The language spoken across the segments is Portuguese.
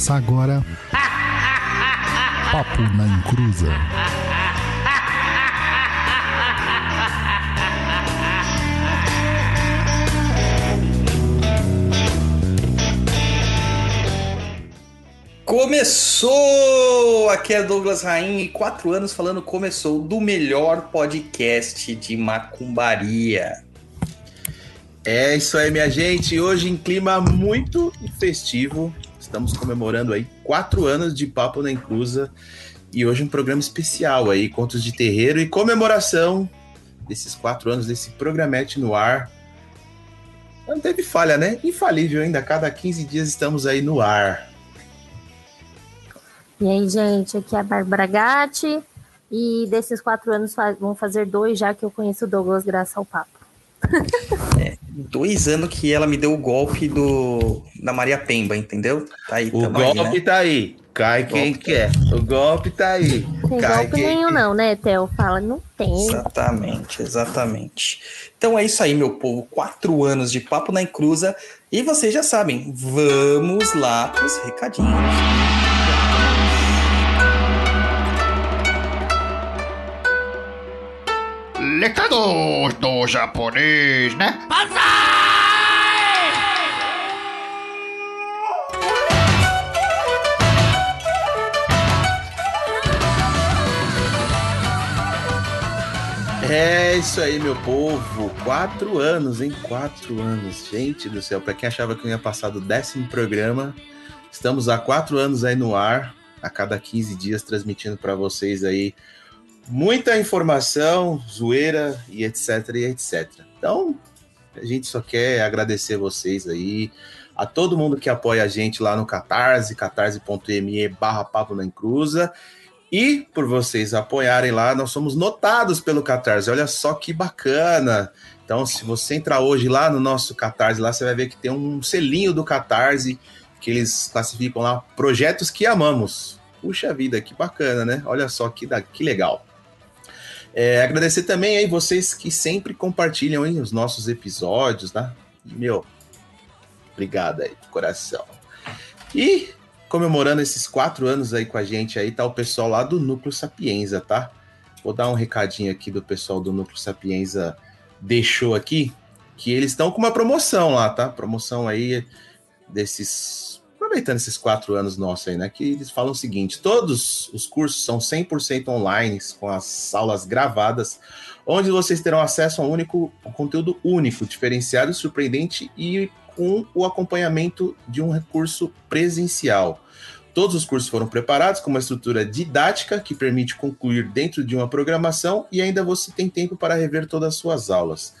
Começa agora. Papo na Encruza. Começou! Aqui é Douglas Rain e quatro anos falando começou do melhor podcast de macumbaria. É isso aí, minha gente. Hoje em clima muito festivo, estamos comemorando aí quatro anos de Papo na Inclusa e hoje um programa especial aí, contos de terreiro e comemoração desses quatro anos desse programete no ar. Não teve falha, né? Infalível ainda. Cada 15 dias estamos aí no ar. E aí, gente, aqui é a Bárbara Gatti. E desses quatro anos vão fazer dois já que eu conheço o Douglas graças ao papo. É, dois anos que ela me deu o golpe do da Maria Pemba, entendeu? Tá aí, o golpe aí, né? tá aí. Cai quem quer. O golpe tá aí. Tem Cai golpe nenhum, quer. não, né, Theo? Fala, não tem. Exatamente, exatamente. Então é isso aí, meu povo. Quatro anos de papo na encruza. E vocês já sabem, vamos lá pros recadinhos. Recados do japonês, né? Banzai! É isso aí, meu povo. Quatro anos, hein? Quatro anos. Gente do céu, para quem achava que eu ia passar do décimo programa, estamos há quatro anos aí no ar, a cada 15 dias, transmitindo para vocês aí muita informação, zoeira e etc e etc. Então, a gente só quer agradecer vocês aí, a todo mundo que apoia a gente lá no Catarse, catarse.me barra Encruza, e por vocês apoiarem lá, nós somos notados pelo Catarse, olha só que bacana! Então, se você entrar hoje lá no nosso Catarse, lá você vai ver que tem um selinho do Catarse, que eles classificam lá, projetos que amamos. Puxa vida, que bacana, né? Olha só que, que legal. É, agradecer também aí vocês que sempre compartilham hein, os nossos episódios, tá? Meu, obrigado aí, de coração. E comemorando esses quatro anos aí com a gente aí, tá o pessoal lá do Núcleo Sapienza, tá? Vou dar um recadinho aqui do pessoal do Núcleo Sapienza deixou aqui, que eles estão com uma promoção lá, tá? Promoção aí desses aproveitando esses quatro anos nossos aí, né? Que eles falam o seguinte: todos os cursos são 100% online, com as aulas gravadas, onde vocês terão acesso a um único um conteúdo único, diferenciado, surpreendente e com o acompanhamento de um recurso presencial. Todos os cursos foram preparados com uma estrutura didática que permite concluir dentro de uma programação e ainda você tem tempo para rever todas as suas aulas.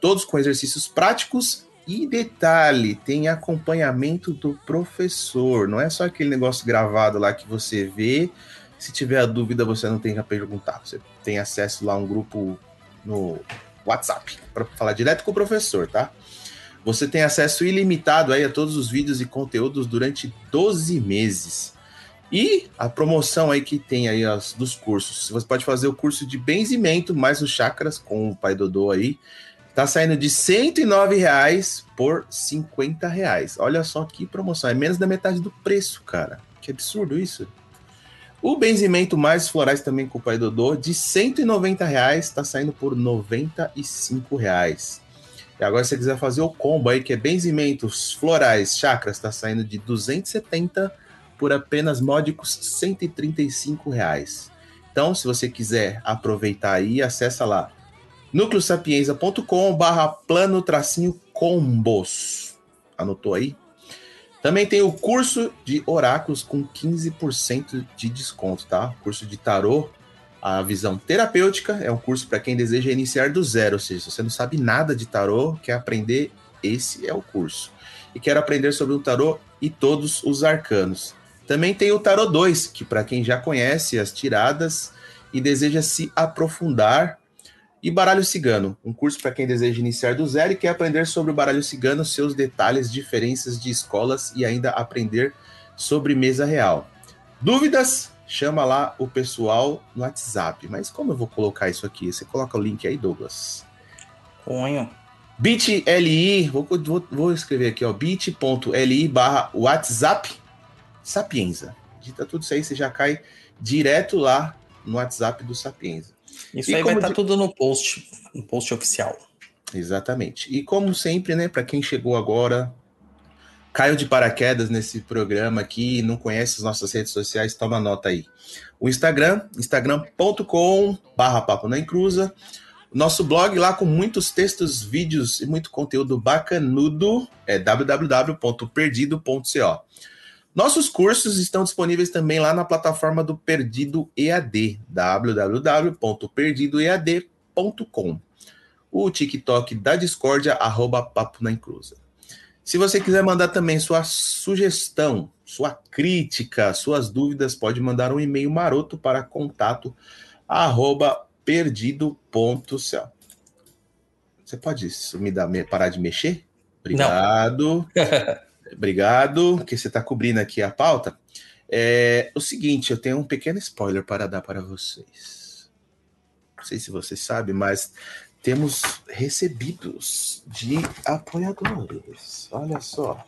Todos com exercícios práticos e detalhe, tem acompanhamento do professor, não é só aquele negócio gravado lá que você vê. Se tiver a dúvida, você não tem que perguntar. Você tem acesso lá a um grupo no WhatsApp para falar direto com o professor, tá? Você tem acesso ilimitado aí a todos os vídeos e conteúdos durante 12 meses. E a promoção aí que tem aí as, dos cursos. Você pode fazer o curso de benzimento mais os chakras com o pai Dodô aí Tá saindo de 109 reais por 50 reais. Olha só que promoção. É menos da metade do preço, cara. Que absurdo isso. O benzimento mais florais também com o Pai Dodô, de 190 reais, tá saindo por 95 reais. E agora, se você quiser fazer o combo aí, que é benzimentos florais, chakras, tá saindo de 270 por apenas módicos 135 reais. Então, se você quiser aproveitar aí, acessa lá núcleosapienza.com barra plano tracinho combos. Anotou aí? Também tem o curso de oráculos com 15% de desconto, tá? Curso de tarô, a visão terapêutica, é um curso para quem deseja iniciar do zero, ou seja, se você não sabe nada de tarô, quer aprender, esse é o curso. E quer aprender sobre o tarô e todos os arcanos. Também tem o Tarô 2, que para quem já conhece as tiradas e deseja se aprofundar e Baralho Cigano, um curso para quem deseja iniciar do zero e quer aprender sobre o baralho cigano, seus detalhes, diferenças de escolas e ainda aprender sobre mesa real. Dúvidas? Chama lá o pessoal no WhatsApp. Mas como eu vou colocar isso aqui? Você coloca o link aí, Douglas. Ponho. bit.ly, vou, vou, vou escrever aqui, ó, bit.ly barra WhatsApp Sapienza. Digita tudo isso aí, você já cai direto lá no WhatsApp do Sapienza. Isso E aí vai estar de- tudo no post, no post oficial. Exatamente. E como sempre, né, para quem chegou agora, caiu de paraquedas nesse programa aqui e não conhece as nossas redes sociais, toma nota aí. O Instagram, instagram.com barra papo na encruza. Nosso blog lá com muitos textos, vídeos e muito conteúdo bacanudo é www.perdido.co. Nossos cursos estão disponíveis também lá na plataforma do Perdido EAD, www.perdidoead.com o TikTok da Discordia, arroba Papo na Encruza. Se você quiser mandar também sua sugestão, sua crítica, suas dúvidas, pode mandar um e-mail maroto para contato arroba perdido.cel. Você pode me dar, me- parar de mexer? Obrigado. Obrigado, que você está cobrindo aqui a pauta. É o seguinte, eu tenho um pequeno spoiler para dar para vocês. Não sei se vocês sabem, mas temos recebidos de apoiadores. Olha só.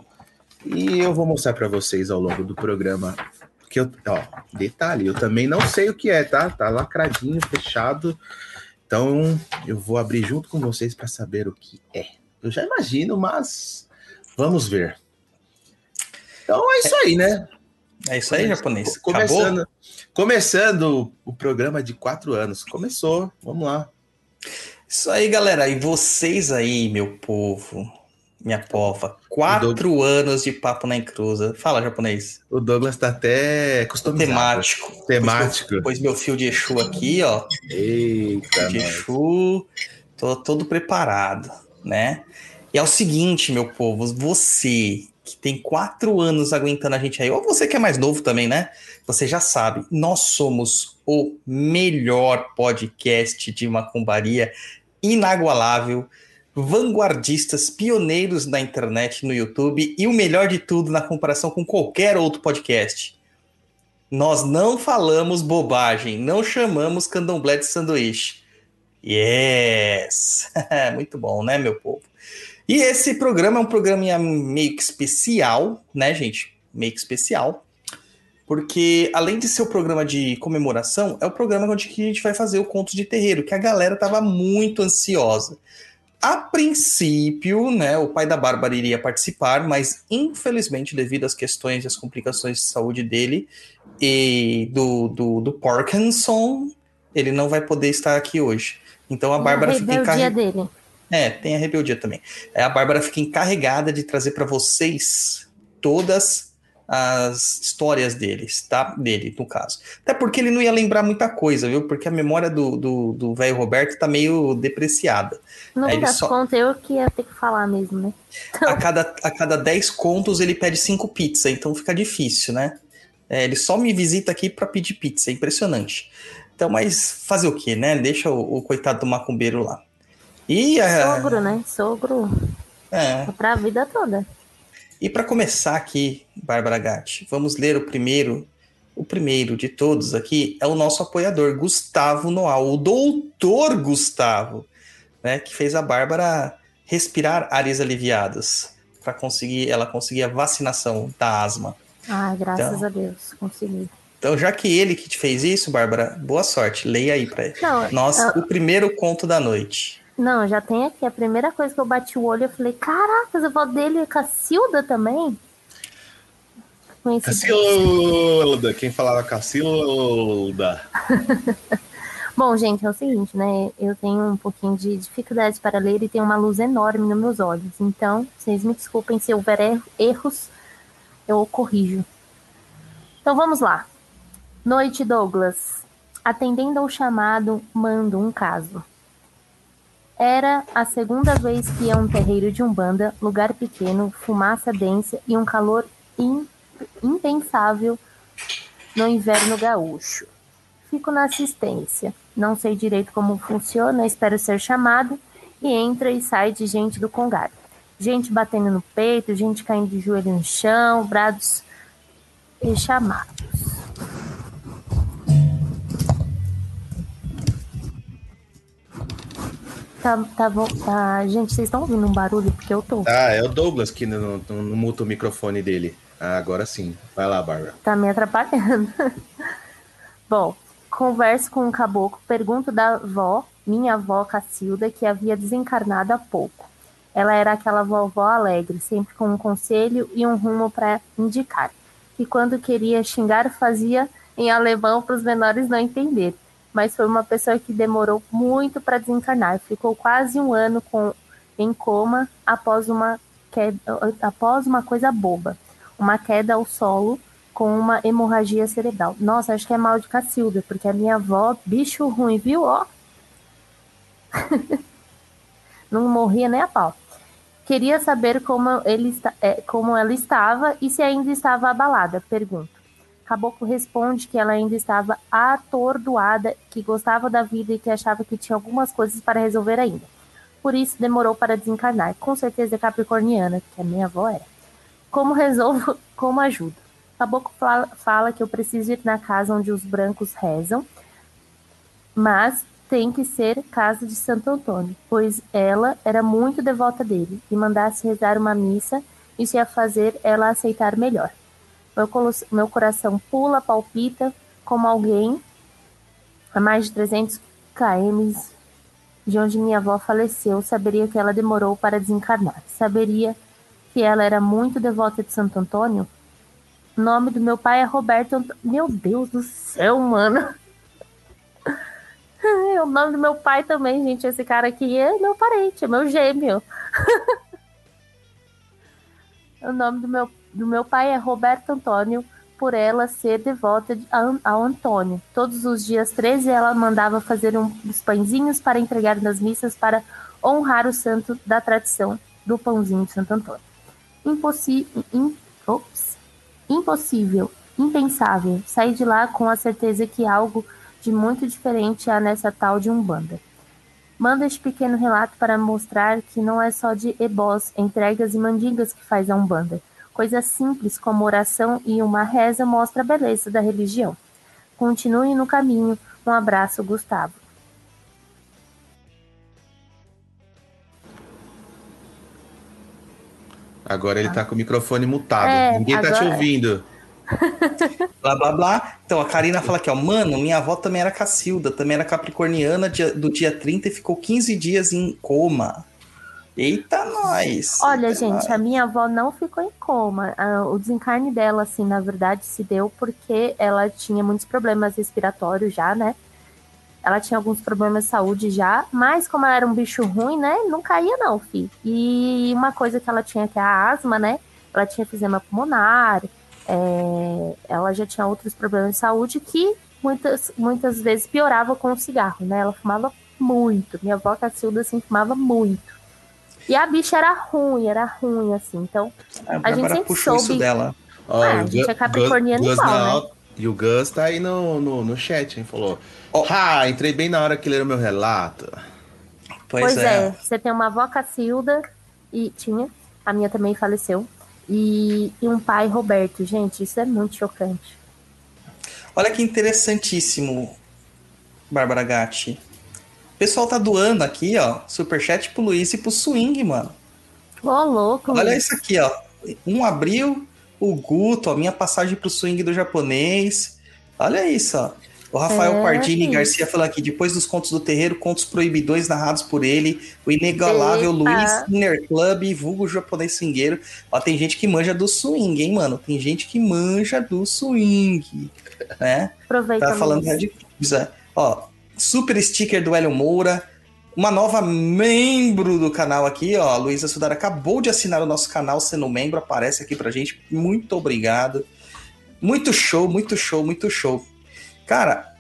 E eu vou mostrar para vocês ao longo do programa que eu, ó, detalhe, eu também não sei o que é, tá? Tá lacradinho, fechado. Então, eu vou abrir junto com vocês para saber o que é. Eu já imagino, mas vamos ver. Então é isso aí, né? É isso aí, japonês. Acabou? Começando, começando o programa de quatro anos. Começou, vamos lá. Isso aí, galera. E vocês aí, meu povo, minha pova. Quatro anos de papo na encruza. Fala, japonês. O Douglas tá até customizado. Temático. Temático. Pois, pois meu fio de Exu aqui, ó. Eita, de. Exu. Tô todo preparado, né? E é o seguinte, meu povo. Você que tem quatro anos aguentando a gente aí, ou você que é mais novo também, né? Você já sabe, nós somos o melhor podcast de macumbaria inagualável, vanguardistas, pioneiros na internet, no YouTube e o melhor de tudo na comparação com qualquer outro podcast. Nós não falamos bobagem, não chamamos candomblé de sanduíche. Yes! Muito bom, né, meu povo? E esse programa é um programa meio que especial, né, gente? Meio que especial. Porque, além de ser o programa de comemoração, é o programa onde que a gente vai fazer o Contos de Terreiro, que a galera tava muito ansiosa. A princípio, né, o pai da Bárbara iria participar, mas infelizmente, devido às questões e às complicações de saúde dele e do, do, do Parkinson, ele não vai poder estar aqui hoje. Então a Bárbara fica encarregada. É, tem a rebeldia também. É, a Bárbara fica encarregada de trazer para vocês todas as histórias deles, tá? Dele, no caso. Até porque ele não ia lembrar muita coisa, viu? Porque a memória do velho Roberto tá meio depreciada. No fim das só- contas, eu que ia ter que falar mesmo, né? A cada, a cada 10 contos ele pede 5 pizzas, então fica difícil, né? É, ele só me visita aqui para pedir pizza, é impressionante. Então, mas fazer o quê, né? Deixa o, o coitado do macumbeiro lá. E a, Sogro, né? Sogro é, é pra vida toda. E para começar aqui, Bárbara Gatti, vamos ler o primeiro. O primeiro de todos aqui é o nosso apoiador, Gustavo Noal, o doutor Gustavo, né, que fez a Bárbara respirar áreas aliviadas para conseguir ela conseguir a vacinação da asma. Ai, graças Então. a Deus, consegui. Então, já que ele que te fez isso, Bárbara, boa sorte. Leia aí para Não, nós eu- o primeiro conto da noite. Não, já tem aqui. A primeira coisa que eu bati o olho, eu falei, caracas, a avó dele é Cacilda também? Cacilda! Quem falava Cacilda? Bom, gente, é o seguinte, né? Eu tenho um pouquinho de dificuldade para ler e tenho uma luz enorme nos meus olhos. Então, vocês me desculpem se houver er- erros, eu corrijo. Então vamos lá. Noite, Douglas. Atendendo ao chamado, mando um caso. Era a segunda vez que ia a um terreiro de Umbanda, lugar pequeno, fumaça densa e um calor im- impensável no inverno gaúcho. Fico na assistência. Não sei direito como funciona, espero ser chamado. E entra e sai de gente do Congar. Gente batendo no peito, gente caindo de joelho no chão, brados e chamados. Tá, tá bom. Tá. Gente, vocês estão ouvindo um barulho? Porque eu tô. Ah, é o Douglas que não, não, não muta o microfone dele. Ah, agora sim. Vai lá, Bárbara. Tá me atrapalhando. bom, converso com um caboclo, pergunto da avó, minha avó Cacilda, que havia desencarnado há pouco. Ela era aquela vovó alegre, sempre com um conselho e um rumo para indicar. E quando queria xingar, fazia em alemão para os menores não entenderem mas foi uma pessoa que demorou muito para desencarnar. Ficou quase um ano com, em coma após uma, queda, após uma coisa boba, uma queda ao solo com uma hemorragia cerebral. Nossa, acho que é mal de Cacilda, porque a minha avó, bicho ruim, viu? Ó. Não morria nem a pau. Queria saber como, ele, é, como ela estava e se ainda estava abalada. Pergunto. Caboclo responde que ela ainda estava atordoada, que gostava da vida e que achava que tinha algumas coisas para resolver ainda. Por isso demorou para desencarnar. Com certeza é capricorniana, que a minha avó era. Como resolvo? Como ajudo? Caboclo fala, fala que eu preciso ir na casa onde os brancos rezam, mas tem que ser casa de Santo Antônio, pois ela era muito devota dele e mandasse rezar uma missa, isso ia fazer ela aceitar melhor. Meu, meu coração pula, palpita, como alguém a mais de 300 km de onde minha avó faleceu. Saberia que ela demorou para desencarnar. Saberia que ela era muito devota de Santo Antônio. O nome do meu pai é Roberto Antônio. Meu Deus do céu, mano. o nome do meu pai também, gente. Esse cara aqui é meu parente, é meu gêmeo. o nome do meu do meu pai é Roberto Antônio, por ela ser devota ao Antônio. Todos os dias 13 ela mandava fazer uns pãezinhos para entregar nas missas para honrar o santo da tradição do pãozinho de Santo Antônio. Impossi in, ops, impossível, impensável, sair de lá com a certeza que algo de muito diferente há nessa tal de Umbanda. Manda este pequeno relato para mostrar que não é só de ebós, entregas e mandingas que faz a Umbanda. Coisas simples como oração e uma reza mostra a beleza da religião. Continue no caminho. Um abraço, Gustavo. Agora ele tá com o microfone mutado. É, Ninguém agora... tá te ouvindo. blá blá blá. Então a Karina fala aqui, ó, mano, minha avó também era Cacilda, também era capricorniana do dia 30 e ficou 15 dias em coma. Eita, nós! Olha, Eita gente, nós. a minha avó não ficou em coma. O desencarne dela, assim, na verdade, se deu porque ela tinha muitos problemas respiratórios já, né? Ela tinha alguns problemas de saúde já, mas como ela era um bicho ruim, né? Não caía, não, fi. E uma coisa que ela tinha que é a asma, né? Ela tinha fisema pulmonar, é... ela já tinha outros problemas de saúde que muitas, muitas vezes piorava com o cigarro, né? Ela fumava muito. Minha avó Cacilda, assim, fumava muito. E a bicha era ruim, era ruim, assim. Então, a, a gente sempre soube... isso dela. Oh, ah, a gente é capricorniano Gus, igual, né? E o Gus tá aí no, no, no chat, hein? Falou, oh. ah, entrei bem na hora que leram meu relato. Pois, pois é. é. Você tem uma avó Cacilda e tinha, a minha também faleceu. E, e um pai Roberto. Gente, isso é muito chocante. Olha que interessantíssimo, Bárbara Gatti. O pessoal tá doando aqui, ó, superchat pro Luiz e pro Swing, mano. Ô, oh, louco. Olha isso aqui, ó. 1 abril, o Guto, a minha passagem pro swing do japonês. Olha isso, ó. O Rafael é, Pardini sim. Garcia falando aqui, depois dos contos do terreiro, contos proibidões narrados por ele, o inegalável Eita. Luiz Inner Club, vulgo japonês swingueiro. Ó, tem gente que manja do swing, hein, mano? Tem gente que manja do swing, né? Aproveita. Tá falando de coisa. Ó, super sticker do Hélio Moura. Uma nova membro do canal aqui, ó. A Luísa Sudar acabou de assinar o nosso canal sendo membro, aparece aqui pra gente. Muito obrigado. Muito show, muito show, muito show. Cara,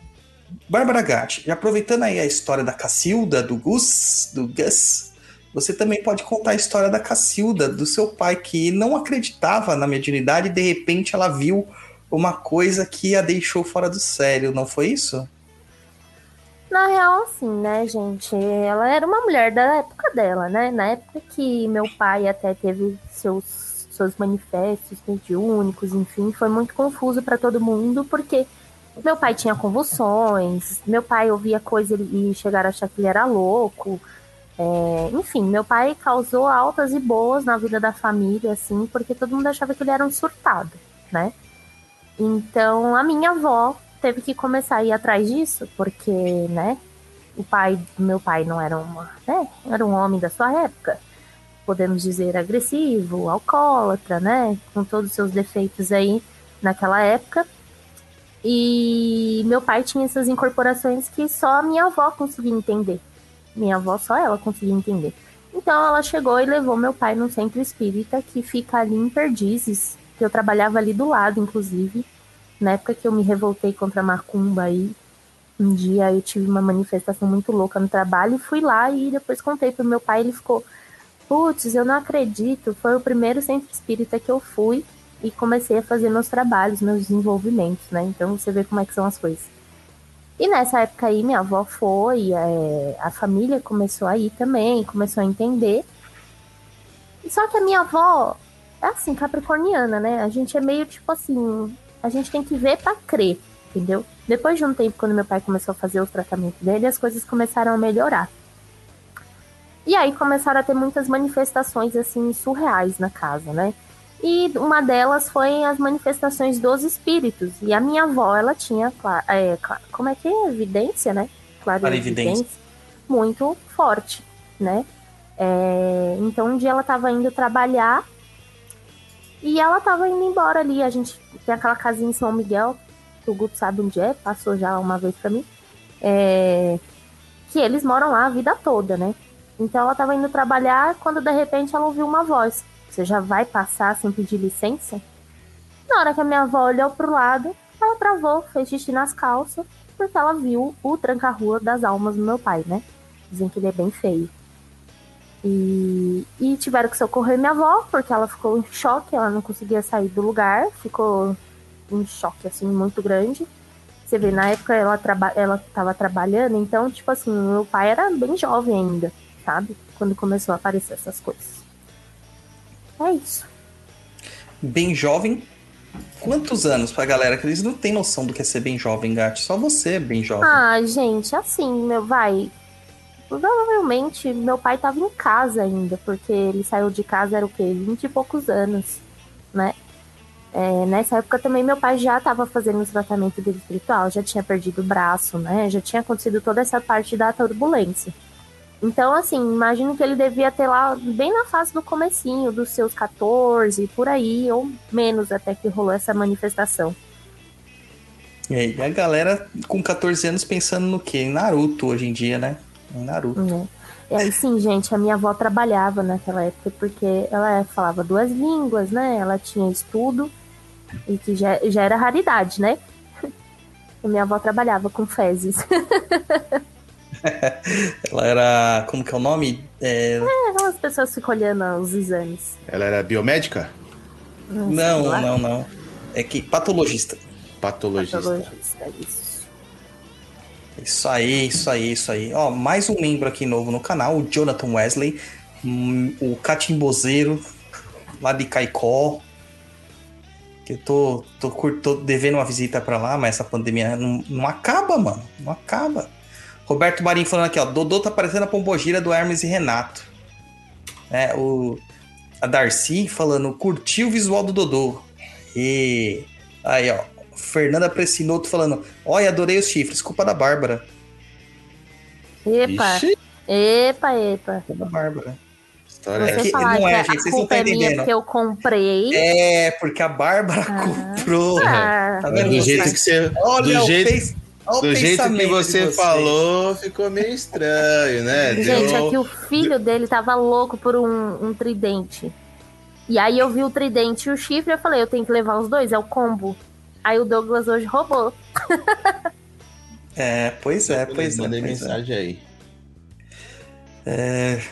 Bárbara Gatti, aproveitando aí a história da Cacilda, do Gus, do Gus, você também pode contar a história da Cacilda, do seu pai, que não acreditava na mediunidade e de repente ela viu uma coisa que a deixou fora do sério, não foi isso? Na real, assim, né, gente? Ela era uma mulher da época dela, né? Na época que meu pai até teve seus, seus manifestos mediúnicos, enfim, foi muito confuso para todo mundo, porque meu pai tinha convulsões, meu pai ouvia coisa e chegaram a achar que ele era louco. É, enfim, meu pai causou altas e boas na vida da família, assim, porque todo mundo achava que ele era um surtado, né? Então a minha avó teve que começar a ir atrás disso, porque, né, o pai meu pai não era uma, né, era um homem da sua época, podemos dizer agressivo, alcoólatra, né, com todos os seus defeitos aí naquela época. E meu pai tinha essas incorporações que só a minha avó conseguia entender. Minha avó, só ela conseguia entender. Então ela chegou e levou meu pai no centro espírita que fica ali em Perdizes, que eu trabalhava ali do lado, inclusive. Na época que eu me revoltei contra a macumba aí, um dia eu tive uma manifestação muito louca no trabalho e fui lá e depois contei pro meu pai, ele ficou, putz, eu não acredito, foi o primeiro centro espírita que eu fui e comecei a fazer meus trabalhos, meus desenvolvimentos, né? Então você vê como é que são as coisas. E nessa época aí, minha avó foi, é, a família começou a ir também, começou a entender. Só que a minha avó é assim, capricorniana, né? A gente é meio tipo assim, a gente tem que ver para crer, entendeu? Depois de um tempo, quando meu pai começou a fazer o tratamento dele, as coisas começaram a melhorar. E aí começaram a ter muitas manifestações assim surreais na casa, né? E uma delas foi as manifestações dos espíritos. E a minha avó, ela tinha, é, como é que é? Evidência, né? Claro, evidência. Muito forte, né? É, então um dia ela estava indo trabalhar e ela estava indo embora ali. A gente tem aquela casinha em São Miguel, que o Guto sabe onde é, passou já uma vez para mim. É, que eles moram lá a vida toda, né? Então ela estava indo trabalhar quando de repente ela ouviu uma voz. Você já vai passar sem pedir licença? Na hora que a minha avó olhou pro lado, ela travou, fez xixi nas calças, porque ela viu o tranca-rua das almas do meu pai, né? Dizem que ele é bem feio. E, e tiveram que socorrer minha avó, porque ela ficou em choque, ela não conseguia sair do lugar, ficou em choque, assim, muito grande. Você vê, na época ela, traba ela tava trabalhando, então, tipo assim, meu pai era bem jovem ainda, sabe? Quando começou a aparecer essas coisas. É isso. Bem jovem. Quantos anos pra galera que eles não tem noção do que é ser bem jovem, Gat? Só você é bem jovem. Ah, gente, assim, meu, vai. Provavelmente meu pai tava em casa ainda, porque ele saiu de casa era o quê? Vinte e poucos anos, né? É, nessa época também meu pai já estava fazendo o tratamento dele espiritual, já tinha perdido o braço, né? Já tinha acontecido toda essa parte da turbulência. Então, assim, imagino que ele devia ter lá bem na fase do comecinho, dos seus 14, por aí, ou menos até que rolou essa manifestação. E a galera com 14 anos pensando no quê? Naruto hoje em dia, né? Em Naruto. É. E aí sim, gente, a minha avó trabalhava naquela época porque ela falava duas línguas, né? Ela tinha estudo e que já, já era raridade, né? E minha avó trabalhava com fezes. ela era. Como que é o nome? É, é as pessoas ficam olhando os exames. Ela era biomédica? Não, não, não, não. É que patologista. Patologista. Patologista, isso. Isso aí, isso aí, isso aí. Ó, mais um membro aqui novo no canal, o Jonathan Wesley, hum, o Catimbozeiro, lá de Caicó. Que eu tô, tô, tô devendo uma visita para lá, mas essa pandemia não, não acaba, mano. Não acaba. Roberto Marinho falando aqui, ó. Dodô tá parecendo a pombogira do Hermes e Renato. É, o, a Darcy falando, curtiu o visual do Dodô. E aí, ó. Fernanda Precinoto falando, olha, adorei os chifres, culpa da Bárbara. Epa, Ixi. epa, epa. Culpa da Bárbara. História é que, não é, gente, vocês não estão é entendendo. que eu comprei. É, porque a Bárbara ah. comprou. Ah, tá vendo? Do jeito que você. Olha, do jeito... fez do jeito que você falou, ficou meio estranho, né? Gente, Deu... é que o filho dele tava louco por um, um, tridente. E aí eu vi o tridente e o chifre, eu falei, eu tenho que levar os dois, é o combo. Aí o Douglas hoje roubou. é, pois é, pois é. Mandei é. mensagem é. aí. É...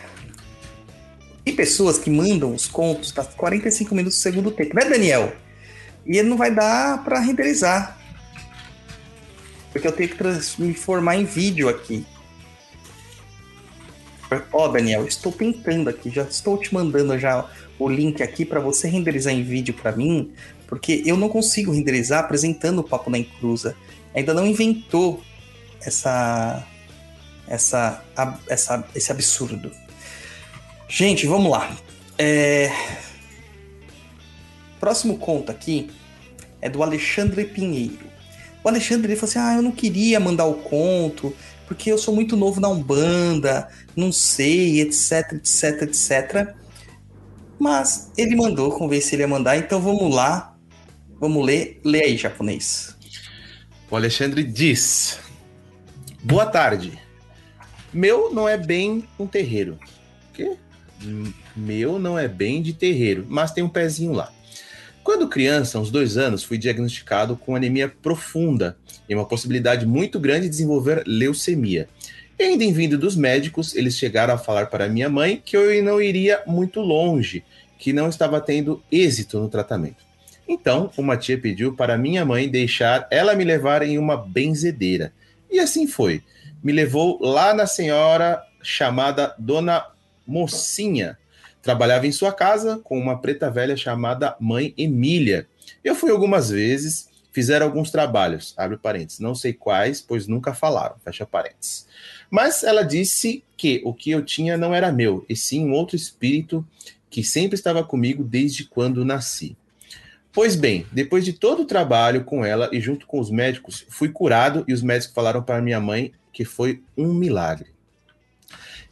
E pessoas que mandam os contos tá 45 minutos do segundo tempo, né, Daniel? E ele não vai dar para renderizar porque eu tenho que transformar em vídeo aqui. Ó, oh, Daniel, estou tentando aqui, já estou te mandando já o link aqui para você renderizar em vídeo para mim, porque eu não consigo renderizar apresentando o Papo na Encruza. Ainda não inventou essa essa, essa, esse absurdo. Gente, vamos lá. É... Próximo conto aqui é do Alexandre Pinheiro. O Alexandre ele falou assim: Ah, eu não queria mandar o conto, porque eu sou muito novo na Umbanda, não sei, etc, etc, etc. Mas ele mandou, convencer ele a mandar, então vamos lá. Vamos ler. Lê aí, japonês. O Alexandre diz: Boa tarde. Meu não é bem um terreiro. Quê? Meu não é bem de terreiro, mas tem um pezinho lá. Quando criança, uns dois anos, fui diagnosticado com anemia profunda e uma possibilidade muito grande de desenvolver leucemia. E ainda em vindo dos médicos, eles chegaram a falar para minha mãe que eu não iria muito longe, que não estava tendo êxito no tratamento. Então, uma tia pediu para minha mãe deixar ela me levar em uma benzedeira. E assim foi. Me levou lá na senhora chamada Dona Mocinha. Trabalhava em sua casa com uma preta velha chamada Mãe Emília. Eu fui algumas vezes, fizeram alguns trabalhos, abre parênteses, não sei quais, pois nunca falaram, fecha parênteses. Mas ela disse que o que eu tinha não era meu, e sim um outro espírito que sempre estava comigo desde quando nasci. Pois bem, depois de todo o trabalho com ela e junto com os médicos, fui curado e os médicos falaram para minha mãe que foi um milagre.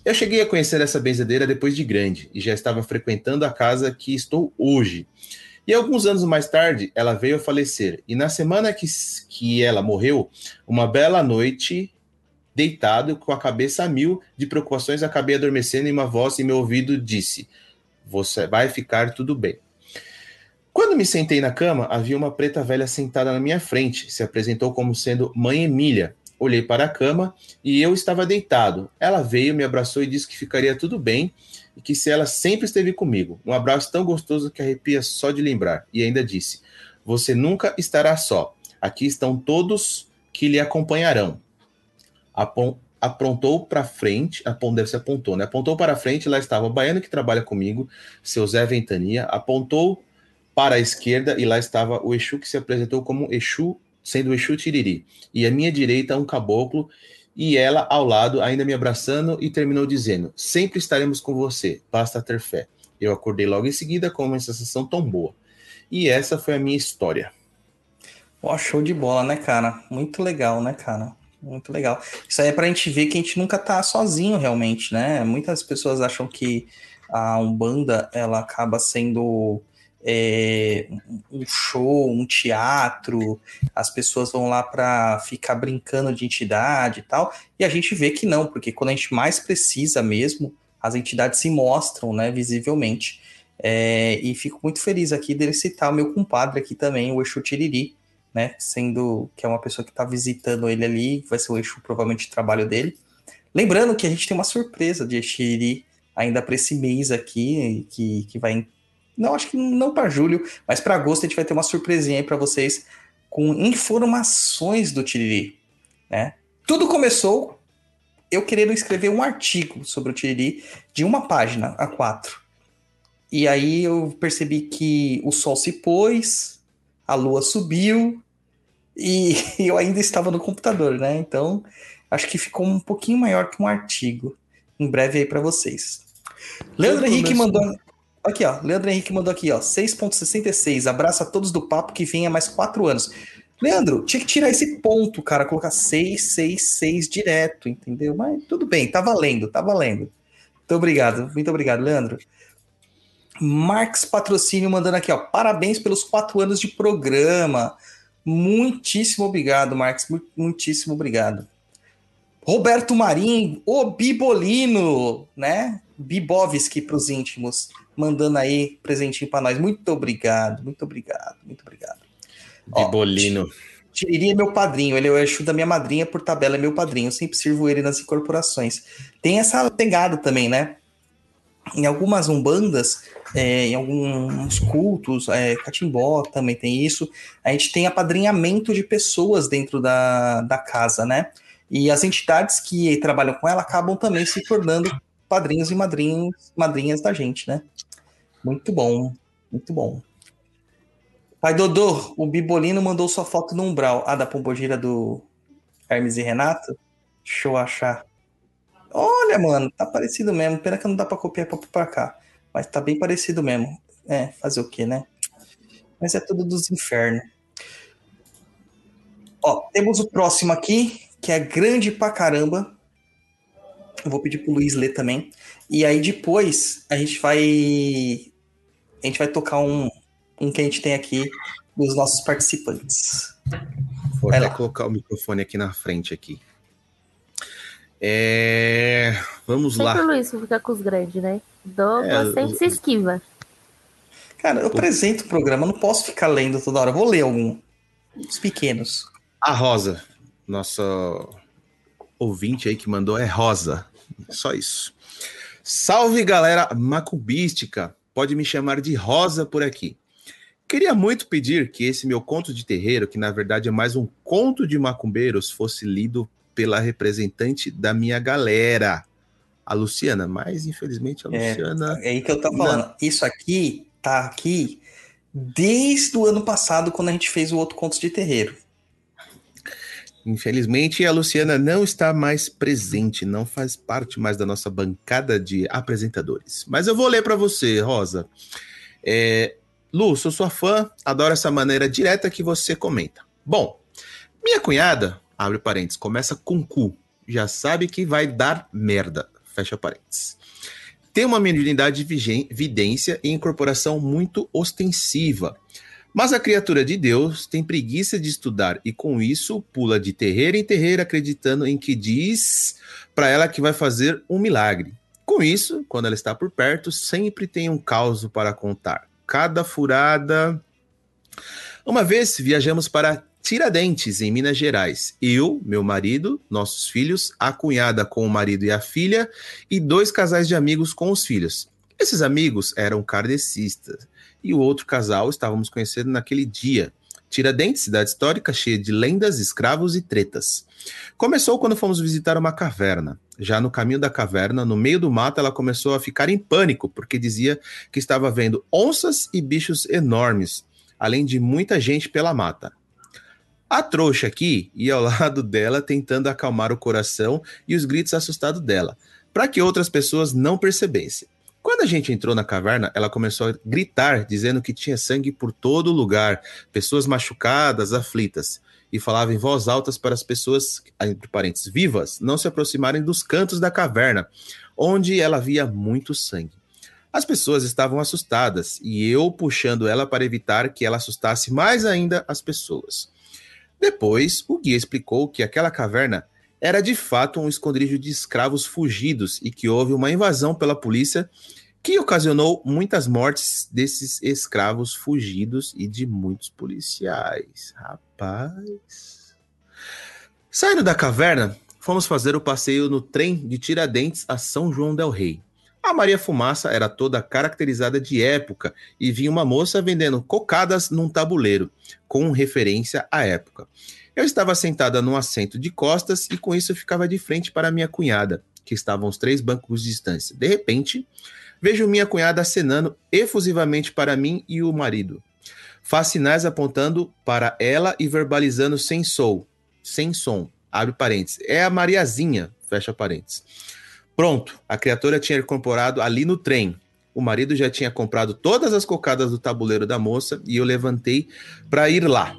Eu cheguei a conhecer essa benzedeira depois de grande e já estava frequentando a casa que estou hoje. E alguns anos mais tarde, ela veio a falecer. E na semana que, que ela morreu, uma bela noite, deitado, com a cabeça a mil de preocupações, acabei adormecendo e uma voz em meu ouvido disse: Você vai ficar tudo bem. Quando me sentei na cama, havia uma preta velha sentada na minha frente. Se apresentou como sendo Mãe Emília. Olhei para a cama e eu estava deitado. Ela veio, me abraçou e disse que ficaria tudo bem e que se ela sempre esteve comigo. Um abraço tão gostoso que arrepia só de lembrar. E ainda disse: Você nunca estará só. Aqui estão todos que lhe acompanharão. Apon aprontou para frente, deve ser apontou, né? Apontou para frente, lá estava o baiano que trabalha comigo, seu Zé Ventania, apontou para a esquerda e lá estava o Exu que se apresentou como Exu, sendo Exu Tiriri. E à minha direita um caboclo e ela ao lado ainda me abraçando e terminou dizendo: "Sempre estaremos com você, basta ter fé". Eu acordei logo em seguida com uma sensação tão boa. E essa foi a minha história. Ó, show de bola, né, cara? Muito legal, né, cara? Muito legal. Isso aí é pra gente ver que a gente nunca tá sozinho realmente, né? Muitas pessoas acham que a Umbanda ela acaba sendo é, um show, um teatro, as pessoas vão lá para ficar brincando de entidade e tal, e a gente vê que não, porque quando a gente mais precisa mesmo, as entidades se mostram, né, visivelmente. É, e fico muito feliz aqui dele citar o meu compadre aqui também, o Exu Tiriri, né, sendo que é uma pessoa que está visitando ele ali, vai ser o Exu provavelmente o trabalho dele. Lembrando que a gente tem uma surpresa de Tiriri ainda para esse mês aqui, que, que vai não, acho que não para julho, mas para agosto a gente vai ter uma surpresinha aí para vocês com informações do Tiriri, né? Tudo começou eu querendo escrever um artigo sobre o Tiriri de uma página a quatro. E aí eu percebi que o sol se pôs, a lua subiu e eu ainda estava no computador, né? Então acho que ficou um pouquinho maior que um artigo. Em breve aí para vocês. Leandro Henrique mandou. Aqui, ó. Leandro Henrique mandou aqui, ó. 6.66. Abraço a todos do papo que venha mais quatro anos. Leandro, tinha que tirar esse ponto, cara. Colocar 666 direto, entendeu? Mas tudo bem, tá valendo, tá valendo. Muito obrigado, muito obrigado, Leandro. Marx Patrocínio mandando aqui, ó. Parabéns pelos quatro anos de programa. Muitíssimo obrigado, Marx. Muitíssimo obrigado. Roberto Marim, o Bibolino, né? Bibovski para os íntimos mandando aí presentinho para nós. Muito obrigado, muito obrigado, muito obrigado. Bibolino. Tiriri é meu padrinho, ele é o Exu da minha madrinha, por tabela é meu padrinho. Eu sempre sirvo ele nas incorporações. Tem essa pegada também, né? Em algumas umbandas, é, em alguns cultos, é, catimbó também tem isso. A gente tem apadrinhamento de pessoas dentro da, da casa, né? E as entidades que trabalham com ela acabam também se tornando padrinhos e madrinhos, madrinhas da gente, né? Muito bom, muito bom. Pai Dodô, o Bibolino mandou sua foto no umbral. Ah, da pombogira do Hermes e Renato? Deixa eu achar. Olha, mano, tá parecido mesmo. Pena que não dá pra copiar pra, pra cá. Mas tá bem parecido mesmo. É, fazer o quê, né? Mas é tudo dos infernos. Ó, temos o próximo aqui, que é grande pra caramba. Eu vou pedir pro Luiz ler também. E aí depois a gente vai. A gente vai tocar um, um que a gente tem aqui dos nossos participantes. Vou Vai até lá. colocar o microfone aqui na frente aqui. É, Vamos Sempre lá. o Luiz fica com os grandes, né? Douglas É, sempre se esquiva. Cara, eu apresento o programa, não posso ficar lendo toda hora. Vou ler algum. Os pequenos. A Rosa, nossa ouvinte aí que mandou é Rosa. Só isso. Salve galera macumbística. Pode me chamar de Rosa por aqui. Queria muito pedir que esse meu conto de terreiro, que na verdade é mais um conto de macumbeiros, fosse lido pela representante da minha galera, a Luciana. Mas infelizmente a É. Luciana. É aí que eu tô falando. Isso aqui tá aqui desde o ano passado, quando a gente fez o outro Contos de Terreiro. Infelizmente, a Luciana não está mais presente, não faz parte mais da nossa bancada de apresentadores. Mas eu vou ler para você, Rosa. É, Lu, sou sua fã, adoro essa maneira direta que você comenta. Bom, minha cunhada, abre parênteses, começa com cu, já sabe que vai dar merda, fecha parênteses. Tem uma mediunidade de vidência e incorporação muito ostensiva. Mas a criatura de Deus tem preguiça de estudar e com isso pula de terreiro em terreiro acreditando em que diz para ela que vai fazer um milagre. Com isso, quando ela está por perto, sempre tem um caos para contar. Cada furada. Uma vez viajamos para Tiradentes, em Minas Gerais. Eu, meu marido, nossos filhos, a cunhada com o marido e a filha e dois casais de amigos com os filhos. Esses amigos eram kardecistas e o outro casal estávamos conhecendo naquele dia. Tiradentes, cidade histórica cheia de lendas, escravos e tretas. Começou quando fomos visitar uma caverna. Já no caminho da caverna, no meio do mato, ela começou a ficar em pânico, porque dizia que estava vendo onças e bichos enormes, além de muita gente pela mata. A trouxa aqui ia ao lado dela, tentando acalmar o coração e os gritos assustados dela, para que outras pessoas não percebessem. Quando a gente entrou na caverna, ela começou a gritar, dizendo que tinha sangue por todo lugar, pessoas machucadas, aflitas, e falava em voz alta para as pessoas, entre parênteses, vivas, não se aproximarem dos cantos da caverna, onde ela via muito sangue. As pessoas estavam assustadas e eu puxando ela para evitar que ela assustasse mais ainda as pessoas. Depois, o guia explicou que aquela caverna era de fato um esconderijo de escravos fugidos e que houve uma invasão pela polícia que ocasionou muitas mortes desses escravos fugidos e de muitos policiais. Rapaz. Saindo da caverna, fomos fazer o passeio no trem de Tiradentes a São João del Rei. A Maria Fumaça era toda caracterizada de época e vinha uma moça vendendo cocadas num tabuleiro, com referência à época. Eu estava sentada num assento de costas e com isso ficava de frente para minha cunhada, que estava uns três bancos de distância. De repente, vejo minha cunhada acenando efusivamente para mim e o marido. Faz sinais apontando para ela e verbalizando sem som. Sem som. Abre parênteses. É a Mariazinha. Fecha parênteses. Pronto. A criatura tinha incorporado ali no trem. O marido já tinha comprado todas as cocadas do tabuleiro da moça e eu levantei para ir lá,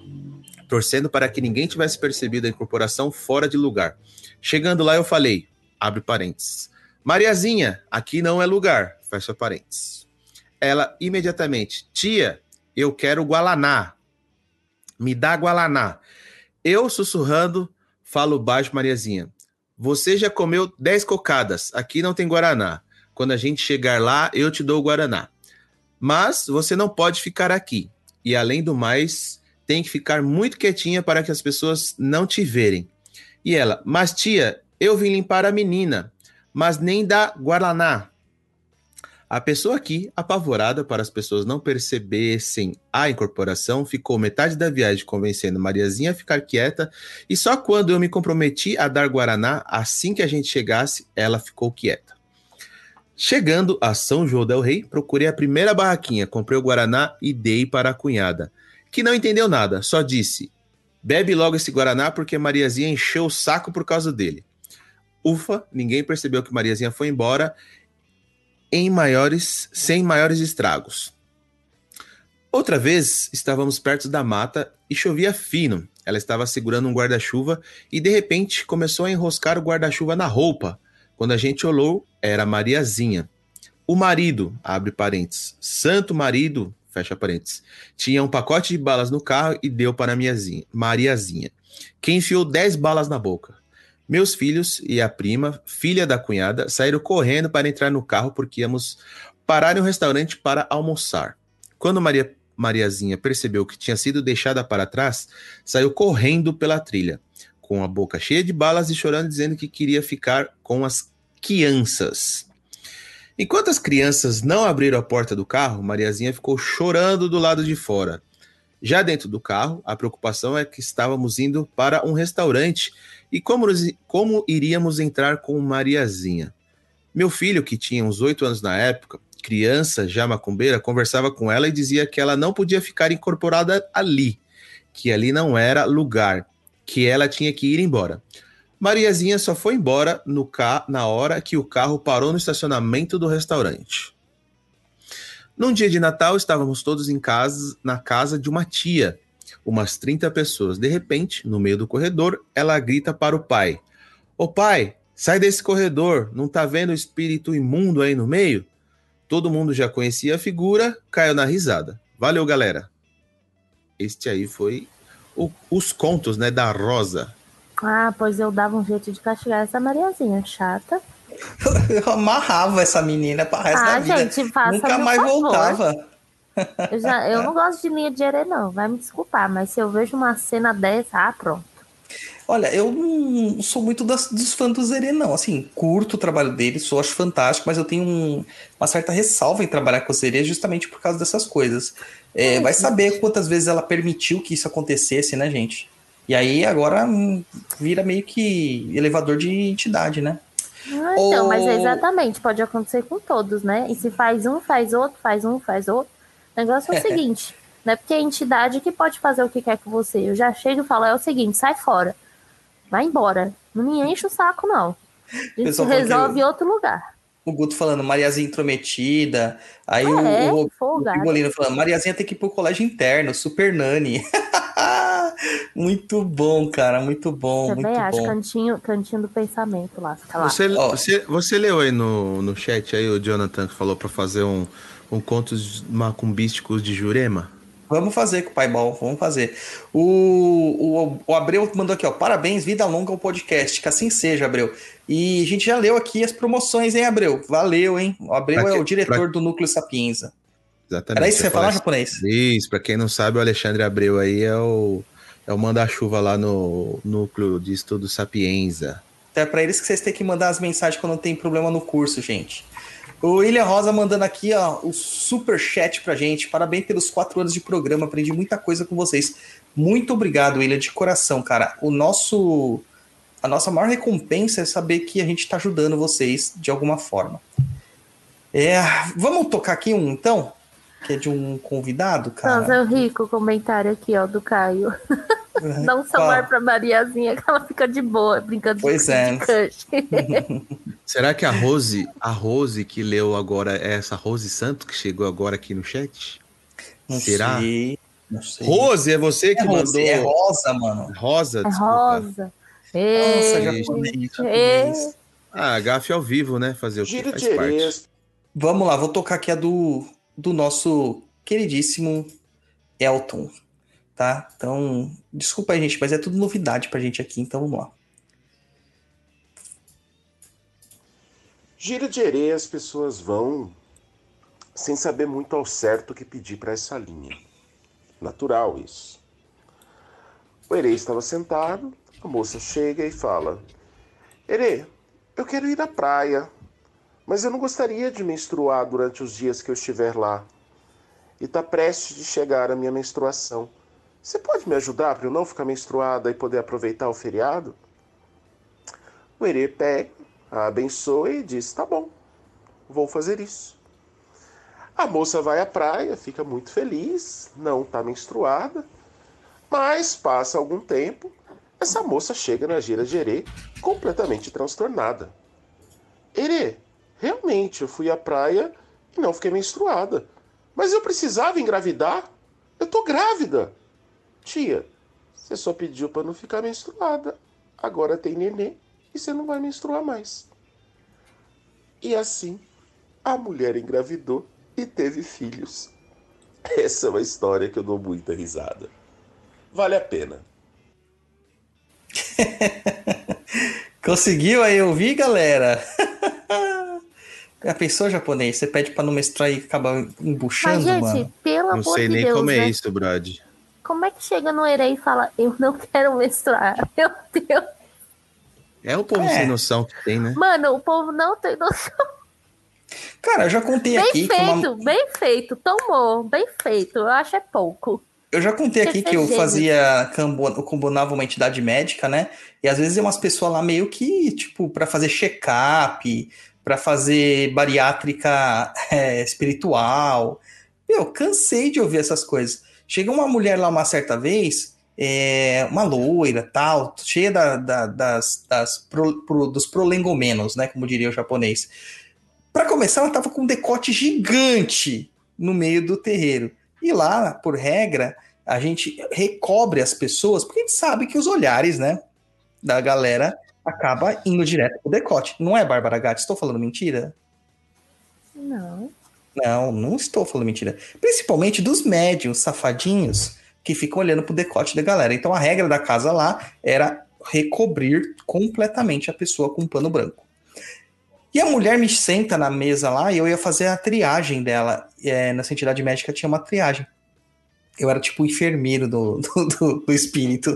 torcendo para que ninguém tivesse percebido a incorporação fora de lugar. Chegando lá, eu falei, abre parênteses, Mariazinha, aqui não é lugar, fecha parênteses. Ela imediatamente, tia, eu quero Gualaná, me dá Gualaná. Eu, sussurrando, falo baixo, Mariazinha, você já comeu 10 cocadas, aqui não tem Guaraná. Quando a gente chegar lá, eu te dou o Guaraná. Mas você não pode ficar aqui. E além do mais, tem que ficar muito quietinha para que as pessoas não te verem. E ela, mas tia, eu vim limpar a menina, mas nem dá Guaraná. A pessoa aqui, apavorada para as pessoas não percebessem a incorporação, ficou metade da viagem convencendo Mariazinha a ficar quieta, e só quando eu me comprometi a dar Guaraná, assim que a gente chegasse, ela ficou quieta. Chegando a São João del Rei, procurei a primeira barraquinha, comprei o Guaraná e dei para a cunhada, que não entendeu nada, só disse: bebe logo esse Guaraná porque Mariazinha encheu o saco por causa dele. Ufa, ninguém percebeu que Mariazinha foi embora em maiores, sem maiores estragos. Outra vez, estávamos perto da mata e chovia fino. Ela estava segurando um guarda-chuva e de repente começou a enroscar o guarda-chuva na roupa. Quando a gente olhou, era Mariazinha. O marido, abre parênteses, santo marido, fecha parênteses, tinha um pacote de balas no carro e deu para Mariazinha, que enfiou 10 balas na boca. Meus filhos e a prima, filha da cunhada, saíram correndo para entrar no carro porque íamos parar em um restaurante para almoçar. Quando Maria Mariazinha percebeu que tinha sido deixada para trás, saiu correndo pela trilha, com a boca cheia de balas e chorando, dizendo que queria ficar com as crianças. Enquanto as crianças não abriram a porta do carro, Mariazinha ficou chorando do lado de fora. Já dentro do carro, a preocupação é que estávamos indo para um restaurante e como, como iríamos entrar com Mariazinha. Meu filho, que tinha uns oito anos na época, criança já macumbeira, conversava com ela e dizia que ela não podia ficar incorporada ali, que ali não era lugar, que ela tinha que ir embora. Mariazinha só foi embora no ca... na hora que o carro parou no estacionamento do restaurante. Num dia de Natal, estávamos todos em casa, na casa de uma tia, umas 30 pessoas. De repente, no meio do corredor, ela grita para o pai: Ô pai, sai desse corredor, não tá vendo o espírito imundo aí no meio? Todo mundo já conhecia a figura, caiu na risada. Valeu, galera. Este aí foi o, os contos, né, da Rosa. Ah, pois eu dava um jeito de castigar essa Mariazinha chata. Eu amarrava essa menina para resto ah, da vida. gente, Nunca mais favor. voltava. Eu, já, eu não gosto de linha de areia, não. Vai me desculpar, mas se eu vejo uma cena dessa, ah, pronto. Olha, eu não sou muito das, dos fãs do Zerê, não. Assim, curto o trabalho dele, sou acho fantástico, mas eu tenho um, uma certa ressalva em trabalhar com o Zerê justamente por causa dessas coisas. É, vai saber quantas vezes ela permitiu que isso acontecesse, né, gente? E aí agora hum, vira meio que elevador de entidade, né? Ah, então, Ô- mas é exatamente, pode acontecer com todos, né? E se faz um, faz outro, faz um, faz outro. O negócio é o seguinte, não é porque é a entidade que pode fazer o que quer com você. Eu já chego e falo, é o seguinte, sai fora. Vai embora. Não me enche o saco, não. A gente resolve em outro lugar. O Guto falando Mariazinha intrometida. Aí É, o, o, o folgado. Pigolino falando Mariazinha tem que ir pro colégio interno, super nani. muito bom, cara, muito bom, Também muito acho, bom. cantinho, cantinho do pensamento lá. Fica lá. Você, Ó. você, você leu aí no, no chat aí o Jonathan que falou para fazer um, um contos macumbísticos de Jurema? Vamos fazer com o Pai Bal, vamos fazer. O, o, o Abreu mandou aqui, ó. Parabéns, vida longa ao podcast. Que assim seja, Abreu. E a gente já leu aqui as promoções, hein, Abreu? Valeu, hein? O Abreu Pra é que- o diretor pra- do Núcleo Sapienza. Exatamente. Era isso que você ia falar, fala japonês? Isso, para quem não sabe, o Alexandre Abreu aí é o, é o manda-chuva lá no núcleo de estudo Sapienza. Então é pra eles que vocês têm que mandar as mensagens quando tem problema no curso, gente. O William Rosa mandando aqui, ó, o super chat pra gente. Parabéns pelos quatro anos de programa. Aprendi muita coisa com vocês. Muito obrigado, William, de coração, cara. O nosso. A nossa maior recompensa é saber que a gente tá ajudando vocês de alguma forma. É, vamos tocar aqui um, então? Que é de um convidado, cara. Nossa, eu ri com o comentário aqui, ó, do Caio. Dá um celular pra Mariazinha que ela fica de boa, brincando Pois de, é. de crush. Será que a Rose, a Rose que leu agora é essa Rose Santo que chegou agora aqui no chat? Não Será? sei. Não sei. Rose, é você que é, mandou. Rose, é rosa, mano. Rosa, É desculpa. rosa. Nossa, Ei, japonês, ei. japonês. Ah, gafe ao vivo, né? Fazer o que faz parte. Vamos lá, vou tocar aqui a do, do nosso queridíssimo Elton, tá? Então, desculpa aí, gente, mas é tudo novidade pra gente aqui, então vamos lá. Gira de areia as pessoas vão sem saber muito ao certo o que pedir para essa linha. Natural isso. O Herê estava sentado, a moça chega e fala: Herê, eu quero ir à praia, mas eu não gostaria de menstruar durante os dias que eu estiver lá. E está prestes de chegar a minha menstruação. Você pode me ajudar para eu não ficar menstruada e poder aproveitar o feriado? O Herê pega, a abençoa e diz: Tá bom, vou fazer isso. A moça vai à praia, fica muito feliz, não está menstruada, mas passa algum tempo, essa moça chega na gira Gerê completamente transtornada. Erê, realmente eu fui à praia e não fiquei menstruada. Mas eu precisava engravidar? Eu tô grávida. Tia, você só pediu para não ficar menstruada. Agora tem neném e você não vai menstruar mais. E assim, a mulher engravidou e teve filhos. Essa é uma história que eu dou muita risada. Vale a pena. Conseguiu aí ouvir, galera? A pessoa japonês, você pede pra não menstruar e acaba embuchando, Mas, gente, mano. pelo Não amor sei de nem Deus, como é né? isso, Brad. Como é que chega no Erei e fala, eu não quero menstruar? Meu Deus. É o povo É. sem noção que tem, né? Mano, o povo não tem noção. Cara, eu já contei Bem aqui que feito, uma... bem feito. Tomou, bem feito. Eu acho é pouco. Eu já contei aqui que eu fazia, eu combinava uma entidade médica, né? E às vezes é umas pessoas lá meio que, tipo, pra fazer check-up, pra fazer bariátrica é, espiritual. Eu cansei de ouvir essas coisas. Chega uma mulher lá uma certa vez, é, uma loira, tal, cheia da- da- das, das pro- pro- dos prolengomenos, né? Como diria o japonês. Pra começar, ela tava com um decote gigante no meio do terreiro. E lá, por regra, a gente recobre as pessoas, porque a gente sabe que os olhares, né, da galera acaba indo direto pro decote. Não é, Bárbara Gatti? Estou falando mentira? Não. Não, não estou falando mentira. Principalmente dos médios safadinhos que ficam olhando pro decote da galera. Então a regra da casa lá era recobrir completamente a pessoa com um pano branco. E a mulher me senta na mesa lá e eu ia fazer a triagem dela. É, nessa entidade médica tinha uma triagem. Eu era tipo o enfermeiro do, do, do- do espírito.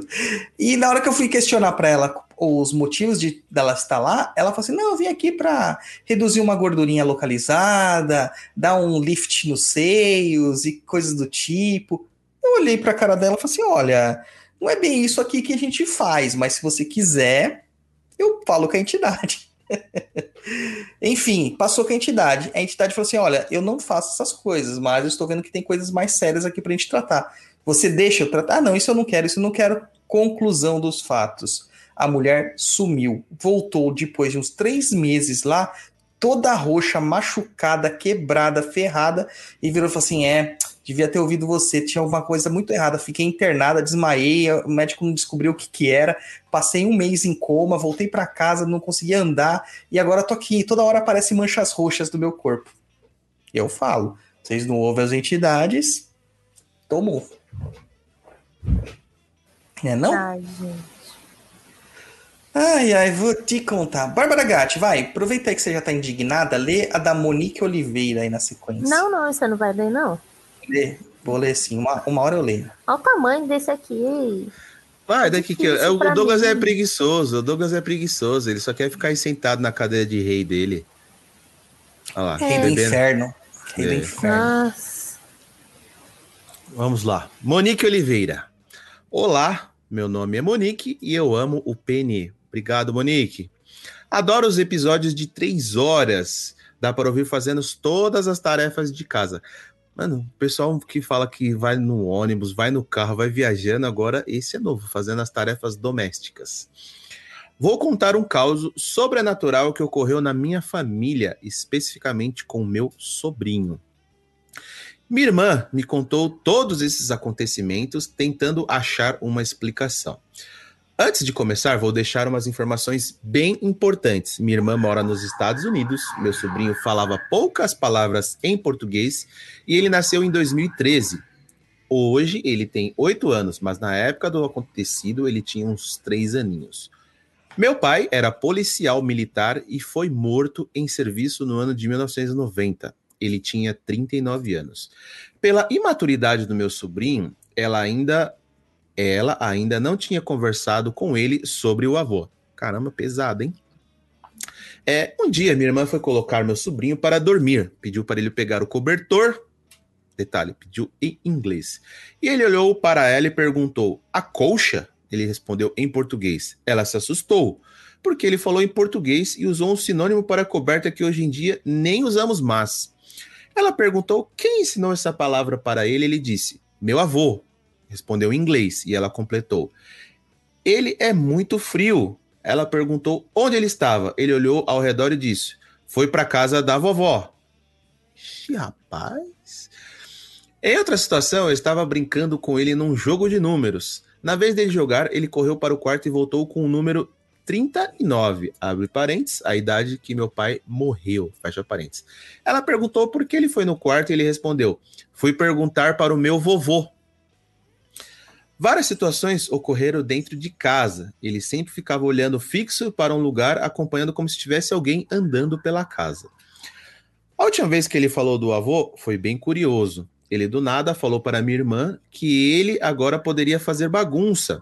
E na hora que eu fui questionar pra ela os motivos de dela estar lá, ela falou assim: não, eu vim aqui pra reduzir uma gordurinha localizada, dar um lift nos seios e coisas do tipo. Eu olhei pra cara dela e falei assim: olha, não é bem isso aqui que a gente faz, mas se você quiser, eu falo com a entidade. Enfim, passou com a entidade. A entidade falou assim: olha, eu não faço essas coisas, mas eu estou vendo que tem coisas mais sérias aqui pra gente tratar. Você deixa eu tratar? Ah, não, isso eu não quero, isso eu não quero. Conclusão dos fatos. A mulher sumiu, voltou depois de uns três meses lá, toda roxa, machucada, quebrada, ferrada, e virou e falou assim: é, devia ter ouvido você, tinha alguma coisa muito errada. Fiquei internada, desmaiei, o médico não descobriu o que, que era, passei um mês em coma, voltei para casa, não conseguia andar, e agora tô aqui, toda hora aparecem manchas roxas do meu corpo. Eu falo, vocês não ouvem as entidades, tomou. É não? Ai, gente. Ai, ai, vou te contar. Bárbara Gatti, vai, aproveita aí que você já tá indignada, lê a da Monique Oliveira aí na sequência. Não, não, você não vai ler, não. Lê, vou ler sim, uma, uma hora eu leio. Olha o tamanho desse aqui. Vai, daqui que. é, O Douglas mim. é preguiçoso. O Douglas é preguiçoso. Ele só quer ficar aí sentado na cadeira de rei dele. Olha lá, Rei do inferno. Rei do É. inferno. Nossa. Vamos lá. Monique Oliveira. Olá, meu nome é Monique e eu amo o PN. Obrigado, Monique. Adoro os episódios de três horas. Dá para ouvir fazendo todas as tarefas de casa. Mano, o pessoal que fala que vai no ônibus, vai no carro, vai viajando, agora esse é novo, fazendo as tarefas domésticas. Vou contar um caso sobrenatural que ocorreu na minha família, especificamente com meu sobrinho. Minha irmã me contou todos esses acontecimentos, tentando achar uma explicação. Antes de começar, vou deixar umas informações bem importantes. Minha irmã mora nos Estados Unidos, meu sobrinho falava poucas palavras em português e ele nasceu em 2013. Hoje ele tem oito anos, mas na época do acontecido ele tinha uns três aninhos. Meu pai era policial militar e foi morto em serviço no ano de 1990 ele tinha 39 anos. Pela imaturidade do meu sobrinho, ela ainda ela ainda não tinha conversado com ele sobre o avô. Caramba, pesado, hein? É, um dia minha irmã foi colocar meu sobrinho para dormir, pediu para ele pegar o cobertor. Detalhe, pediu em inglês. E ele olhou para ela e perguntou: "A colcha?" Ele respondeu em português. Ela se assustou, porque ele falou em português e usou um sinônimo para coberta que hoje em dia nem usamos mais. Ela perguntou quem ensinou essa palavra para ele. Ele disse: Meu avô. Respondeu em inglês e ela completou: Ele é muito frio. Ela perguntou onde ele estava. Ele olhou ao redor e disse: Foi para casa da vovó. Ixi, rapaz. Em outra situação, eu estava brincando com ele num jogo de números. Na vez dele jogar, ele correu para o quarto e voltou com o número 39, abre parênteses, a idade que meu pai morreu, fecha parênteses. Ela perguntou por que ele foi no quarto e ele respondeu: Fui perguntar para o meu vovô. Várias situações ocorreram dentro de casa. Ele sempre ficava olhando fixo para um lugar, acompanhando como se tivesse alguém andando pela casa. A última vez que ele falou do avô foi bem curioso. Ele do nada falou para minha irmã que ele agora poderia fazer bagunça.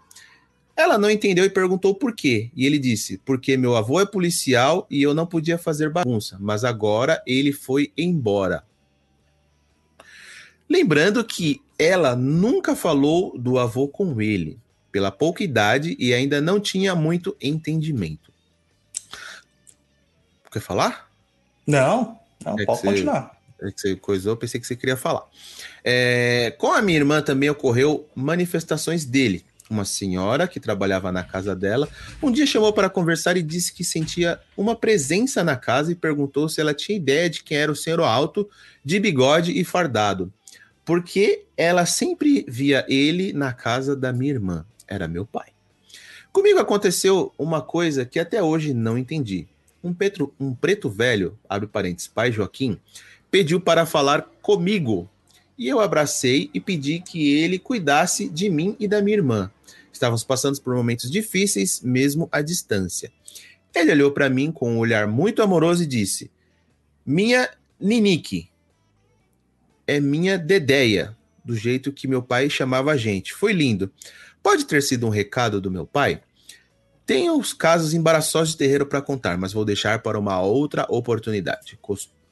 Ela não entendeu e perguntou por quê. E ele disse: Porque meu avô é policial e eu não podia fazer bagunça, mas agora ele foi embora. Lembrando que ela nunca falou do avô com ele, pela pouca idade e ainda não tinha muito entendimento. Quer falar? Não, não, É pode você- continuar. É que você coisou, eu pensei que você queria falar. É, com a minha irmã também ocorreu manifestações dele. Uma senhora que trabalhava na casa dela um dia chamou para conversar e disse que sentia uma presença na casa e perguntou se ela tinha ideia de quem era o senhor alto, de bigode e fardado. Porque ela sempre via ele na casa da minha irmã. Era meu pai. Comigo aconteceu uma coisa que até hoje não entendi. Um, petro, um preto velho, abre parênteses, pai Joaquim, pediu para falar comigo. E eu abracei e pedi que ele cuidasse de mim e da minha irmã. Estávamos passando por momentos difíceis, mesmo à distância. Ele olhou para mim com um olhar muito amoroso e disse: Minha Ninique é minha Dedeia, do jeito que meu pai chamava a gente. Foi lindo. Pode ter sido um recado do meu pai? Tenho os casos embaraçosos de terreiro para contar, mas vou deixar para uma outra oportunidade.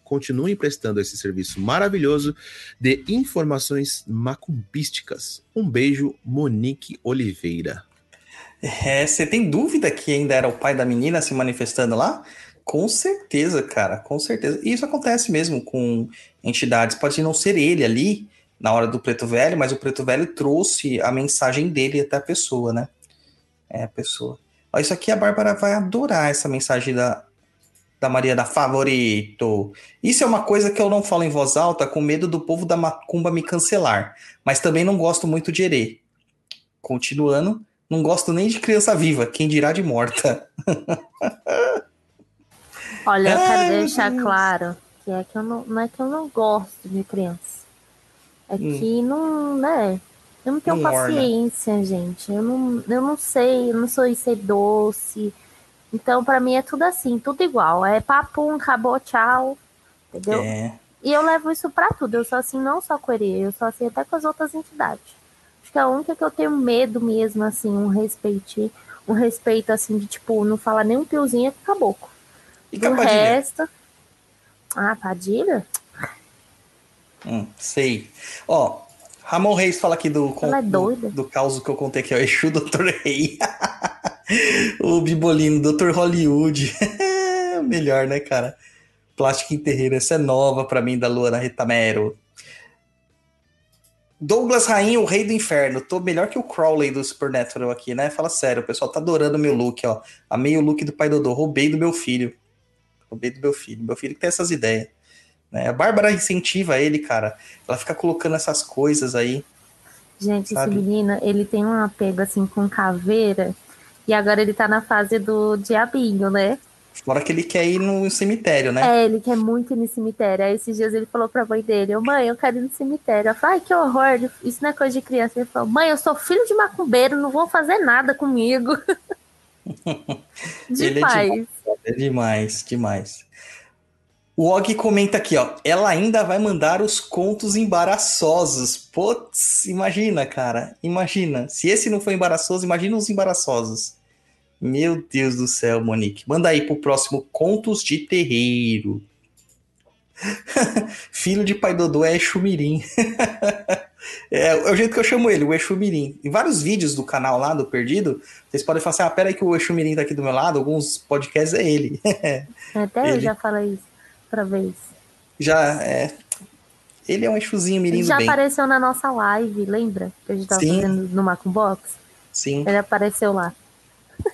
Continue prestando esse serviço maravilhoso de informações macumbísticas. Um beijo, Monique Oliveira. É, você tem dúvida que ainda era o pai da menina se manifestando lá? Com certeza, cara, com certeza. E isso acontece mesmo com entidades. Pode não ser ele ali na hora do Preto Velho, mas o Preto Velho trouxe a mensagem dele até a pessoa, né? É a pessoa. Ó, isso aqui a Bárbara vai adorar essa mensagem da, da Maria da Favorito. Isso é uma coisa que eu não falo em voz alta com medo do povo da macumba me cancelar. Mas também não gosto muito de herê. Continuando, não gosto nem de criança viva, quem dirá de morta. Olha, eu Ai, quero deixar claro que é que eu não, não é que eu não gosto de criança. É Hum. que não, né? Eu não tenho Não orna. paciência, gente. Eu não, eu não sei, eu não sou de ser doce. Então, pra mim é tudo assim, tudo igual. É papum, acabou, tchau. Entendeu? É. E eu levo isso pra tudo. Eu sou assim não só com ele, eu sou assim até com as outras entidades. Acho que a única que eu tenho medo mesmo, assim, um respeito, um respeito assim de tipo, não falar nem um piozinho é com caboclo. E Do Capadilha? resto. Ah, Padilha? Hum, sei. Ó, Ramon Reis fala aqui do, Ela é do, do caos que eu contei aqui, ó. Exu Dr. Rei. o Bibolino, Dr. Hollywood. Melhor, né, cara? Plástica em terreiro, essa é nova pra mim, da Luana Retamero. Douglas Rainha, o rei do inferno. Tô melhor que o Crowley do Supernatural aqui, né? Fala sério, o pessoal tá adorando o meu look, ó. Amei o look do pai Dodô, roubei do meu filho. Roubei do meu filho. Meu filho que tem essas ideias. Né? A Bárbara incentiva ele, cara. Ela fica colocando essas coisas aí. Gente, Sabe? esse menino, ele tem um apego assim com caveira. E agora ele tá na fase do diabinho, né? Fora que ele quer ir no cemitério, né? É, ele quer muito ir no cemitério. Aí esses dias ele falou pra mãe dele, "Ô, mãe, eu quero ir no cemitério. Ela falou, ai, que horror, isso não é coisa de criança. Ele falou, mãe, eu sou filho de macumbeiro, não vão fazer nada comigo. Ele é Demais. É demais, demais. O Og comenta aqui, ó. Ela ainda vai mandar os contos embaraçosos. Putz, imagina, cara. Imagina. Se esse não foi embaraçoso, imagina os embaraçosos. Meu Deus do céu, Monique. Manda aí pro próximo Contos de Terreiro. Filho de pai Dodô é Exumirim. é, é o jeito que eu chamo ele, o Exumirim. Em vários vídeos do canal lá, do Perdido, vocês podem falar assim, ah, pera aí que o Exumirim tá aqui do meu lado, alguns podcasts é ele. Até eu Ele- já falei isso outra vez. Já, é... Ele é um Exuzinho mirim Ele já bem. apareceu na nossa live, lembra? Que a gente tava Sim. fazendo no Macumbox. Sim. Ele apareceu lá.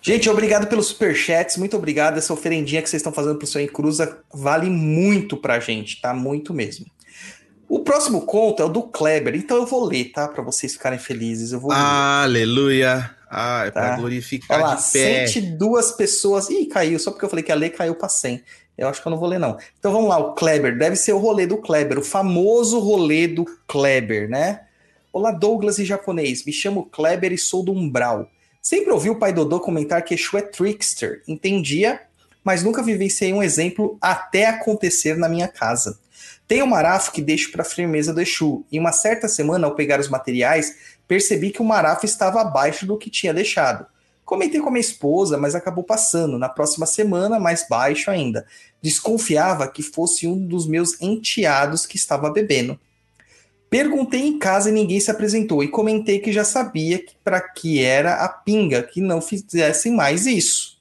Gente, obrigado pelos superchats, muito obrigado. Essa oferendinha que vocês estão fazendo pro seu Encruza vale muito pra gente, tá? Muito mesmo. O próximo conto é o do Kleber, então eu vou ler, tá? Pra vocês ficarem felizes. Eu vou ler. Aleluia. Ah, é pra Tá. glorificar Olha lá, de pé. 102 pessoas. Ih, caiu, só porque eu falei que ia ler, caiu pra 100. Eu acho que eu não vou ler, não. Então vamos lá, o Kleber. Deve ser o rolê do Kleber, o famoso rolê do Kleber, né? Olá, Douglas e japonês. Me chamo Kleber e sou do Umbral. Sempre ouvi o pai Dodô comentar que Exu é trickster. Entendia, mas nunca vivenciei um exemplo até acontecer na minha casa. Tenho um marafo que deixo para firmeza do Exu. E uma certa semana, ao pegar os materiais, percebi que o marafo estava abaixo do que tinha deixado. Comentei com a minha esposa, mas acabou passando. Na próxima semana, mais baixo ainda. Desconfiava que fosse um dos meus enteados que estava bebendo. Perguntei em casa e ninguém se apresentou e comentei que já sabia para que era a pinga, que não fizessem mais isso.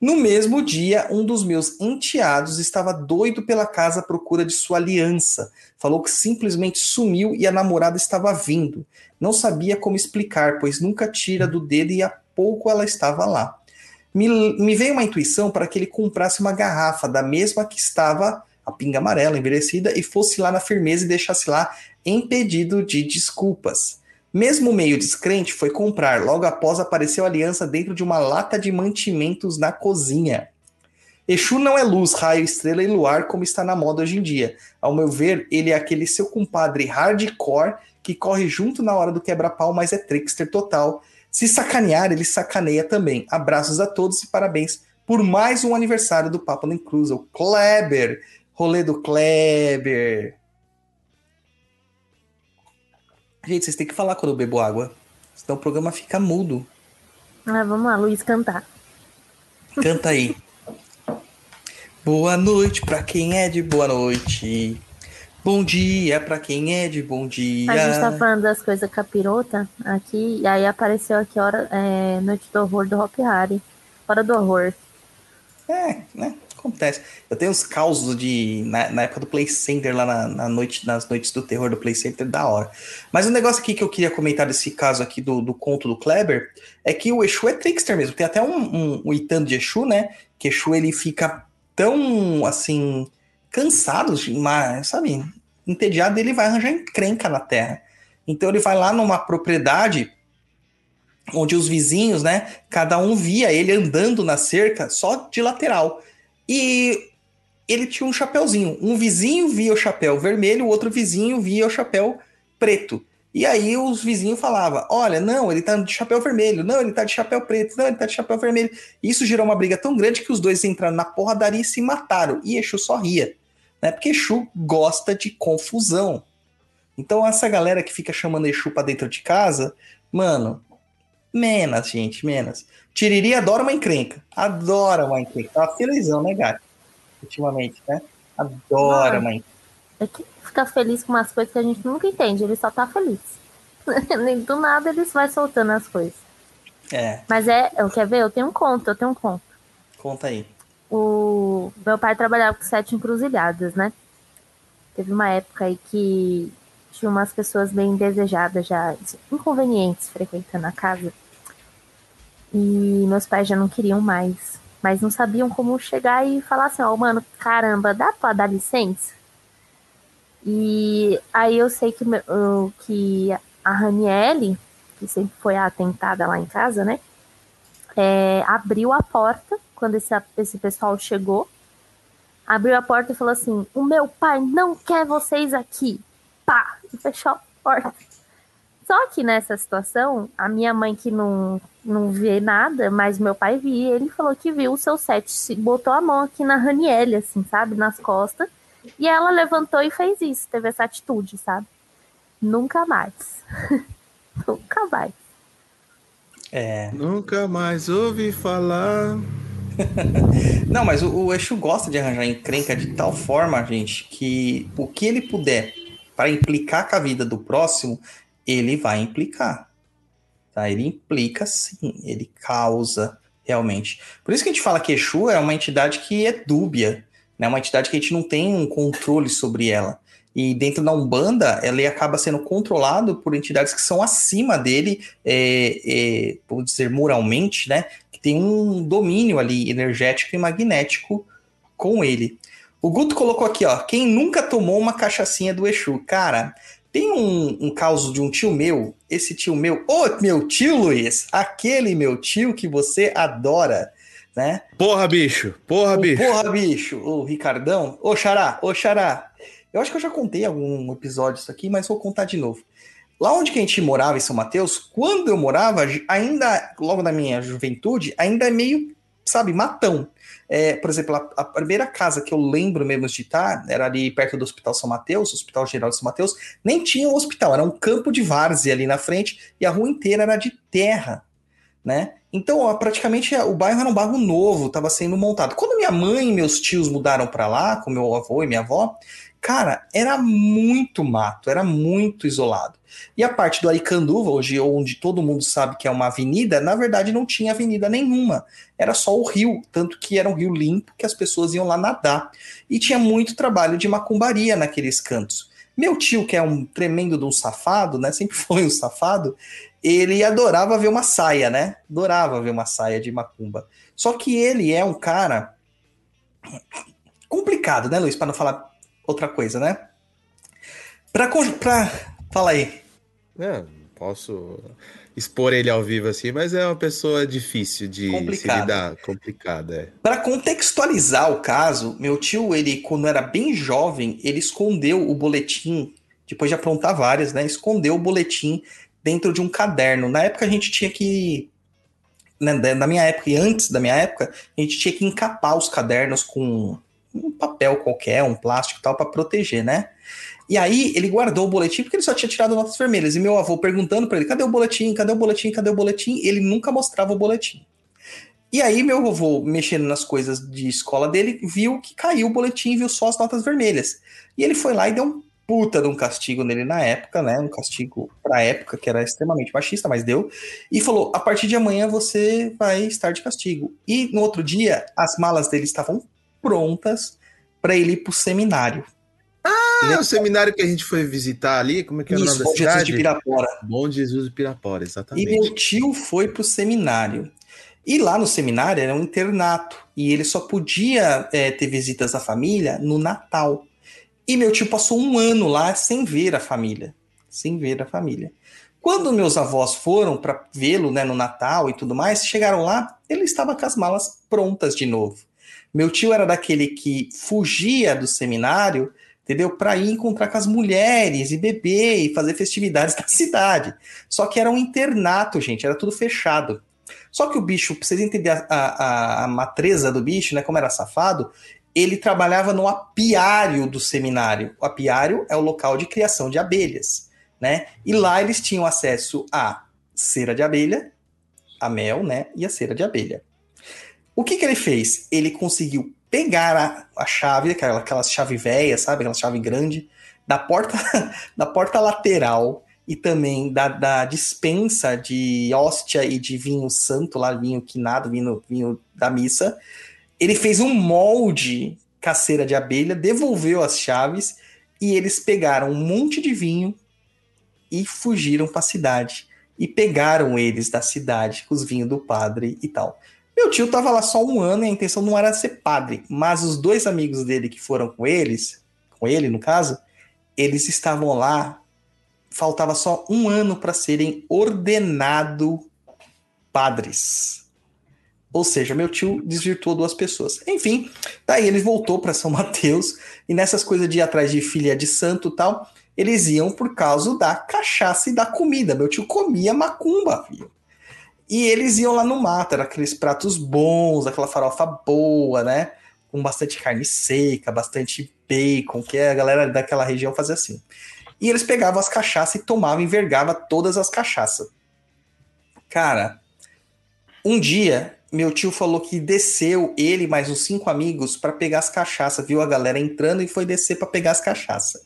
No mesmo dia, um dos meus enteados estava doido pela casa à procura de sua aliança. Falou que simplesmente sumiu e a namorada estava vindo. Não sabia como explicar, pois nunca tira do dedo e há pouco ela estava lá. Me, me veio uma intuição para que ele comprasse uma garrafa da mesma que estava a pinga amarela envelhecida e fosse lá na firmeza e deixasse lá em pedido de desculpas. Mesmo meio descrente, foi comprar. Logo após apareceu a aliança dentro de uma lata de mantimentos na cozinha. Exu não é luz, raio, estrela e luar como está na moda hoje em dia. Ao meu ver, ele é aquele seu compadre hardcore que corre junto na hora do quebra-pau, mas é trickster total. Se sacanear, ele sacaneia também. Abraços a todos e parabéns por mais um aniversário do Papo na Cruz, o Kleber. Rolê do Kleber. Gente, vocês têm que falar quando eu bebo água. Senão o programa fica mudo. Ah, vamos lá, Luiz, cantar. Canta aí. Boa noite pra quem é de boa noite. Bom dia pra quem é de bom dia. A gente tá falando das coisas capirota aqui, e aí apareceu aqui hora, é, Noite do Horror do Hop Harry. Hora do Horror. É, né? Acontece. Eu tenho uns causos de. Na, na época do Play Center, lá na, na noite, nas noites do terror do Play Center, da hora. Mas o negócio aqui que eu queria comentar desse caso aqui do, do conto do Kleber é que o Exu é trickster mesmo. Tem até um, um, um Itando de Exu, né? Que Exu ele fica tão assim. cansado, mas, sabe? Entediado, ele vai arranjar encrenca na terra. Então ele vai lá numa propriedade onde os vizinhos, né? Cada um via ele andando na cerca só de lateral. E ele tinha um chapéuzinho. Um vizinho via o chapéu vermelho, o outro vizinho via o chapéu preto. E aí os vizinhos falavam: Olha, não, ele tá de chapéu vermelho, não, ele tá de chapéu preto, não, ele tá de chapéu vermelho. E isso gerou uma briga tão grande que os dois entraram na porradaria e se mataram. E Exu só ria. Né? Porque Exu gosta de confusão. Então, essa galera que fica chamando Exu pra dentro de casa, mano, menos, gente, menos. Tiriri adora uma encrenca. Adora uma encrenca. Tá felizão, né, gato? Ultimamente, né? Adora uma encrenca. É que fica feliz com umas coisas que a gente nunca entende, ele só tá feliz. Do nada ele vai soltando as coisas. É, Mas é, eu quer ver? Eu tenho um conto, eu tenho um conto. conta aí. O meu pai trabalhava com sete encruzilhadas, né? Teve uma época aí que tinha umas pessoas bem desejadas já, inconvenientes frequentando a casa. E meus pais já não queriam mais, mas não sabiam como chegar e falar assim, ó, mano, caramba, dá pra dar licença? E aí eu sei que, que a Raniele, que sempre foi a atentada lá em casa, né? é, abriu a porta quando esse, esse pessoal chegou. Abriu a porta e falou assim: O meu pai não quer vocês aqui. Pá! E fechou a porta. Só que nessa situação, a minha mãe, que não, não vê nada, mas meu pai via, ele falou que viu o seu set, se- botou a mão aqui na Raniele, assim, sabe? Nas costas. E ela levantou e fez isso, teve essa atitude, sabe? Nunca mais. Nunca mais. É. Nunca mais ouvi falar. Não, mas o, o Exu gosta de arranjar encrenca de tal forma, gente, que o que ele puder para implicar com a vida do próximo, ele vai implicar. Tá? Ele implica sim, ele causa realmente. Por isso que a gente fala que Exu é uma entidade que é dúbia, né? Uma entidade que a gente não tem um controle sobre ela. E dentro da Umbanda, ele acaba sendo controlado por entidades que são acima dele, é, é, vamos dizer, moralmente, né? Que tem um domínio ali energético e magnético com ele. O Guto colocou aqui, ó. Quem nunca tomou uma cachaçinha do Exu? Cara, tem um, um caso de um tio meu, esse tio meu, ô meu tio Luiz, aquele meu tio que você adora, né? Porra, bicho, porra, O bicho. Porra, bicho, o Ricardão. Ô, Xará, ô, Xará. Eu acho que eu já contei algum episódio disso aqui, mas vou contar de novo. Lá onde que a gente morava, em São Mateus, quando eu morava, ainda, logo na minha juventude, ainda é meio, sabe, matão. É, por exemplo, a, a primeira casa que eu lembro mesmo de estar era ali perto do Hospital São Mateus, Hospital Geral de São Mateus, nem tinha um hospital, era um campo de várzea ali na frente e a rua inteira era de terra, né? Então, ó, praticamente o bairro era um bairro novo, estava sendo montado. Quando minha mãe e meus tios mudaram para lá, com meu avô e minha avó, cara, era muito mato, era muito isolado. E a parte do Aricanduva, hoje onde todo mundo sabe que é uma avenida, na verdade não tinha avenida nenhuma. Era só o rio, tanto que era um rio limpo que as pessoas iam lá nadar. E tinha muito trabalho de macumbaria naqueles cantos. Meu tio, que é um tremendo de um safado, né? Sempre foi um safado, ele adorava ver uma saia, né? Adorava ver uma saia de macumba. Só que ele é um cara complicado, né, Luiz? Para não falar outra coisa, né? Pra, pra... Fala aí. É, posso expor ele ao vivo assim, mas é uma pessoa difícil de se Complicado. lidar, complicada, é. Para contextualizar o caso, meu tio, ele, quando era bem jovem, ele escondeu o boletim, depois de aprontar várias, né? Escondeu o boletim dentro de um caderno. Na época a gente tinha que. né, Na minha época e antes da minha época, a gente tinha que encapar os cadernos com um papel qualquer, um plástico tal, para proteger, né? E aí ele guardou o boletim porque ele só tinha tirado notas vermelhas. E meu avô perguntando para ele: cadê o boletim? Cadê o boletim? Cadê o boletim? Ele nunca mostrava o boletim. E aí, meu avô, mexendo nas coisas de escola dele, viu que caiu o boletim e viu só as notas vermelhas. E ele foi lá e deu um puta de um castigo nele na época, né? Um castigo pra época que era extremamente machista, mas deu. E falou: a partir de amanhã você vai estar de castigo. E no outro dia, as malas dele estavam prontas para ele ir pro seminário. Ah, é o seminário que a gente foi visitar ali, como é que é o nome da Bom Jesus cidade? de Pirapora. Bom Jesus de Pirapora, E exatamente. meu tio foi pro seminário. E lá no seminário era um internato. E ele só podia é, ter visitas da família no Natal. E meu tio passou um ano lá sem ver a família. Sem ver a família. Quando meus avós foram para vê-lo né, no Natal e tudo mais, chegaram lá, ele estava com as malas prontas de novo. Meu tio era daquele que fugia do seminário, entendeu? Para ir encontrar com as mulheres e beber e fazer festividades na cidade. Só que era um internato, gente, era tudo fechado. Só que o bicho, pra vocês entenderem a, a, a matreza do bicho, né? Como era safado, ele trabalhava no apiário do seminário. O apiário é o local de criação de abelhas, né? E lá eles tinham acesso a cera de abelha, a mel, né? E a cera de abelha. O que, que ele fez? Ele conseguiu pegar a, a chave, aquela, aquela chave velha, sabe? Aquela chave grande, da porta, da porta lateral e também da, da dispensa de hóstia e de vinho santo, lá, vinho quinado, vinho, vinho da missa. Ele fez um molde caseira de abelha, devolveu as chaves e eles pegaram um monte de vinho e fugiram para a cidade. E pegaram eles da cidade os vinhos do padre e tal. Meu tio tava lá só um ano e a intenção não era ser padre, mas os dois amigos dele que foram com eles, com ele no caso, eles estavam lá faltava só um ano para serem ordenado padres. Ou seja, meu tio desvirtuou duas pessoas. Enfim, daí ele voltou para São Mateus e nessas coisas de ir atrás de filha de santo tal, eles iam por causa da cachaça e da comida. Meu tio comia macumba, filho. E eles iam lá no mato, era aqueles pratos bons, aquela farofa boa, né? Com bastante carne seca, bastante bacon, que a galera daquela região fazia assim. E eles pegavam as cachaças e tomavam, envergava todas as cachaças. Cara, um dia, meu tio falou que desceu ele mais uns cinco amigos para pegar as cachaças, viu a galera entrando e foi descer para pegar as cachaças.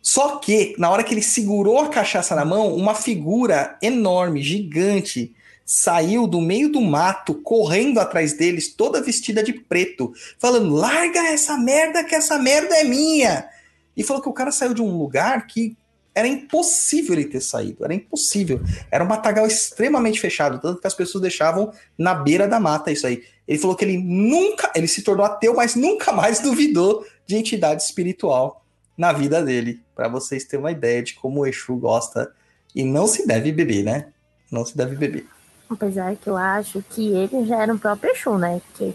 Só que, na hora que ele segurou a cachaça na mão, uma figura enorme, gigante, saiu do meio do mato, correndo atrás deles, toda vestida de preto, falando: larga essa merda, que essa merda é minha. e falou que o cara saiu de um lugar que era impossível ele ter saído, era impossível. Era um matagal extremamente fechado, tanto que as pessoas deixavam na beira da mata isso aí. Ele falou que ele nunca, ele se tornou ateu, mas nunca mais duvidou de entidade espiritual na vida dele, para vocês terem uma ideia de como o Exu gosta e não se deve beber, né? Não se deve beber. Apesar que eu acho que ele já era um próprio Exu, né? Porque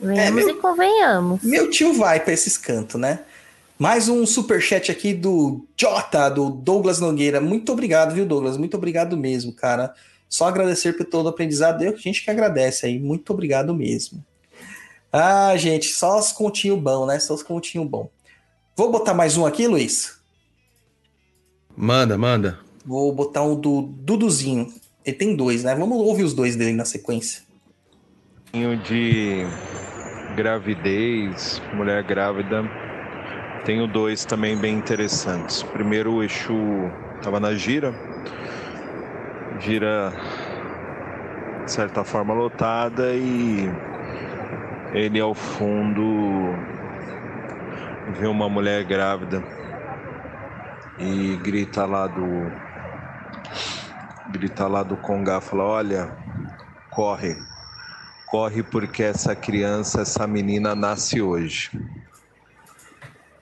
venhamos meu- e convenhamos. Meu tio vai para esses cantos, né? Mais um superchat aqui do Jota, do Douglas Nogueira. Muito obrigado, viu, Douglas? Muito obrigado mesmo, cara. Só agradecer por todo o aprendizado. Eu, gente que agradece aí. Muito obrigado mesmo. Ah, gente, só os continhos bom, né? Só os continhos bom. Vou botar mais um aqui, Luiz? Manda, manda. Vou botar um do Duduzinho. Tem dois, né? Vamos ouvir os dois dele na sequência. de gravidez, mulher grávida. Tenho dois também bem interessantes. Primeiro, o Exu estava na gira, gira de certa forma lotada e ele ao fundo vê uma mulher grávida e grita lá do grita lá do Congá, fala, olha, corre, corre porque essa criança, essa menina nasce hoje.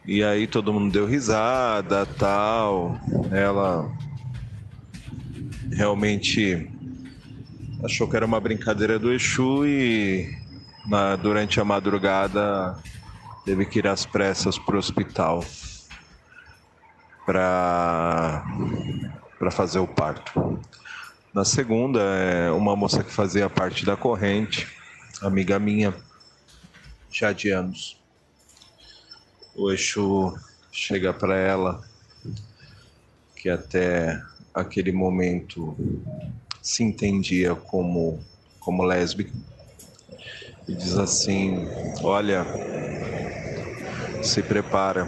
E aí todo mundo deu risada, tal. Ela realmente achou que era uma brincadeira do Exu e na- durante a madrugada teve que ir às pressas para o hospital para para fazer o parto. Na segunda, é uma moça que fazia parte da corrente, amiga minha, já de anos. O Exu chega para ela, que até aquele momento se entendia como, como lésbica, e diz assim: Olha, se prepara,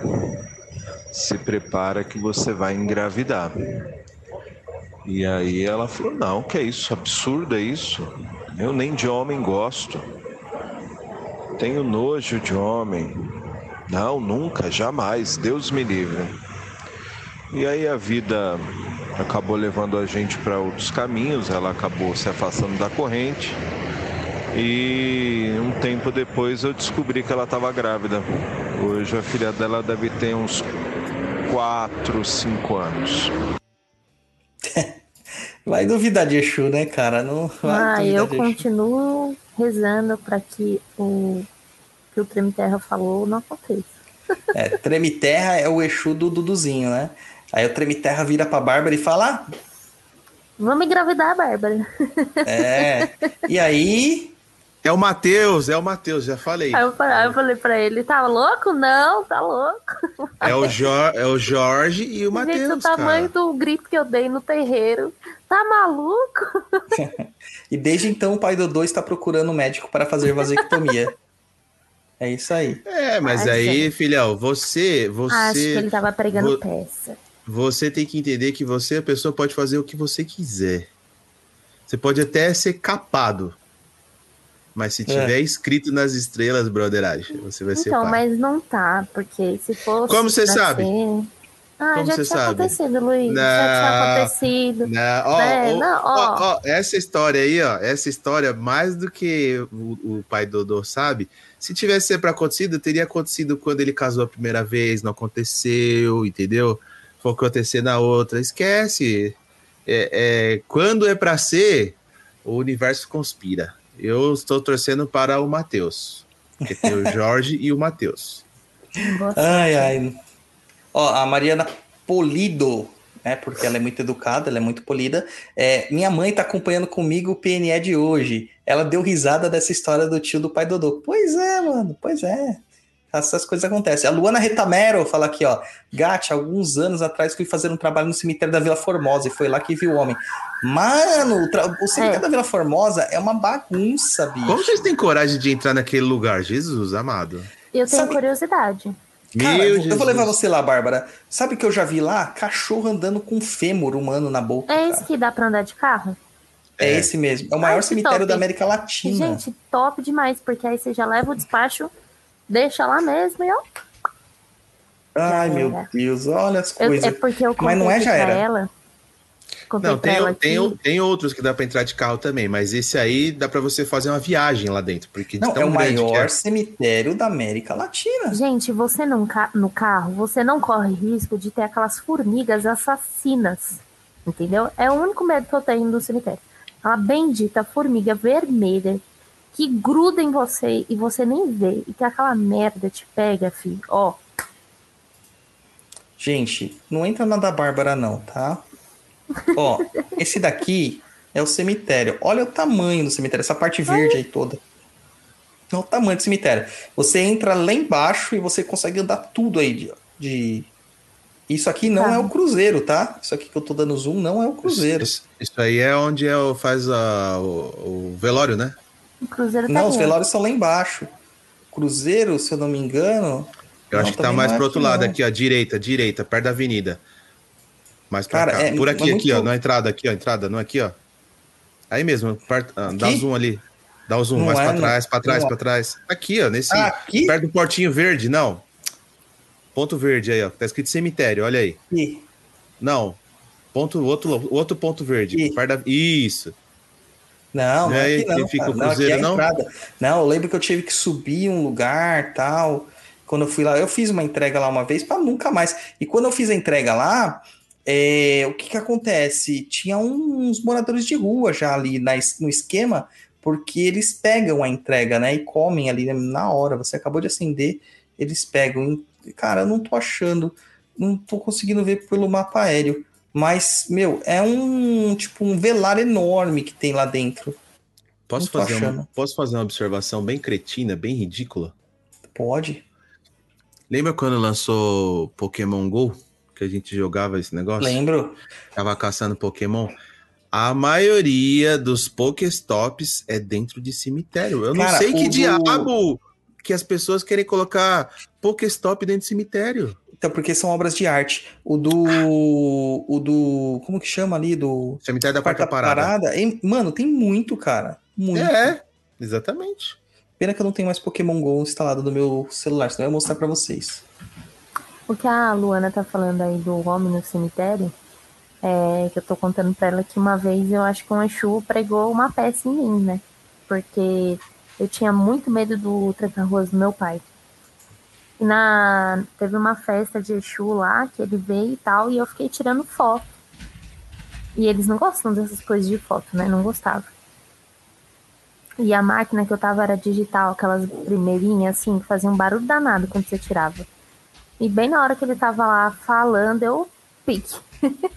se prepara que você vai engravidar. E aí ela falou: Não, que é isso? Absurdo é isso? Eu nem de homem gosto. Tenho nojo de homem. Não, nunca, jamais. Deus me livre. E aí a vida acabou levando a gente para outros caminhos. Ela acabou se afastando da corrente. E um tempo depois eu descobri que ela estava grávida. Hoje a filha dela deve ter uns 4, 5 anos. Vai duvidar de Exu, né, cara? Não vai Ah, eu de Exu. continuo rezando para que o que o Treme Terra falou não aconteça. É, Treme Terra é o Exu do Duduzinho, né? Aí o Treme Terra vira pra Bárbara e fala: "Ah, Vamos engravidar, Bárbara. É. E aí, É o Matheus, é o Matheus, já falei. Aí eu, aí eu falei pra ele, tá louco? Não, tá louco. É o, Jor, é o Jorge e o Gente, o Matheus, tamanho cara. do grito que eu dei no terreiro. Tá maluco? e desde então o pai Dodô está procurando um médico para fazer vasectomia. é isso aí. É, mas Ai, aí, gente. filhão, você, Acho que você, ele tava pregando vo- peça. você tem que entender que você, a pessoa pode fazer o que você quiser. Você pode até ser capado. Mas se tiver escrito nas estrelas, brotheragem, você vai ser Então, mas não tá, porque se fosse. Como você sabe? ser- Ah, Como já você tinha sabe? acontecido, Luiz. Já Não. tinha acontecido. Não, ó, É, ó, não, ó, ó. essa história aí, ó, essa história, mais do que o, o pai Dodô sabe, se tivesse sempre acontecido, teria acontecido quando ele casou a primeira vez, não aconteceu, entendeu? Foi acontecer na outra, esquece. É, é, quando é pra ser, o universo conspira. Eu estou torcendo para o Matheus, porque tem o Jorge e o Matheus. Ai, ai. Ó, a Mariana Polido, né? Porque ela é muito educada, ela é muito polida. É, minha mãe tá acompanhando comigo o PNE de hoje. Ela deu risada dessa história do tio do pai Dodô. Pois é, mano, pois é. Essas coisas acontecem. A Luana Retamero fala aqui, ó. Gatti, alguns anos atrás fui fazer um trabalho no cemitério da Vila Formosa e foi lá que vi o homem. Mano, o, tra- o cemitério É. da Vila Formosa é uma bagunça, bicho. Como vocês têm coragem de entrar naquele lugar? Jesus amado. Eu tenho Sabe- curiosidade. Cara, Meu eu vou- eu vou levar Jesus. você lá, Bárbara. Sabe o que eu já vi lá? Cachorro andando com fêmur humano na boca. É cara. esse que dá pra andar de carro? É, É. esse mesmo. É o maior Ai, cemitério top. da América Latina. Gente, top demais, porque aí você já leva o despacho, deixa lá mesmo e ó. Ai, meu era. Deus, olha as Eu- coisas. é porque eu contei Mas não é, já era. ela. Contei Não, tem, ela tem, que- tem outros que dá pra entrar de carro também, mas esse aí dá pra você fazer uma viagem lá dentro, porque de Não, tão é o que maior é. cemitério da América Latina. Gente, você não ca- no carro, você não corre risco de ter aquelas formigas assassinas. Entendeu? É o único medo que eu tenho do cemitério. Aquela bendita formiga vermelha que gruda em você e você nem vê. E que aquela merda te pega, filho. Ó, Gente, não entra na da Bárbara, não, tá? Ó, esse daqui é o cemitério. Olha o tamanho do cemitério, essa parte verde aí toda. Olha o tamanho do cemitério. Você entra lá embaixo e você consegue andar tudo aí de. de- Isso aqui não Tá. é o cruzeiro, tá? Isso aqui que eu tô dando zoom não é o cruzeiro. Isso, isso aí é onde é o, faz a- o, o velório, né? O Cruzeiro tá Não, os velórios são lá embaixo. Cruzeiro, se eu não me engano. Eu Não, acho que tá mais é pro outro aqui, lado, não. aqui, ó, direita, direita, perto da avenida. Mais pra Cara, cá. é- Por aqui, é aqui, ó, muito- na entrada, aqui, ó, entrada, não aqui, ó. Aí mesmo, perto, ah, dá Aqui? o zoom ali. Dá o zoom, Não mais é, pra não- trás, pra trás, não. pra trás. Aqui, ó, nesse. Ah, aqui? Perto do portinho verde, não. Ponto verde aí, ó. Tá escrito cemitério, olha aí. Aqui. Não. Ponto, outro, outro ponto verde. Aqui. Perto da- Isso. Não, não é aqui não. fica cara. o não, aqui é não? entrada. Não, eu lembro que eu tive que subir um lugar tal. Quando eu fui lá, eu fiz uma entrega lá uma vez para nunca mais. E quando eu fiz a entrega lá, é, o que que acontece? Tinha uns moradores de rua já ali na no esquema, porque eles pegam a entrega, né? E comem ali né, na hora. Você acabou de acender, eles pegam. Cara, eu não tô achando, não tô conseguindo ver pelo mapa aéreo. Mas, meu, é um tipo um velar enorme que tem lá dentro. Posso Não fazer, uma, posso fazer uma observação bem cretina, bem ridícula? Pode? Lembra quando lançou Pokémon GO? Que a gente jogava esse negócio? Lembro. Tava caçando Pokémon. A maioria dos Pokéstops é dentro de cemitério. Eu não Cara, sei que do- diabo que as pessoas querem colocar Pokéstop dentro de cemitério. Então, porque são obras de arte. O do. O do. Como que chama ali? Do. Cemitério da quarta, parada. hein? Mano, tem muito, cara. Muito. É, exatamente. Pena que eu não tenho mais Pokémon GO instalado no meu celular, senão eu ia mostrar pra vocês. O que a Luana tá falando aí do homem no cemitério, é que eu tô contando pra ela que uma vez eu acho que um Exu pregou uma peça em mim, né? Porque eu tinha muito medo do tranca-ruas do meu pai. Na, teve uma festa de Exu lá, que ele veio e tal, e eu fiquei tirando foto. E eles não gostam dessas coisas de foto, né? Não gostavam. E a máquina que eu tava era digital, aquelas primeirinhas assim, que um barulho danado quando você tirava. E bem na hora que ele tava lá falando, eu pique.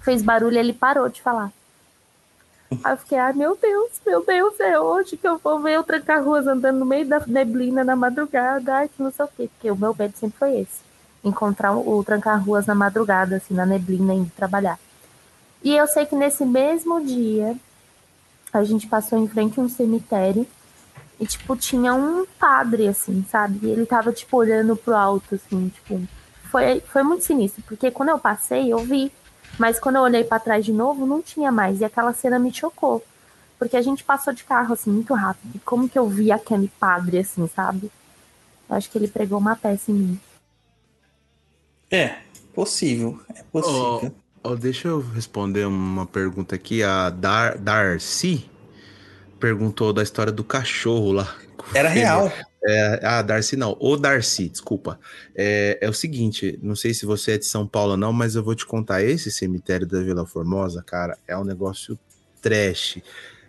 Fez barulho ele parou de falar. Aí eu fiquei, ai meu Deus, meu Deus, é hoje que eu vou ver o tranca-ruas andando no meio da neblina na madrugada. Ai, que não sei o quê. Porque o meu medo sempre foi esse. Encontrar o tranca-ruas na madrugada, assim, na neblina, indo trabalhar. E eu sei que nesse mesmo dia, a gente passou em frente a um cemitério e, tipo, tinha um padre, assim, sabe? E ele tava, tipo, olhando pro alto, assim, tipo. Foi, foi muito sinistro, porque quando eu passei, eu vi. Mas quando eu olhei pra trás de novo, não tinha mais. E aquela cena me chocou. Porque a gente passou de carro, assim, muito rápido. E como que eu vi aquele padre, assim, sabe? Eu acho que ele pregou uma peça em mim. É, possível. É possível. Ó, deixa eu responder uma pergunta aqui. A Dar Darcy perguntou da história do cachorro lá. Era real. É, ah, Darcy não. O Darcy, desculpa. É, é o seguinte, não sei se você é de São Paulo ou não, mas eu vou te contar. Esse cemitério da Vila Formosa, cara, é um negócio trash.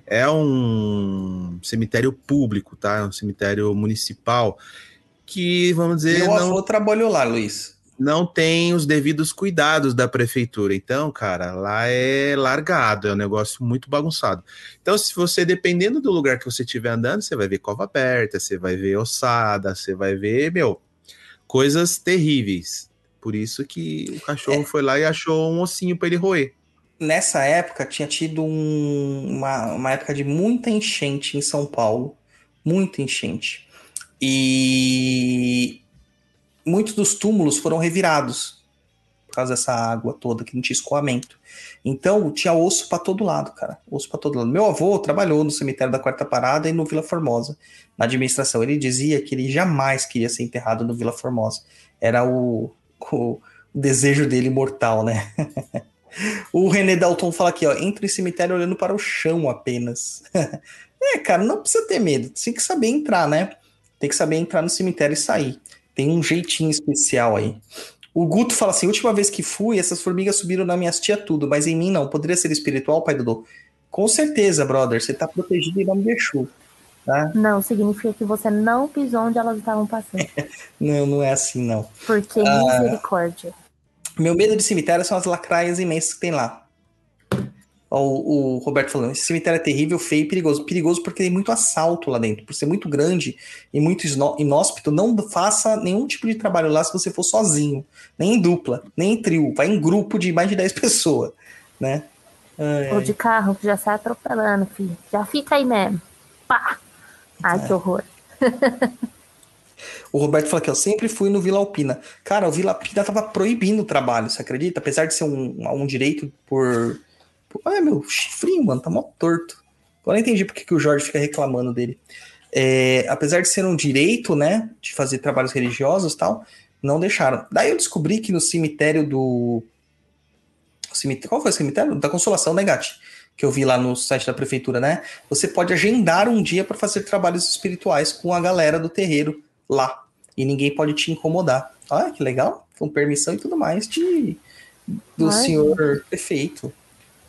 É um cemitério público, tá? É um cemitério municipal que, vamos dizer, Meu não, avô trabalhou lá, Luiz. Não tem os devidos cuidados da prefeitura. Então, cara, lá é largado, é um negócio muito bagunçado. Então, se você, dependendo do lugar que você estiver andando, você vai ver cova aberta, você vai ver ossada, você vai ver, meu, coisas terríveis. Por isso que o cachorro foi lá e achou um ossinho para ele roer. Nessa época, tinha tido um- uma, uma época de muita enchente em São Paulo. Muita enchente. E muitos dos túmulos foram revirados por causa dessa água toda, que não tinha escoamento. Então, tinha osso para todo lado, cara. Osso para todo lado. Meu avô trabalhou no cemitério da Quarta Parada e no Vila Formosa, na administração. Ele dizia que ele jamais queria ser enterrado no Vila Formosa. Era o, o desejo dele mortal, né? o René Dalton fala aqui, ó, entra em cemitério olhando para o chão apenas. é, cara, não precisa ter medo, tem que saber entrar, né? Tem que saber entrar no cemitério e sair. Tem um jeitinho especial aí. O Guto fala assim: última vez que fui, essas formigas subiram na minha tia tudo, mas em mim não. Poderia ser espiritual, pai Dudu? Com certeza, brother. Você tá protegido em nome de Exu. Tá? Não, significa que você não pisou onde elas estavam passando. não, não é assim, não. Porque ah, misericórdia. Meu medo de cemitério são as lacraias imensas que tem lá. O, o, Roberto falando, esse cemitério é terrível, feio e perigoso. Perigoso porque tem muito assalto lá dentro. Por ser muito grande e muito inóspito, não faça nenhum tipo de trabalho lá se você for sozinho. Nem em dupla, nem em trio. Vai em grupo de mais de 10 pessoas, né? Ai, Ou de carro, que já sai atropelando, filho. Já fica aí mesmo. Pá! Ai, é. que horror. O Roberto fala que eu sempre fui no Vila Alpina. Cara, o Vila Alpina tava proibindo o trabalho, você acredita? Apesar de ser um, um direito por Olha, meu, chifrinho, mano, tá mó torto. Agora eu entendi porque que o Jorge fica reclamando dele. É, apesar de ser um direito, né, de fazer trabalhos religiosos tal, não deixaram. Daí eu descobri que no cemitério do. Cemitério, qual foi o cemitério? Da Consolação, né, Gatti? Que eu vi lá no site da prefeitura, né? Você pode agendar um dia para fazer trabalhos espirituais com a galera do terreiro lá. E ninguém pode te incomodar. Olha que legal, com permissão e tudo mais de, do Ai, senhor prefeito.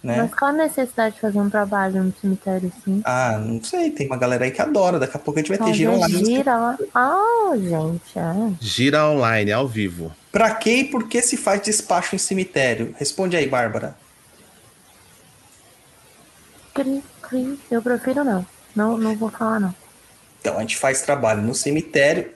Né? Mas qual a necessidade de fazer um trabalho no cemitério assim? Ah, não sei, tem uma galera aí que adora. Daqui a pouco a gente vai ter gira online. Gira lá. Ah, gente. É. Gira online, ao vivo. Pra que e por que se faz despacho em cemitério? Responde aí, Bárbara. Cri, cri. Eu prefiro não. Não, não vou falar, não. Então, a gente faz trabalho no cemitério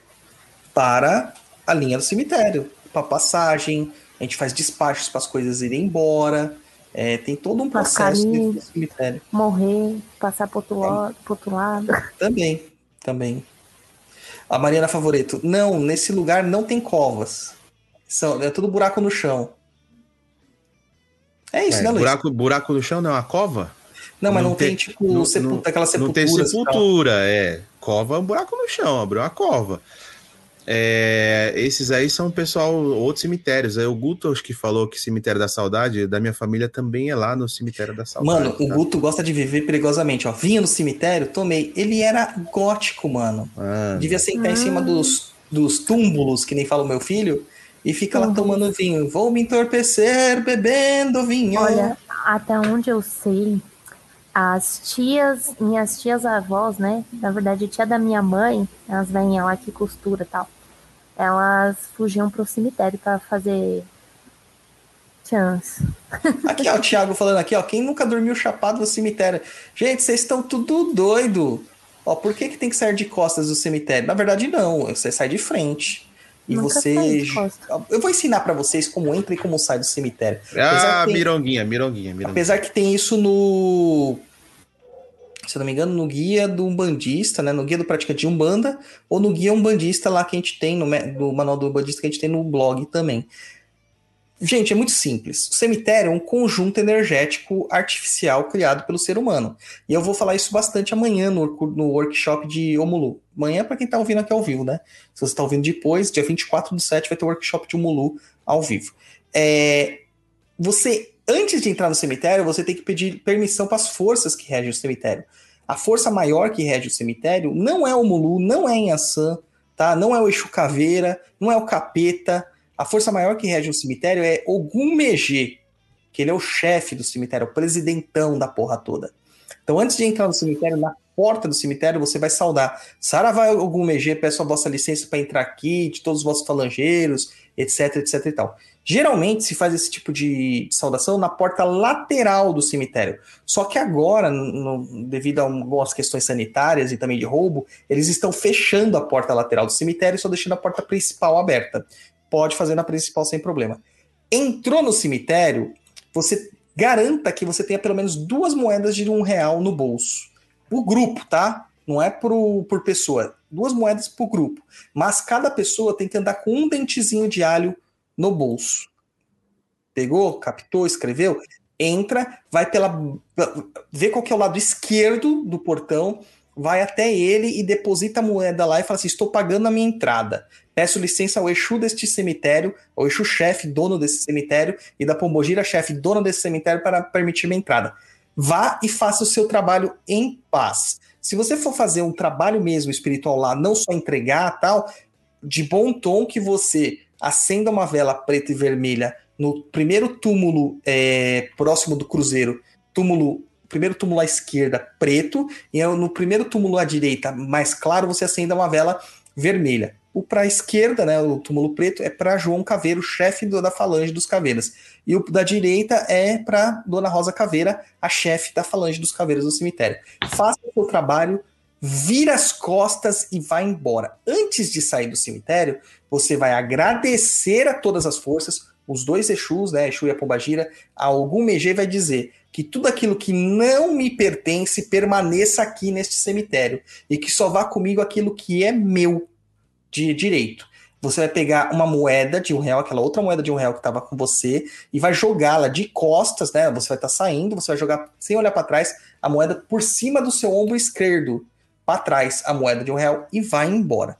para a linha do cemitério. Para passagem, a gente faz despachos para as coisas irem embora é, tem todo um processo do cemitério. Morrer, passar para outro, lado, outro lado. Também, também. A Mariana Favoreto, não, nesse lugar não tem covas. São, é tudo buraco no chão. É isso, é, né, Luiz? Buraco, buraco no chão não é uma cova? Não, mas não, não tem, tem, tipo, não, sepulta, aquela sepultura. Não tem sepultura, é. Cova é um buraco no chão, abriu uma cova. É, esses aí são pessoal, outros cemitérios. É o Guto acho que falou que cemitério da saudade, da minha família também é lá no cemitério da saudade. Mano, tá? o Guto gosta de viver perigosamente, ó. Vinha no cemitério, tomei. Ele era gótico, mano. Ah, Devia sentar ah. em cima dos, dos túmulos, que nem fala o meu filho, e fica uhum. lá tomando vinho. Vou me entorpecer bebendo vinho. Olha, até onde eu sei, as tias, minhas tias avós, né? Na verdade, a tia da minha mãe, elas vêm lá que costura e tal elas fugiam pro cemitério para fazer chance. Aqui, ó, o Thiago falando aqui, ó, quem nunca dormiu chapado no cemitério? Gente, vocês estão tudo doido. Ó, por que, que tem que sair de costas do cemitério? Na verdade, não, você sai de frente. E nunca você. Eu vou ensinar para vocês como entra e como sai do cemitério. Ah, tem... mironguinha, mironguinha, mironguinha. Apesar que tem isso no se não me engano, no guia do Umbandista, né? No guia do praticante de Umbanda, ou no guia Umbandista lá que a gente tem, no, no manual do Umbandista que a gente tem no blog também. Gente, é muito simples. O cemitério é um conjunto energético artificial criado pelo ser humano. E eu vou falar isso bastante amanhã no, no workshop de Omulu. Amanhã, para quem está ouvindo aqui ao vivo, né? Se você está ouvindo depois, dia 24 do 7 vai ter o workshop de Omulu ao vivo. É, você antes de entrar no cemitério, você tem que pedir permissão para as forças que regem o cemitério. A força maior que rege o cemitério não é o Mulu, não é Inhaçã, tá? Não é o Exu Caveira, não é o Capeta. A força maior que rege o cemitério é Ogum Megê, que ele é o chefe do cemitério, o presidentão da porra toda. Então, antes de entrar no cemitério, na porta do cemitério, você vai saudar. Saravá Ogum Megê, peço a vossa licença para entrar aqui, de todos os vossos falangeiros, etc, etc e tal. Geralmente se faz esse tipo de saudação na porta lateral do cemitério. Só que agora, no, devido a algumas questões sanitárias e também de roubo, eles estão fechando a porta lateral do cemitério só deixando a porta principal aberta. Pode fazer na principal sem problema. Entrou no cemitério, você garanta que você tenha pelo menos duas moedas de um real no bolso. O grupo, tá? Não é por, por pessoa. Duas moedas por grupo. Mas cada pessoa tem que andar com um dentezinho de alho no bolso. Pegou, captou, escreveu? Entra, vai pela. vê qual que é o lado esquerdo do portão, vai até ele e deposita a moeda lá e fala assim: estou pagando a minha entrada. Peço licença ao Exu deste cemitério, ao Exu chefe, dono desse cemitério, e da Pombogira chefe, dona desse cemitério, para permitir minha entrada. Vá e faça o seu trabalho em paz. Se você for fazer um trabalho mesmo espiritual lá, não só entregar tal, de bom tom que você acenda uma vela preta e vermelha no primeiro túmulo é, próximo do cruzeiro, túmulo primeiro túmulo à esquerda preto e no primeiro túmulo à direita mais claro você acenda uma vela vermelha. O para a esquerda, né, o túmulo preto é para João Caveiro, chefe da falange dos caveiras. E o da direita é para Dona Rosa Caveira, a chefe da falange dos caveiras do cemitério. Faça o seu trabalho, vira as costas e vai embora. Antes de sair do cemitério, você vai agradecer a todas as forças, os dois Exus, né, Exu e a Pombagira, algum Megê vai dizer que tudo aquilo que não me pertence permaneça aqui neste cemitério e que só vá comigo aquilo que é meu de direito. Você vai pegar uma moeda de um real, aquela outra moeda de um real que estava com você, e vai jogá-la de costas, né? Você vai estar tá saindo, você vai jogar sem olhar para trás a moeda por cima do seu ombro esquerdo, para trás a moeda de um real e vai embora.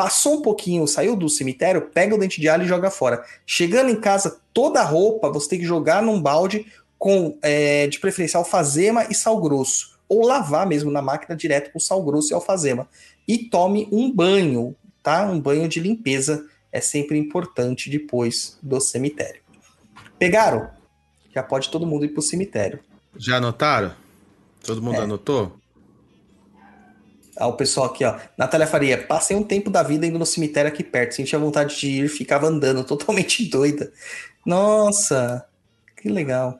Passou um pouquinho, saiu do cemitério, pega o dente de alho e joga fora. Chegando em casa, toda a roupa você tem que jogar num balde com, é, de preferência, alfazema e sal grosso. Ou lavar mesmo na máquina direto com sal grosso e alfazema. E tome um banho, tá? Um banho de limpeza é sempre importante depois do cemitério. Pegaram? Já pode todo mundo ir pro cemitério. Já anotaram? Todo mundo é. anotou? Ah, o pessoal aqui, ó. Natália Faria, passei um tempo da vida indo no cemitério aqui perto. Sentia vontade de ir, ficava andando, totalmente doida. Nossa, que legal.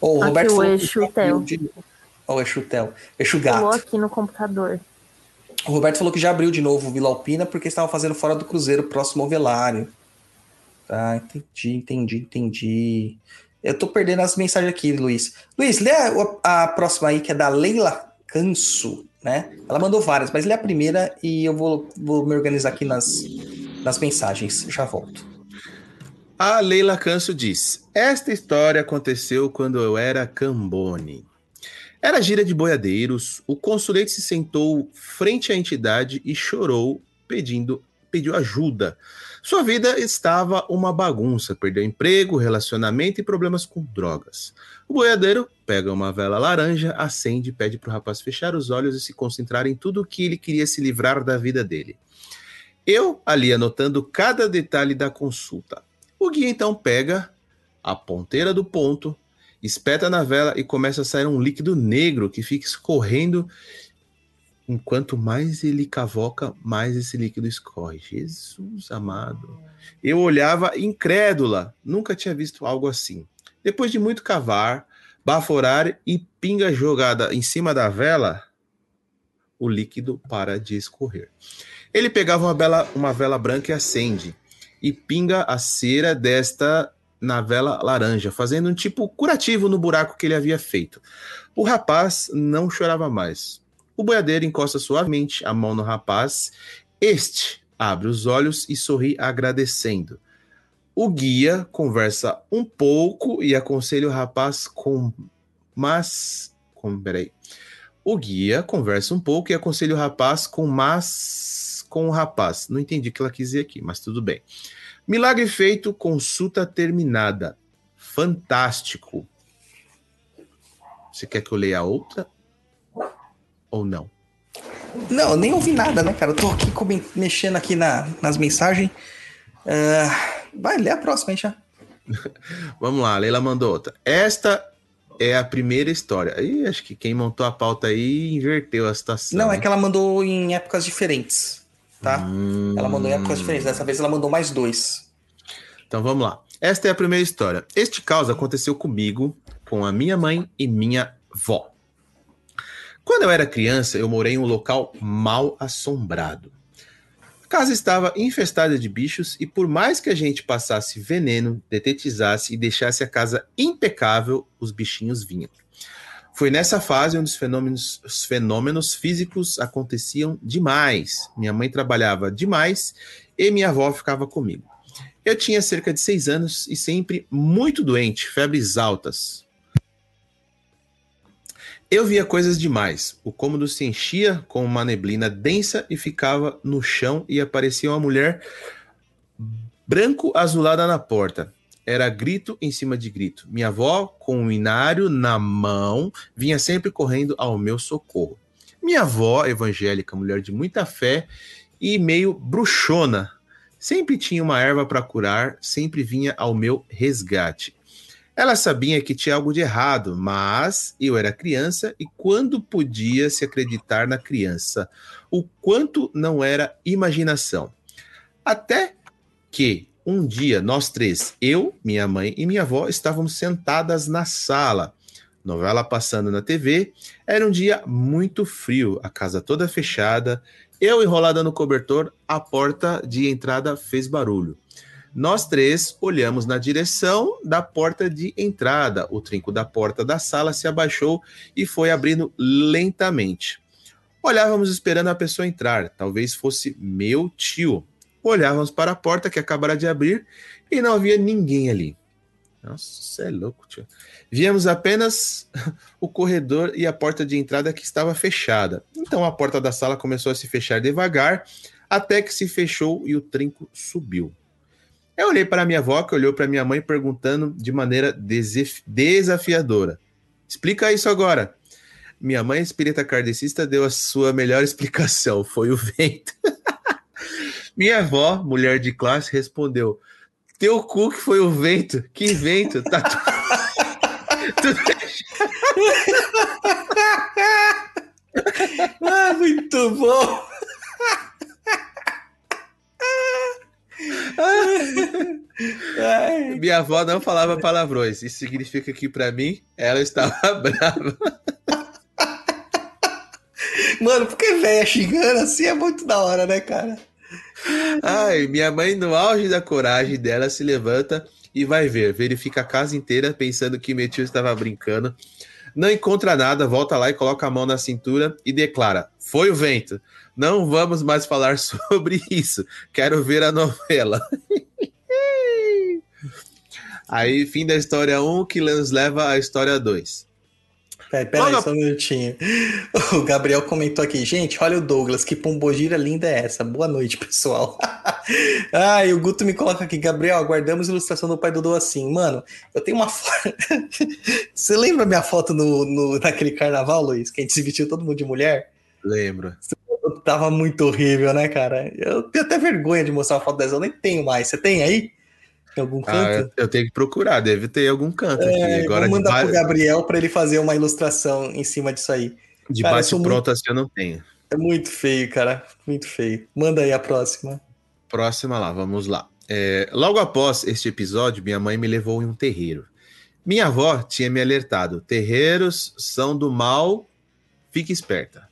Oh, o Roberto o Exu Tel. De... Oh, o Exu Tel. Exu Gato. Falou aqui no computador. O Roberto falou que já abriu de novo o Vila Alpina porque estavam fazendo fora do Cruzeiro, próximo ao Velário. Tá, entendi, entendi, entendi. Eu tô perdendo as mensagens aqui, Luiz. Luiz, lê a, a próxima aí, que é da Leila Canso, né? Ela mandou várias, mas lê a primeira e eu vou, vou me organizar aqui nas, nas mensagens. Já volto. A Leila Canso diz: Esta história aconteceu quando eu era Cambone. Era gira de boiadeiros, o consulente se sentou frente à entidade e chorou, pedindo, pediu ajuda. Sua vida estava uma bagunça, perdeu emprego, relacionamento e problemas com drogas. O boiadeiro pega uma vela laranja, acende e pede para o rapaz fechar os olhos e se concentrar em tudo o que ele queria se livrar da vida dele. Eu ali anotando cada detalhe da consulta. O guia então pega a ponteira do ponto, espeta na vela e começa a sair um líquido negro que fica escorrendo. Enquanto mais ele cavoca, mais esse líquido escorre. Jesus amado. Eu olhava incrédula, nunca tinha visto algo assim. Depois de muito cavar, baforar e pinga jogada em cima da vela, o líquido para de escorrer. Ele pegava uma vela, uma vela branca e acende, e pinga a cera desta na vela laranja, fazendo um tipo curativo no buraco que ele havia feito. O rapaz não chorava mais. O boiadeiro encosta suavemente a mão no rapaz. Este abre os olhos e sorri agradecendo. O guia conversa um pouco e aconselha o rapaz com. Mas. Com, peraí. O guia conversa um pouco e aconselha o rapaz com mas. Com o rapaz. Não entendi o que ela quis dizer aqui, mas tudo bem. Milagre feito, consulta terminada. Fantástico. Você quer que eu leia outra? Ou não? Não, nem ouvi nada, né, cara? Eu tô aqui mexendo aqui na, nas mensagens. Uh, vai, lê a próxima aí já. Vamos lá, Leila mandou outra. Esta é a primeira história. Aí acho que quem montou a pauta aí inverteu a situação. Não, é que ela mandou em épocas diferentes tá? Hum... Ela mandou em épocas diferentes. Dessa vez ela mandou mais dois. Então vamos lá. Esta é a primeira história. Este caos aconteceu comigo, com a minha mãe e minha vó. Quando eu era criança, eu morei em um local mal assombrado. A casa estava infestada de bichos e por mais que a gente passasse veneno, detetizasse e deixasse a casa impecável, os bichinhos vinham. Foi nessa fase onde os fenômenos, os fenômenos físicos aconteciam demais. Minha mãe trabalhava demais e minha avó ficava comigo. Eu tinha cerca de seis anos e sempre muito doente, febres altas. Eu via coisas demais. O cômodo se enchia com uma neblina densa e ficava no chão e aparecia uma mulher branco azulada na porta. Era grito em cima de grito. Minha avó, com um inário na mão, vinha sempre correndo ao meu socorro. Minha avó, evangélica, mulher de muita fé e meio bruxona, sempre tinha uma erva para curar, sempre vinha ao meu resgate. Ela sabia que tinha algo de errado, mas eu era criança e quando podia se acreditar na criança, o quanto não era imaginação. Até que um dia nós três, eu, minha mãe e minha avó, estávamos sentadas na sala, novela passando na TV. Era um dia muito frio, a casa toda fechada, eu enrolada no cobertor, a porta de entrada fez barulho. Nós três olhamos na direção da porta de entrada. O trinco da porta da sala se abaixou e foi abrindo lentamente. Olhávamos esperando a pessoa entrar, talvez fosse meu tio. Olhávamos para a porta que acabara de abrir e não havia ninguém ali. Nossa, você é louco, tio. Víamos apenas o corredor e a porta de entrada que estava fechada. Então a porta da sala começou a se fechar devagar, até que se fechou e o trinco subiu. Eu olhei para minha avó, que olhou para minha mãe, perguntando de maneira desafiadora: Explica isso agora. Minha mãe, espírita kardecista, deu a sua melhor explicação: foi o vento. minha avó, mulher de classe, respondeu: Teu cu que foi o vento? Que vento? Tá ah, muito bom! Minha avó não falava palavrões. Isso significa que para mim ela estava brava. Mano, porque velha xingando assim é muito da hora, né, cara? Ai, minha mãe, no auge da coragem dela, se levanta e vai ver. Verifica a casa inteira pensando que meu tio estava brincando. Não encontra nada, volta lá e coloca a mão na cintura e declara: Foi o vento. Não vamos mais falar sobre isso. Quero ver a novela. Aí, fim da história 1, que nos leva à história 2. Peraí, peraí, só um minutinho. O Gabriel comentou aqui, gente, olha o Douglas, que pombogira linda é essa? Boa noite, pessoal. ah, e o Guto me coloca aqui, Gabriel, aguardamos ilustração do pai Dodô assim. Mano, eu tenho uma foto. Você lembra minha foto no, no, naquele carnaval, Luiz? Que a gente se vestiu todo mundo de mulher? Lembro. Tava muito horrível, né, cara? Eu tenho até vergonha de mostrar uma foto dessa, eu nem tenho mais. Você tem aí? Em algum ah, canto? Ah, eu tenho que procurar, deve ter algum canto é, aqui. Agora, vou mandar de... pro Gabriel para ele fazer uma ilustração em cima disso aí. De cara, bate pronto muito... assim eu não tenho. É muito feio, cara. Muito feio. Manda aí a próxima. Próxima lá, vamos lá. É, logo após este episódio, minha mãe me levou em um terreiro. Minha avó tinha me alertado: terreiros são do mal, fique esperta.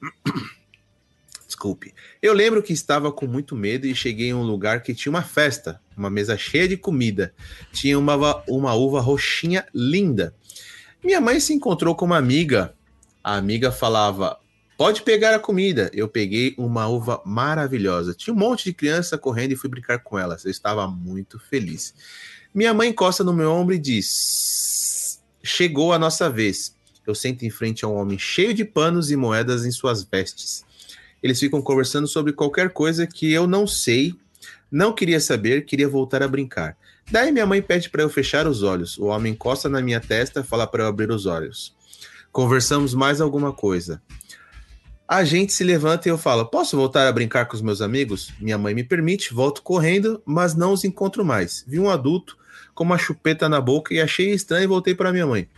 Desculpe. Eu lembro que estava com muito medo e cheguei em um lugar que tinha uma festa, uma mesa cheia de comida. Tinha uma, uma uva roxinha linda. Minha mãe se encontrou com uma amiga. A amiga falava: Pode pegar a comida. Eu peguei uma uva maravilhosa. Tinha um monte de criança correndo e fui brincar com elas. Eu estava muito feliz. Minha mãe encosta no meu ombro e diz: Chegou a nossa vez. Eu sento em frente a um homem cheio de panos e moedas em suas vestes. Eles ficam conversando sobre qualquer coisa que eu não sei, não queria saber, queria voltar a brincar. Daí minha mãe pede para eu fechar os olhos. O homem encosta na minha testa, fala para eu abrir os olhos. Conversamos mais alguma coisa. A gente se levanta e eu falo: Posso voltar a brincar com os meus amigos? Minha mãe me permite, volto correndo, mas não os encontro mais. Vi um adulto com uma chupeta na boca e achei estranho e voltei para minha mãe.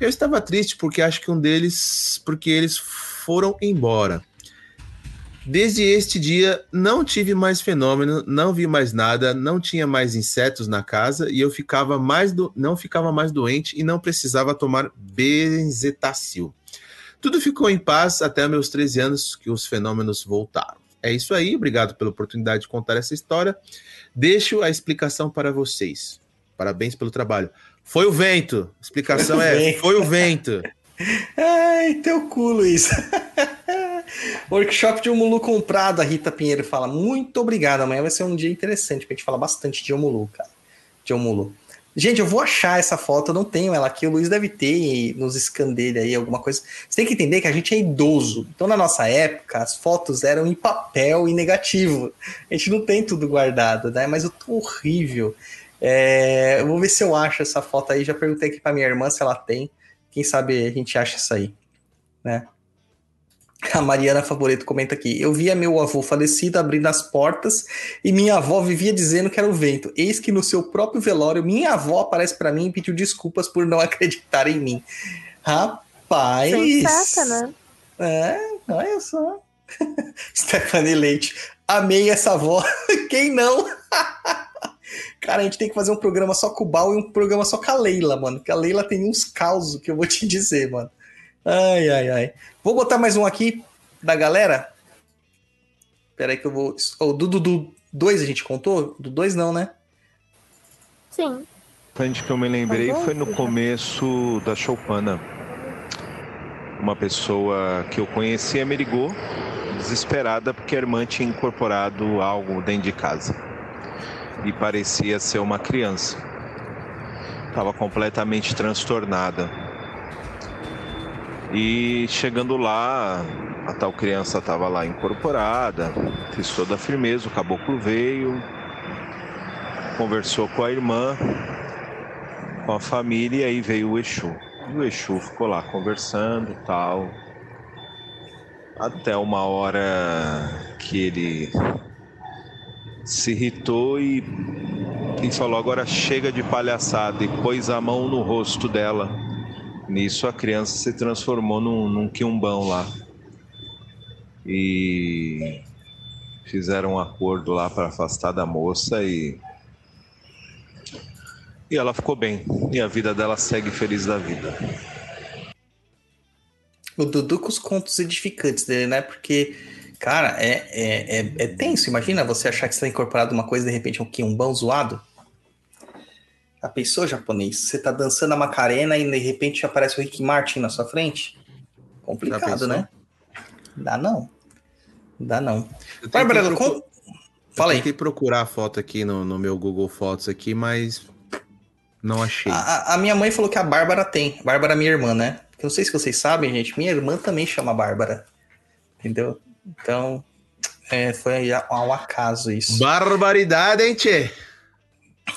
Eu estava triste porque acho que um deles, porque eles foram embora. Desde este dia, não tive mais fenômeno, não vi mais nada, não tinha mais insetos na casa e eu ficava mais do, não ficava mais doente e não precisava tomar benzetacil. Tudo ficou em paz até meus 13 anos que os fenômenos voltaram. É isso aí, obrigado pela oportunidade de contar essa história. Deixo a explicação para vocês. Parabéns pelo trabalho. Foi o vento. Explicação é: foi o vento. Ai, teu culo isso. Workshop de Omulu comprado, a Rita Pinheiro fala. Muito obrigado. Amanhã vai ser um dia interessante, porque a gente fala bastante de Omulu, cara. De Omulu. Gente, eu vou achar essa foto, eu não tenho ela aqui. O Luiz deve ter nos scans aí, alguma coisa. Você tem que entender que a gente é idoso. Então, na nossa época, as fotos eram em papel e negativo. A gente não tem tudo guardado, né? Mas eu tô horrível. É, eu vou ver se eu acho essa foto aí. Já perguntei aqui pra minha irmã se ela tem. Quem sabe a gente acha isso aí, né? A Mariana Favoreto comenta aqui. Eu via meu avô falecido abrindo as portas e minha avó vivia dizendo que era o vento. Eis que no seu próprio velório, minha avó aparece para mim e pediu desculpas por não acreditar em mim. Rapaz! Sensata, né? É, olha só. Stephanie Leite. Amei essa avó. Quem não? Cara, a gente tem que fazer um programa só com o Bal e um programa só com a Leila, mano. Que a Leila tem uns causos que eu vou te dizer, mano. Ai, ai, ai. Vou botar mais um aqui da galera. Espera aí que eu vou. O do Dudu 2 a gente contou? Do 2 não, né? Sim. Frente que eu me lembrei foi no começo da Choupana. Uma pessoa que eu conhecia me ligou, desesperada, porque a irmã tinha incorporado algo dentro de casa. E parecia ser uma criança. Estava completamente transtornada. E chegando lá, a tal criança estava lá incorporada, fez toda a firmeza, o caboclo veio, conversou com a irmã, com a família, e aí veio o Exu. E o Exu ficou lá conversando tal. Até uma hora que ele se irritou e, e falou: agora chega de palhaçada, e pôs a mão no rosto dela. Nisso a criança se transformou num, num lá. E fizeram um acordo lá para afastar da moça e. E ela ficou bem. E a vida dela segue feliz da vida. O Dudu com os contos edificantes dele, né? Porque, cara, é, é, é, é tenso. Imagina você achar que você tá incorporado uma coisa de repente um quiumbão zoado. A pessoa japonês, você tá dançando a Macarena e de repente aparece o Rick Martin na sua frente? Complicado, né? Dá não. Dá não. Bárbara, tentei com... fala aí. Tentei procurar a foto aqui no, no meu Google Fotos aqui, mas não achei. A, a minha mãe falou que a Bárbara tem. Bárbara é minha irmã, né? Porque eu não sei se vocês sabem, gente, minha irmã também chama Bárbara. Entendeu? Então, é, foi ao acaso isso. Barbaridade, hein, tchê?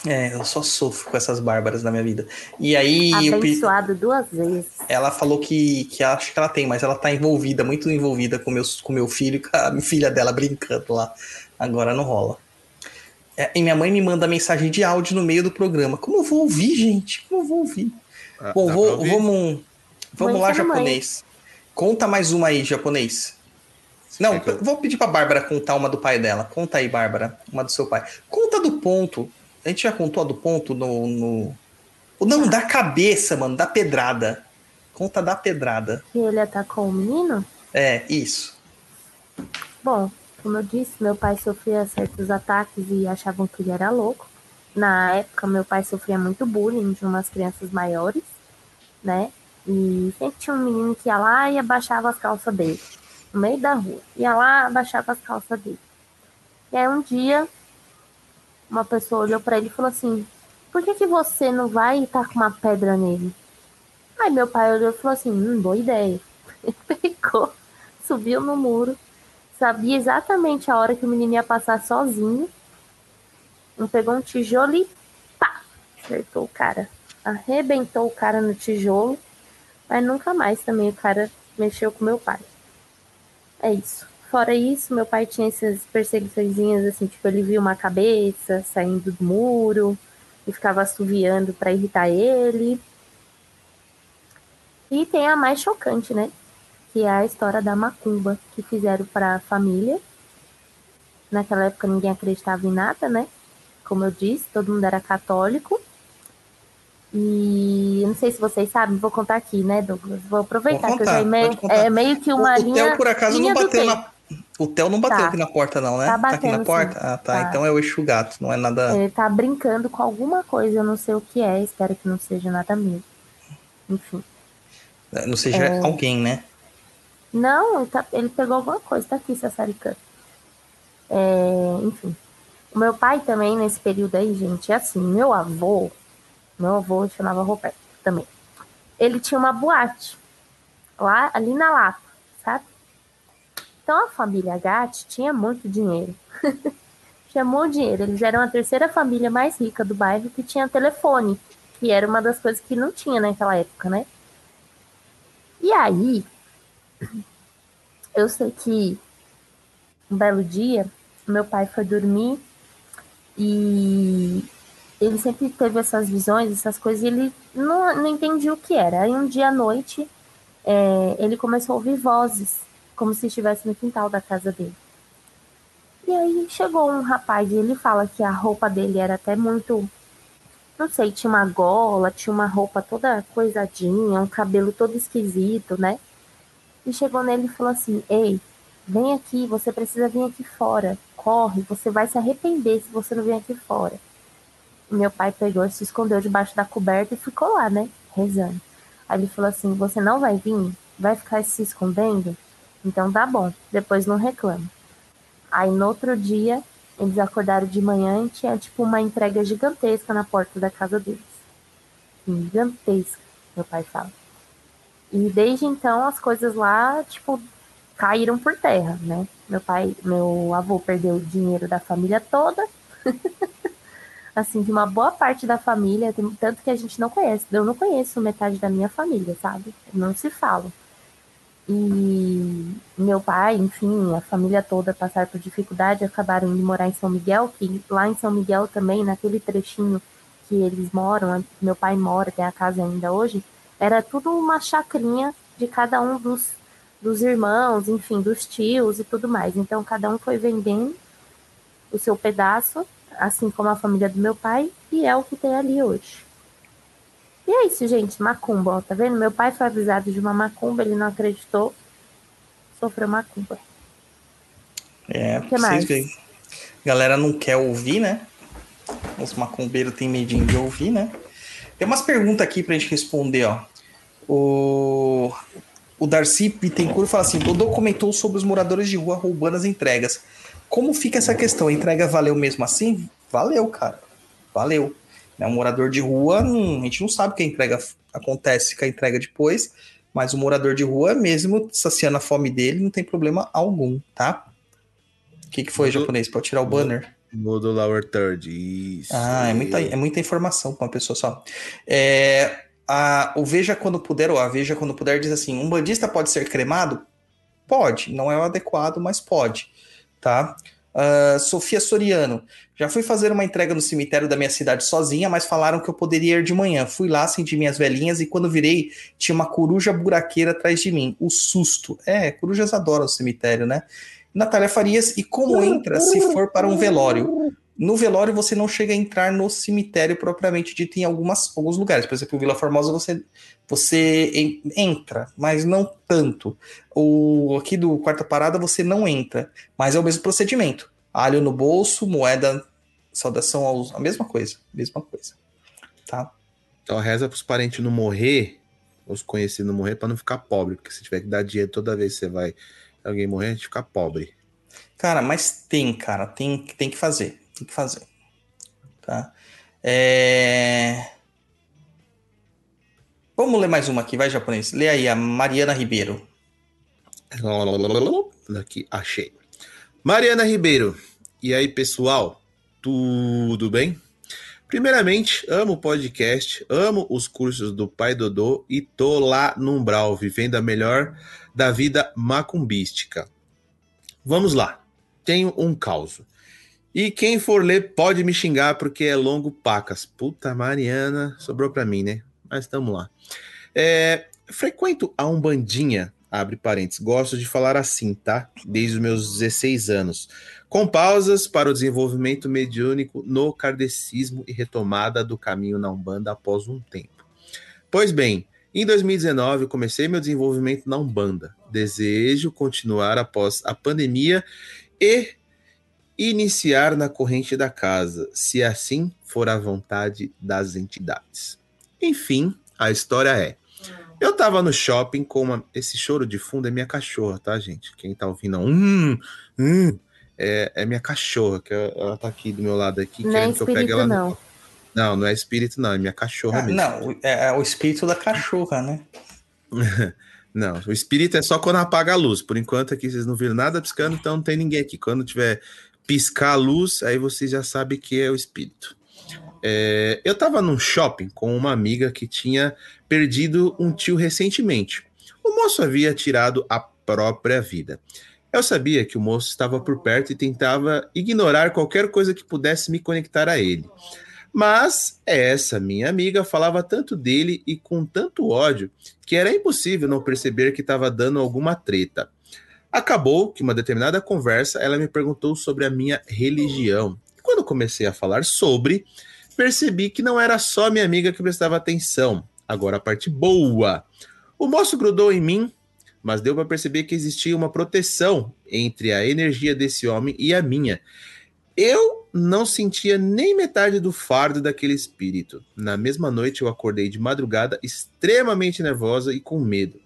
É, eu só sofro com essas bárbaras na minha vida. E aí. eu Abençoado duas vezes. ela falou que, que acho que ela tem, mas ela tá envolvida, muito envolvida com, meus, com meu filho e com a filha dela brincando lá. Agora não rola. É, e minha mãe me manda mensagem de áudio no meio do programa. Como eu vou ouvir, gente? Como eu vou ouvir? Ah, Bom, vou- ouvir? vamos. Vamos Mãe lá, mãe. japonês. Conta mais uma aí, japonês. Não, eu- vou pedir pra Bárbara contar uma do pai dela. Conta aí, Bárbara, uma do seu pai. Conta do ponto. A gente já contou a do ponto no. no... Não, da cabeça, mano, da pedrada. Conta da pedrada. Que ele atacou o menino? É, isso. Bom, como eu disse, meu pai sofria certos ataques e achavam que ele era louco. Na época, meu pai sofria muito bullying de umas crianças maiores, né? E sempre tinha um menino que ia lá e abaixava as calças dele, no meio da rua. Ia lá, abaixava as calças dele. E aí um dia, uma pessoa olhou pra ele e falou assim: Por que, que você não vai e taca uma pedra nele? Aí meu pai olhou e falou assim: Hum, boa ideia. Ele pegou, subiu no muro, sabia exatamente a hora que o menino ia passar sozinho. Não pegou um tijolo e pá! Acertou o cara. Arrebentou o cara no tijolo. Mas nunca mais também o cara mexeu com meu pai. É isso. Fora isso, meu pai tinha essas perseguiçõezinhas assim, tipo, ele viu uma cabeça saindo do muro e ficava assoviando pra irritar ele. E tem a mais chocante, né? Que é a história da macumba que fizeram pra família. Naquela época ninguém acreditava em nada, né? Como eu disse, todo mundo era católico. E eu não sei se vocês sabem, vou contar aqui, né, Douglas? Vou aproveitar Pode que eu contar, já meio, pode contar. é meio que uma o, o linha. Theo, por acaso, não bateu na. O Theo não bateu Tá. aqui na porta, não, né? Tá aqui na batendo, porta? sim. Ah, tá. Tá. Então é o Exu Gato, não é nada. Ele tá brincando com alguma coisa, eu não sei o que é, espero que não seja nada mesmo. Enfim. Não seja É. alguém, né? Não, ele, tá- ele pegou alguma coisa, tá aqui, Sassaricano. É, enfim. O meu pai também, nesse período aí, gente, é assim, meu avô, Meu avô chamava Roberto também. Ele tinha uma boate lá ali na Lapa? Então a família Gatti tinha muito dinheiro. tinha muito dinheiro. Eles eram a terceira família mais rica do bairro que tinha telefone, que era uma das coisas que não tinha naquela época, né? E aí, eu sei que um belo dia, meu pai foi dormir e ele sempre teve essas visões, essas coisas, e ele não, não entendia o que era. Aí um dia à noite, é, ele começou a ouvir vozes, como se estivesse no quintal da casa dele. E aí chegou um rapaz e ele fala que a roupa dele era até muito. Não sei, tinha uma gola, tinha uma roupa toda coisadinha, um cabelo todo esquisito, né? E chegou nele e falou assim: Ei, vem aqui, você precisa vir aqui fora. Corre, você vai se arrepender se você não vir aqui fora. E meu pai pegou e se escondeu debaixo da coberta e ficou lá, né? Rezando. Aí ele falou assim: Você não vai vir? Vai ficar se escondendo? Então tá bom, depois não reclama. Aí no outro dia, eles acordaram de manhã e tinha tipo uma entrega gigantesca na porta da casa deles. Gigantesca, meu pai fala. E desde então as coisas lá, tipo, caíram por terra, né? Meu pai, meu avô perdeu o dinheiro da família toda. assim, de uma boa parte da família, tanto que a gente não conhece. Eu não conheço metade da minha família, sabe? Não se fala. E meu pai, enfim, a família toda passaram por dificuldade, acabaram indo morar em São Miguel, que lá em São Miguel também, naquele trechinho que eles moram, meu pai mora, tem a casa ainda hoje, era tudo uma chacrinha de cada um dos, dos irmãos, enfim, dos tios e tudo mais. Então cada um foi vendendo o seu pedaço, assim como a família do meu pai, e é o que tem ali hoje. E é isso, gente, macumba, ó, tá vendo? Meu pai foi avisado de uma macumba, ele não acreditou, sofreu macumba. É, que vocês mais? veem. Galera não quer ouvir, né? Os macumbeiros têm medinho de ouvir, né? Tem umas perguntas aqui pra gente responder, ó. O, o Darcy Bittencourt fala assim: Dodô comentou sobre os moradores de rua roubando as entregas. Como fica essa questão? A entrega valeu mesmo assim? Valeu, cara. Valeu. Né? Um morador de rua, não- a gente não sabe que a entrega acontece com a entrega depois, mas o morador de rua, mesmo saciando a fome dele, não tem problema algum, tá? O que, que foi, Mudo- japonês? Pode tirar o banner? Mudo Lower Third. Isso. Ah, é muita, é muita informação para uma pessoa só. É, a, o Veja Quando Puder, ou a Veja Quando Puder, diz assim: um bandista pode ser cremado? Pode, não é o adequado, mas pode. Tá? Ah, Sofia Soriano, já fui fazer uma entrega no cemitério da minha cidade sozinha, mas falaram que eu poderia ir de manhã. Fui lá, acendi minhas velhinhas e quando virei, tinha uma coruja buraqueira atrás de mim. O susto. É, corujas adoram o cemitério, né? Natália Farias, e como entra se for para um velório? No velório você não chega a entrar no cemitério propriamente dito em algumas, alguns lugares. Por exemplo, em Vila Formosa você, você en- entra, mas não tanto. O aqui do quarta parada você não entra, mas é o mesmo procedimento. Alho no bolso, moeda, saudação aos, a mesma coisa, mesma coisa. Tá? Então reza pros parentes não morrer, os conhecidos não morrer, pra não ficar pobre. Porque se tiver que dar dinheiro toda vez que você vai alguém morrer, a gente fica pobre. Cara, mas tem, cara, tem, tem que fazer, tem que fazer, tá? É... Vamos ler mais uma aqui, vai, japonês. Lê aí, a Mariana Ribeiro. Aqui, achei. Mariana Ribeiro. E aí, pessoal? Tudo bem? Primeiramente, amo o podcast, amo os cursos do Pai Dodô e tô lá no Umbral, vivendo a melhor da vida macumbística. Vamos lá. Tenho um caos. E quem for ler pode me xingar porque é longo pacas. Puta, Mariana, sobrou pra mim, né? Mas tamo lá. É, frequento a Umbandinha, abre parênteses, gosto de falar assim, tá? Desde os meus 16 anos. Com pausas para o desenvolvimento mediúnico no kardecismo e retomada do caminho na Umbanda após um tempo. Pois bem, em 2019 comecei meu desenvolvimento na Umbanda. Desejo continuar após a pandemia e iniciar na corrente da casa, se assim for a vontade das entidades. Enfim, a história é: eu tava no shopping com uma. Esse choro de fundo é minha cachorra, tá, gente? Quem tá ouvindo, hum, hum, é, é minha cachorra, que ela, ela tá aqui do meu lado aqui, Não é querendo que eu pegue ela não. Não, não é espírito, não, é minha cachorra Ah, mesmo. não, é, é o espírito da cachorra, né? Não, o espírito é só quando apaga a luz. Por enquanto aqui vocês não viram nada piscando, então não tem ninguém aqui. Quando tiver piscar a luz, aí vocês já sabem que é o espírito. É, eu tava num shopping com uma amiga que tinha perdido um tio recentemente. O moço havia tirado a própria vida. Eu sabia que o moço estava por perto e tentava ignorar qualquer coisa que pudesse me conectar a ele. Mas essa minha amiga falava tanto dele e com tanto ódio que era impossível não perceber que estava dando alguma treta. Acabou que uma determinada conversa ela me perguntou sobre a minha religião. E quando comecei a falar sobre, percebi que não era só minha amiga que prestava atenção. Agora a parte boa. O moço grudou em mim, mas deu para perceber que existia uma proteção entre a energia desse homem e a minha. Eu não sentia nem metade do fardo daquele espírito. Na mesma noite eu acordei de madrugada extremamente nervosa e com medo.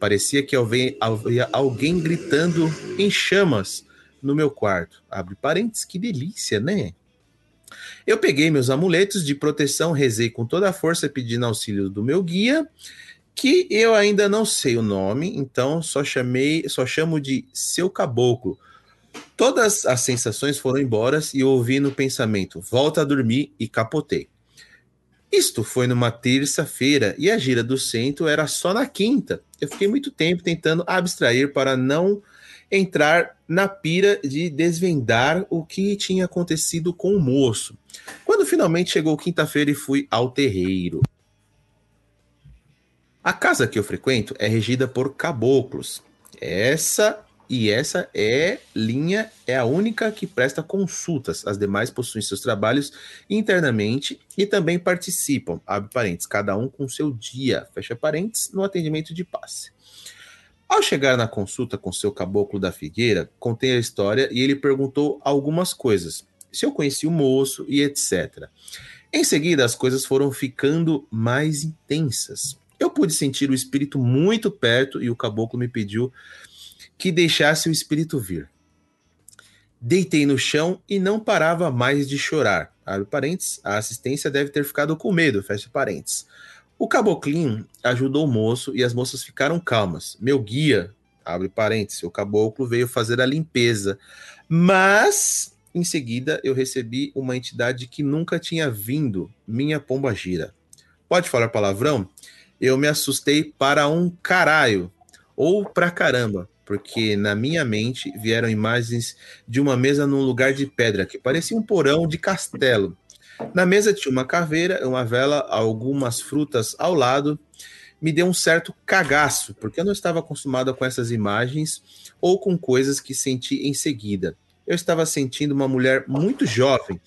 Parecia que havia alguém gritando em chamas no meu quarto. Abre parênteses, que delícia, né? Eu peguei meus amuletos de proteção, rezei com toda a força pedindo auxílio do meu guia, que eu ainda não sei o nome, então só chamei, só chamo de seu caboclo. Todas as sensações foram embora e eu ouvi no pensamento: volta a dormir e capotei. Isto foi numa terça-feira e a gira do centro era só na quinta. Eu fiquei muito tempo tentando abstrair para não entrar na pira de desvendar o que tinha acontecido com o moço. Quando finalmente chegou quinta-feira e fui ao terreiro. A casa que eu frequento é regida por caboclos. Essa e essa é linha é a única que presta consultas. As demais possuem seus trabalhos internamente e também participam, abre parênteses, cada um com seu dia, fecha parênteses, no atendimento de passe. Ao chegar na consulta com seu caboclo da figueira, contei a história e ele perguntou algumas coisas, se eu conhecia o moço e etc. Em seguida, as coisas foram ficando mais intensas. Eu pude sentir o espírito muito perto e o caboclo me pediu que deixasse o espírito vir. Deitei no chão e não parava mais de chorar. Abre parênteses, a assistência deve ter ficado com medo, fecha parênteses. O caboclinho ajudou o moço e as moças ficaram calmas. Meu guia, abre parênteses, o caboclo veio fazer a limpeza. Mas, em seguida, eu recebi uma entidade que nunca tinha vindo, minha pomba gira. Pode falar palavrão? Eu me assustei para um caralho, ou pra caramba, porque na minha mente vieram imagens de uma mesa num lugar de pedra que parecia um porão de castelo. Na mesa tinha uma caveira, uma vela, algumas frutas ao lado. Me deu um certo cagaço, porque eu não estava acostumado com essas imagens ou com coisas que senti em seguida. Eu estava sentindo uma mulher muito jovem,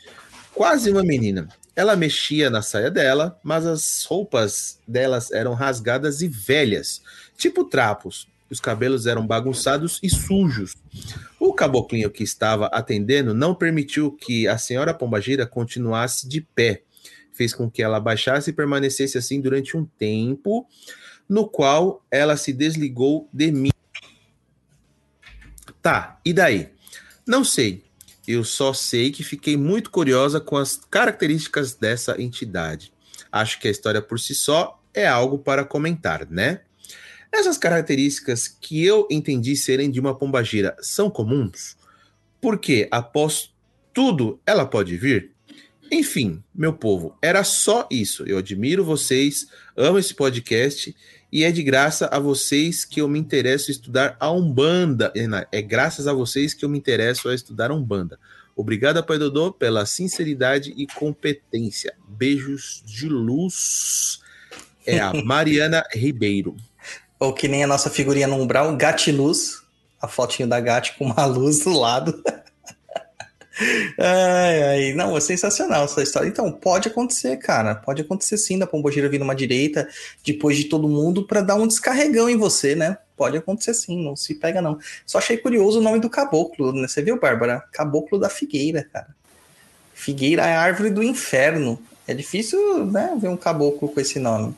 quase uma menina. Ela mexia na saia dela, mas as roupas delas eram rasgadas e velhas, tipo trapos. Os cabelos eram bagunçados e sujos. O caboclinho que estava atendendo não permitiu que a senhora Pombagira continuasse de pé. Fez com que ela baixasse e permanecesse assim durante um tempo, no qual ela se desligou de mim. Tá, e daí? Não sei. Eu só sei que fiquei muito curiosa com as características dessa entidade. Acho que a história por si só é algo para comentar, né? Essas características que eu entendi serem de uma pombagira são comuns? Porque após tudo ela pode vir? Enfim, meu povo, era só isso. Eu admiro vocês, amo esse podcast e é de graça a vocês que eu me interesso em estudar a Umbanda. É graças a vocês que eu me interesso a estudar a Umbanda. Obrigado, Pai Dodô, pela sinceridade e competência. Beijos de luz. É a Mariana Ribeiro. Ou que nem a nossa figurinha no umbral, gatiluz. A fotinho da Gat com uma luz do lado. ai, ai. Não, é sensacional essa história. Então, pode acontecer, cara. Pode acontecer sim da pombogira vir numa direita depois de todo mundo para dar um descarregão em você, né? Pode acontecer sim, não se pega não. Só achei curioso o nome do caboclo, né? Você viu, Bárbara? Caboclo da figueira, cara. Figueira é a árvore do inferno. É difícil, né, ver um caboclo com esse nome.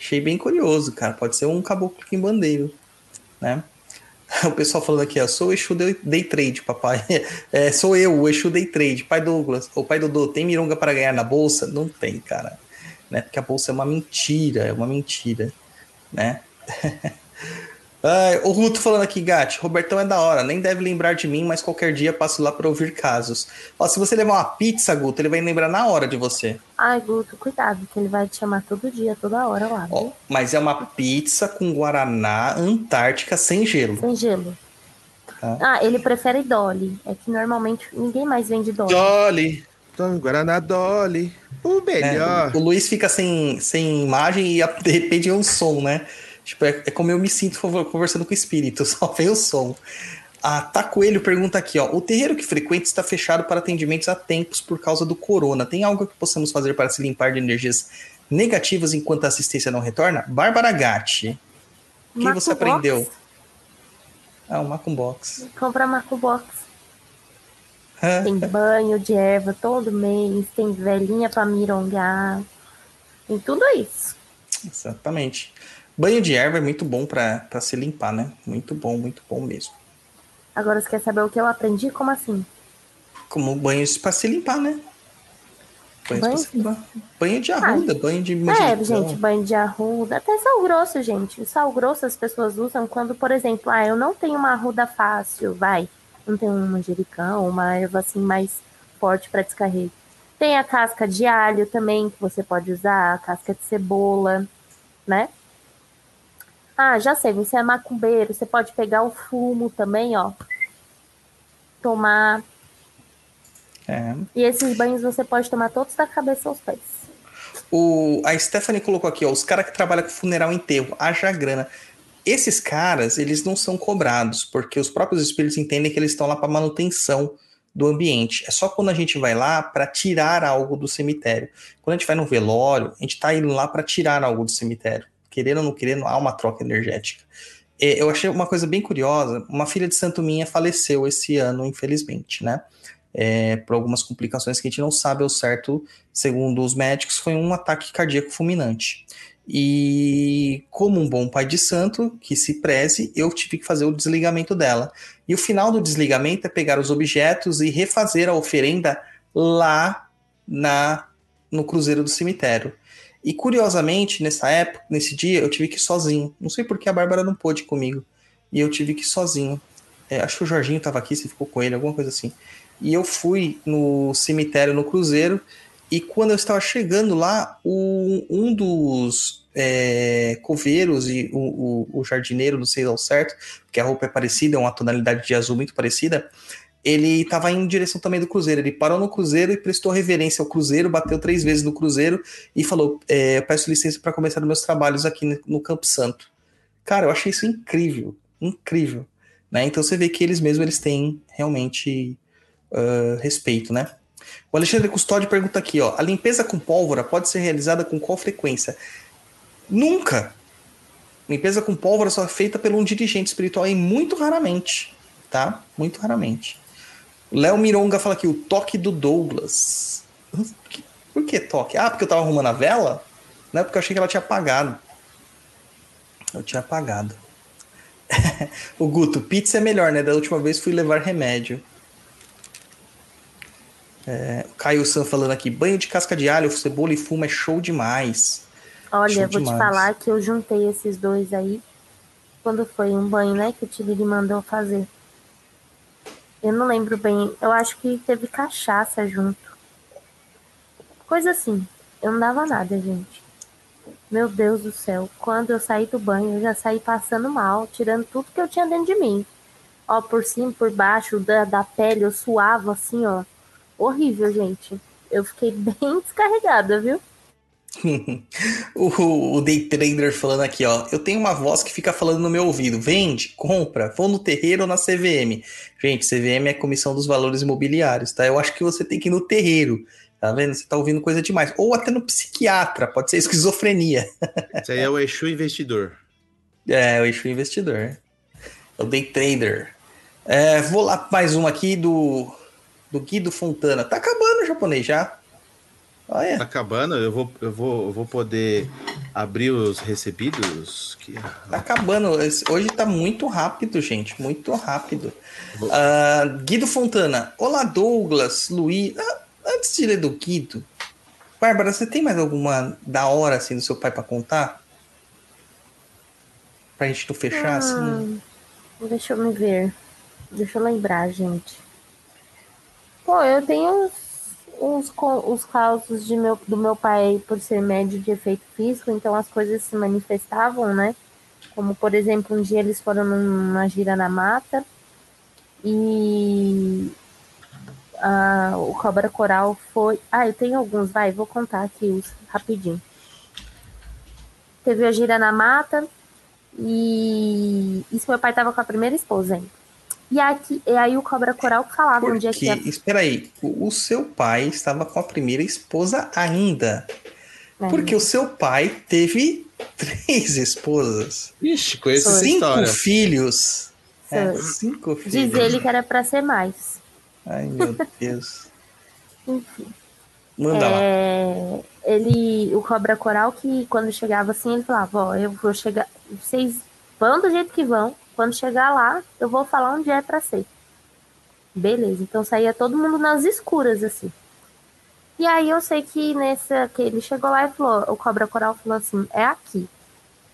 Achei bem curioso, cara. Pode ser um caboclo quimbandeiro, né? O pessoal falando aqui, ó, sou o Exu Day Trade, papai. É, sou eu, o Exu Day Trade. Pai Douglas, o pai Dodô, tem mironga para ganhar na bolsa? Não tem, cara. Né? Porque a bolsa é uma mentira, é uma mentira, né? Ah, o Ruto falando aqui, Gatti, Robertão é da hora, nem deve lembrar de mim, mas qualquer dia passo lá para ouvir casos. Ó, se você levar uma pizza, Guto, ele vai lembrar na hora de você. Ai, Guto, cuidado, que ele vai te chamar todo dia, toda hora lá. Ó, mas é uma pizza com Guaraná Antártica sem gelo. Sem gelo. Tá. Ah, ele prefere Dolly. É que normalmente ninguém mais vende Dolly. Dolly. Tome Guaraná Dolly. O É, melhor. o Luiz fica sem, sem imagem e de repente é um som, né? Tipo, é, é como eu me sinto conver- conversando com o espírito, só vem o som. A Tá Coelho pergunta aqui, ó. O terreiro que frequenta está fechado para atendimentos há tempos por causa do corona. Tem algo que possamos fazer para se limpar de energias negativas enquanto a assistência não retorna? Bárbara Gatti. O que você aprendeu? Ah, o Macumbox. Compra Macubox. Tem banho de erva todo mês, tem velhinha pra mirongar. Tem tudo isso. Exatamente. Banho de erva é muito bom para se limpar, né? Muito bom, muito bom mesmo. Agora você quer saber o que eu aprendi? Como assim? Como banhos para se limpar, né? Banhos Banho? pra se limpar. Banho de arruda, banho de É, gente, banho de arruda, até sal grosso, gente. O sal grosso as pessoas usam quando, por exemplo, ah, eu não tenho uma arruda fácil, vai. Não tenho um manjericão, uma erva assim mais forte para descarrego. Tem a casca de alho também, que você pode usar, a casca de cebola, né? Ah, já sei, você é macumbeiro, você pode pegar o fumo também, ó. Tomar. É. E esses banhos você pode tomar todos da cabeça aos pés. O, a Stephanie colocou aqui, ó, os caras que trabalham com funeral e enterro, haja grana. Esses caras, eles não são cobrados, porque os próprios espíritos entendem que eles estão lá para manutenção do ambiente. É só quando a gente vai lá para tirar algo do cemitério. Quando a gente vai no velório, a gente tá indo lá para tirar algo do cemitério. Querendo ou não querendo, há uma troca energética. Eu achei uma coisa bem curiosa. Uma filha de santo minha faleceu esse ano, infelizmente, né? É, por algumas complicações que a gente não sabe ao certo, segundo os médicos, foi um ataque cardíaco fulminante. E como um bom pai de santo, que se preze, eu tive que fazer o desligamento dela. E o final do desligamento é pegar os objetos e refazer a oferenda lá na no cruzeiro do cemitério. E curiosamente, nessa época, nesse dia, eu tive que ir sozinho. Não sei porque a Bárbara não pôde comigo. E eu tive que ir sozinho. É, acho que o Jorginho estava aqui, você ficou com ele, alguma coisa assim. E eu fui no cemitério, no cruzeiro, e quando eu estava chegando lá, o, um dos é, coveiros e o, o, o jardineiro, não sei ao certo, porque a roupa é parecida, é uma tonalidade de azul muito parecida, ele estava em direção também do cruzeiro. Ele parou no cruzeiro e prestou reverência ao cruzeiro, bateu três vezes no cruzeiro e falou: é, eu peço licença para começar meus trabalhos aqui no, Campo Santo. Cara, eu achei isso incrível, incrível. Né? Então você vê que eles mesmos eles têm realmente uh, respeito, né? O Alexandre Custódio pergunta aqui, ó, a limpeza com pólvora pode ser realizada com qual frequência? Nunca. Limpeza com pólvora só é feita por um dirigente espiritual e muito raramente, tá? Muito raramente. Léo Mironga fala aqui, o toque do Douglas. Por que toque? Ah, porque eu tava arrumando a vela? Não é porque eu achei que ela tinha apagado. Eu tinha apagado. o Guto, pizza é melhor, né? Da última vez fui levar remédio. É, o Caio San falando aqui, banho de casca de alho, cebola e fumo é show demais. Olha, Show eu vou demais. te falar que eu juntei esses dois aí. Quando foi um banho, né, que o Tigre mandou fazer. Eu não lembro bem. Eu acho que teve cachaça junto. Coisa assim. Eu não dava nada, gente. Meu Deus do céu. Quando eu saí do banho, eu já saí passando mal, tirando tudo que eu tinha dentro de mim. Ó, por cima, por baixo da, da pele, eu suava assim, ó. Horrível, gente. Eu fiquei bem descarregada, viu? o, o Day Trader falando aqui, ó. Eu tenho uma voz que fica falando no meu ouvido. Vende, compra, vou no terreiro ou na CVM. Gente, CVM é a Comissão dos Valores Imobiliários, tá? Eu acho que você tem que ir no terreiro. Tá vendo? Você tá ouvindo coisa demais. Ou até no psiquiatra, pode ser esquizofrenia. Isso aí é o Exu investidor. É, o eixo investidor. É o Day Trader. É, vou lá mais um aqui do, do Guido Fontana. Tá acabando o japonês já. Tá Olha. acabando, eu vou, eu vou, eu vou poder abrir os recebidos. Que... Tá acabando. Hoje tá muito rápido, gente. Muito rápido. Ah, Guido Fontana. Olá, Douglas, Luiz. Ah, antes de ler do Guido, Bárbara, você tem mais alguma da hora assim do seu pai pra contar? Pra gente não fechar assim? Deixa eu me ver. Deixa eu lembrar, gente. Pô, eu tenho os, os, causos de meu, do meu pai por ser médio de efeito físico, então as coisas se manifestavam, né? Como, por exemplo, um dia eles foram numa gira na mata e ah, o cobra coral foi. Ah, eu tenho alguns, vai, vou contar aqui os rapidinho. Teve a gira na mata, e isso meu pai tava com a primeira esposa ainda. E, aqui, e aí o Cobra Coral falava Por onde é que quê? ia. Espera aí. O, o seu pai estava com a primeira esposa ainda. É. Porque o seu pai teve três esposas. Ixi, conheço essa Cinco história. filhos. É, cinco filhos. Diz ele que era pra ser mais. Ai, meu Deus. Enfim. Manda lá. É, ele, o Cobra Coral, que quando chegava assim, ele falava, ó, eu vou chegar. Vocês vão do jeito que vão. Quando chegar lá, eu vou falar onde é pra ser. Beleza, então saía todo mundo nas escuras, assim. E aí eu sei que nessa que ele chegou lá e falou, o Cobra Coral falou assim, é aqui.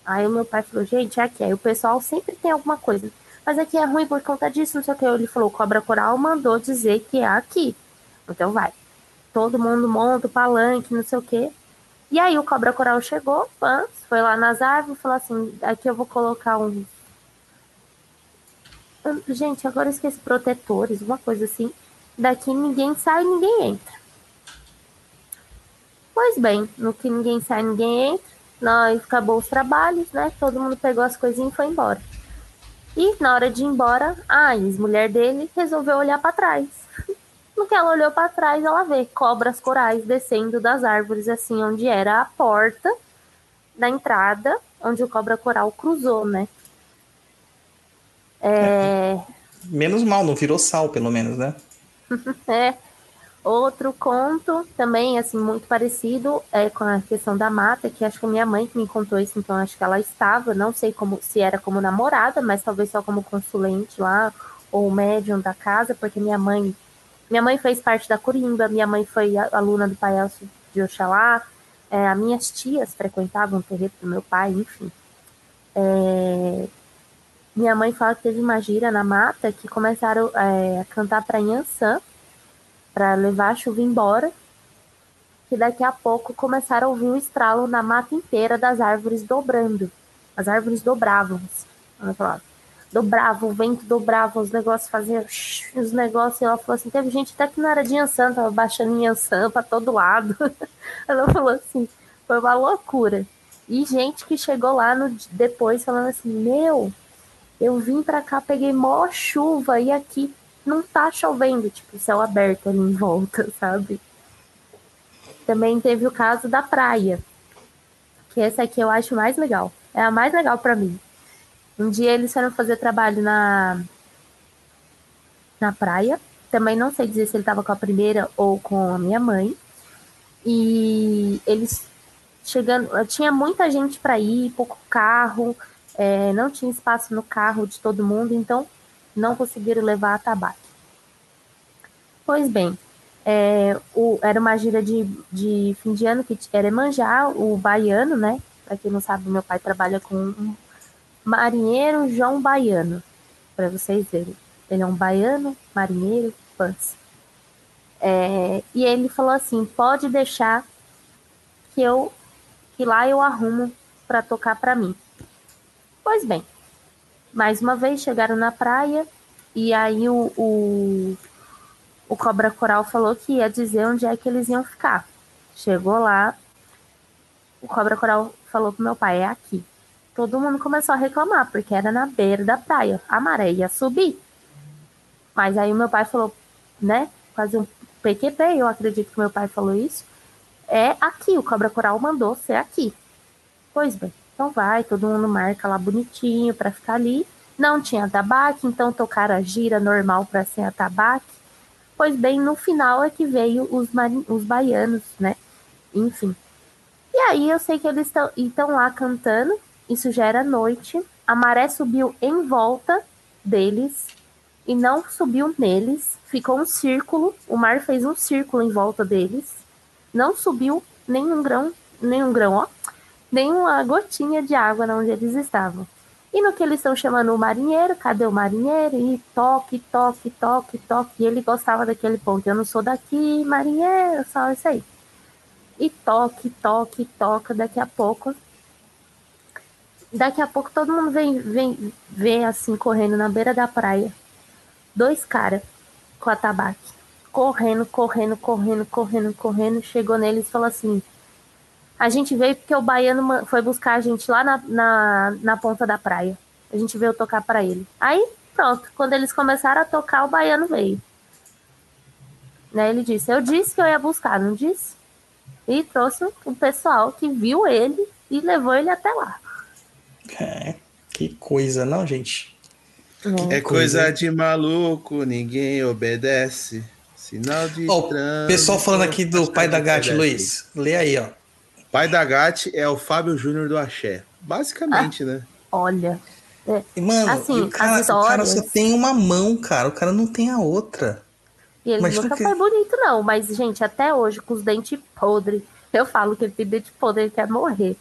Aí o meu pai falou, gente, é aqui. Aí o pessoal sempre tem alguma coisa. Mas aqui é ruim por conta disso, não sei o que. Ele falou, o Cobra Coral mandou dizer que é aqui. Então vai. Todo mundo monta o palanque, não sei o que. E aí o Cobra Coral chegou, pã, foi lá nas árvores e falou assim, aqui eu vou colocar uns. Gente, agora esqueci protetores, uma coisa assim. Daqui ninguém sai, ninguém entra. Pois bem, no que ninguém sai, ninguém entra, nós acabou os trabalhos, né? Todo mundo pegou as coisinhas e foi embora. E na hora de ir embora, a ex-mulher dele resolveu olhar para trás. No que ela olhou para trás, ela vê cobras corais descendo das árvores, assim, onde era a porta da entrada, onde o cobra coral cruzou, né? É, Menos mal, não virou sal, pelo menos, né? É. Outro conto também, assim, muito parecido é com a questão da mata, que acho que a minha mãe que me contou isso, então acho que ela estava, não sei como se era como namorada, mas talvez só como consulente lá, ou médium da casa, porque minha mãe. Minha mãe fez parte da Corimba, minha mãe foi aluna do Pai Elcio de Oxalá, é, as minhas tias frequentavam o terreiro do meu pai, enfim. É, minha mãe fala que teve uma gira na mata que começaram é, a cantar para Yansan, para levar a chuva embora. Que daqui a pouco começaram a ouvir um estralo na mata inteira das árvores dobrando. As árvores dobravam. Ela falava, dobrava, o vento dobrava, os negócios faziam os negócios. E ela falou assim: teve gente até que não era de Yansan, tava baixando Yansan para todo lado. ela falou assim: foi uma loucura. E gente que chegou lá no, depois falando assim: meu, eu vim pra cá, peguei mó chuva e aqui não tá chovendo, tipo, céu aberto ali em volta, sabe? Também teve o caso da praia, que essa aqui eu acho mais legal. É a mais legal pra mim. Um dia eles foram fazer trabalho na na praia. Também não sei dizer se ele tava com a primeira ou com a minha mãe. E eles chegando, tinha muita gente para ir, pouco carro, é, não tinha espaço no carro de todo mundo, então não conseguiram levar a tabaco. Pois bem, é, o, era uma gira de, de fim de ano que era Emanjá, o baiano, né? Para quem não sabe, meu pai trabalha com um marinheiro João Baiano, para vocês verem. Ele é um baiano, marinheiro, fãs. É, e ele falou assim: pode deixar que eu que lá eu arrumo para tocar para mim. Pois bem, mais uma vez chegaram na praia e aí o, o, o Cobra Coral falou que ia dizer onde é que eles iam ficar. Chegou lá, o Cobra Coral falou pro meu pai, é aqui. Todo mundo começou a reclamar, porque era na beira da praia. A maré ia subir. Mas aí o meu pai falou, né? Quase um PQP, eu acredito que meu pai falou isso. É aqui, o Cobra Coral mandou ser aqui. Pois bem, então vai, todo mundo marca lá bonitinho para ficar ali. Não tinha tabaque, então tocaram a gira normal para ser a tabaque. Pois bem, no final é que veio os, os baianos, né? Enfim. E aí eu sei que eles estão lá cantando, isso já era noite, a maré subiu em volta deles e não subiu neles, ficou um círculo, o mar fez um círculo em volta deles, não subiu nenhum grão, nenhum grão, ó, nenhuma gotinha de água onde eles estavam. E no que eles estão chamando o marinheiro, cadê o marinheiro? E toque, toque, toque, toque. E ele gostava daquele ponto. Eu não sou daqui, marinheiro, só isso aí. E toque, toque, toca. Daqui a pouco. Daqui a pouco todo mundo vem, vem, vem assim, correndo na beira da praia. Dois caras com a tabaque. Correndo, correndo, correndo, correndo, correndo. Chegou neles e falou assim: a gente veio porque o baiano foi buscar a gente lá na, na, na ponta da praia. A gente veio tocar para ele. Aí, pronto. Quando eles começaram a tocar, o baiano veio. Né, ele disse: Eu disse que eu ia buscar, não disse? E trouxe o pessoal que viu ele e levou ele até lá. É, que coisa, não, gente? É, coisa de maluco, ninguém obedece. Sinal de. Oh, pessoal falando aqui do pai da Gatti, Luiz. Lê aí, ó. Pai da Gatti é o Fábio Júnior do Axé. Basicamente, ah, né? Olha. É. Mano, assim, o, cara, histórias... o cara só tem uma mão, cara. O cara não tem a outra. E ele Imagina nunca que... foi bonito, não. Mas, gente, até hoje, com os dentes podres, eu falo que ele tem dente podre, ele quer morrer.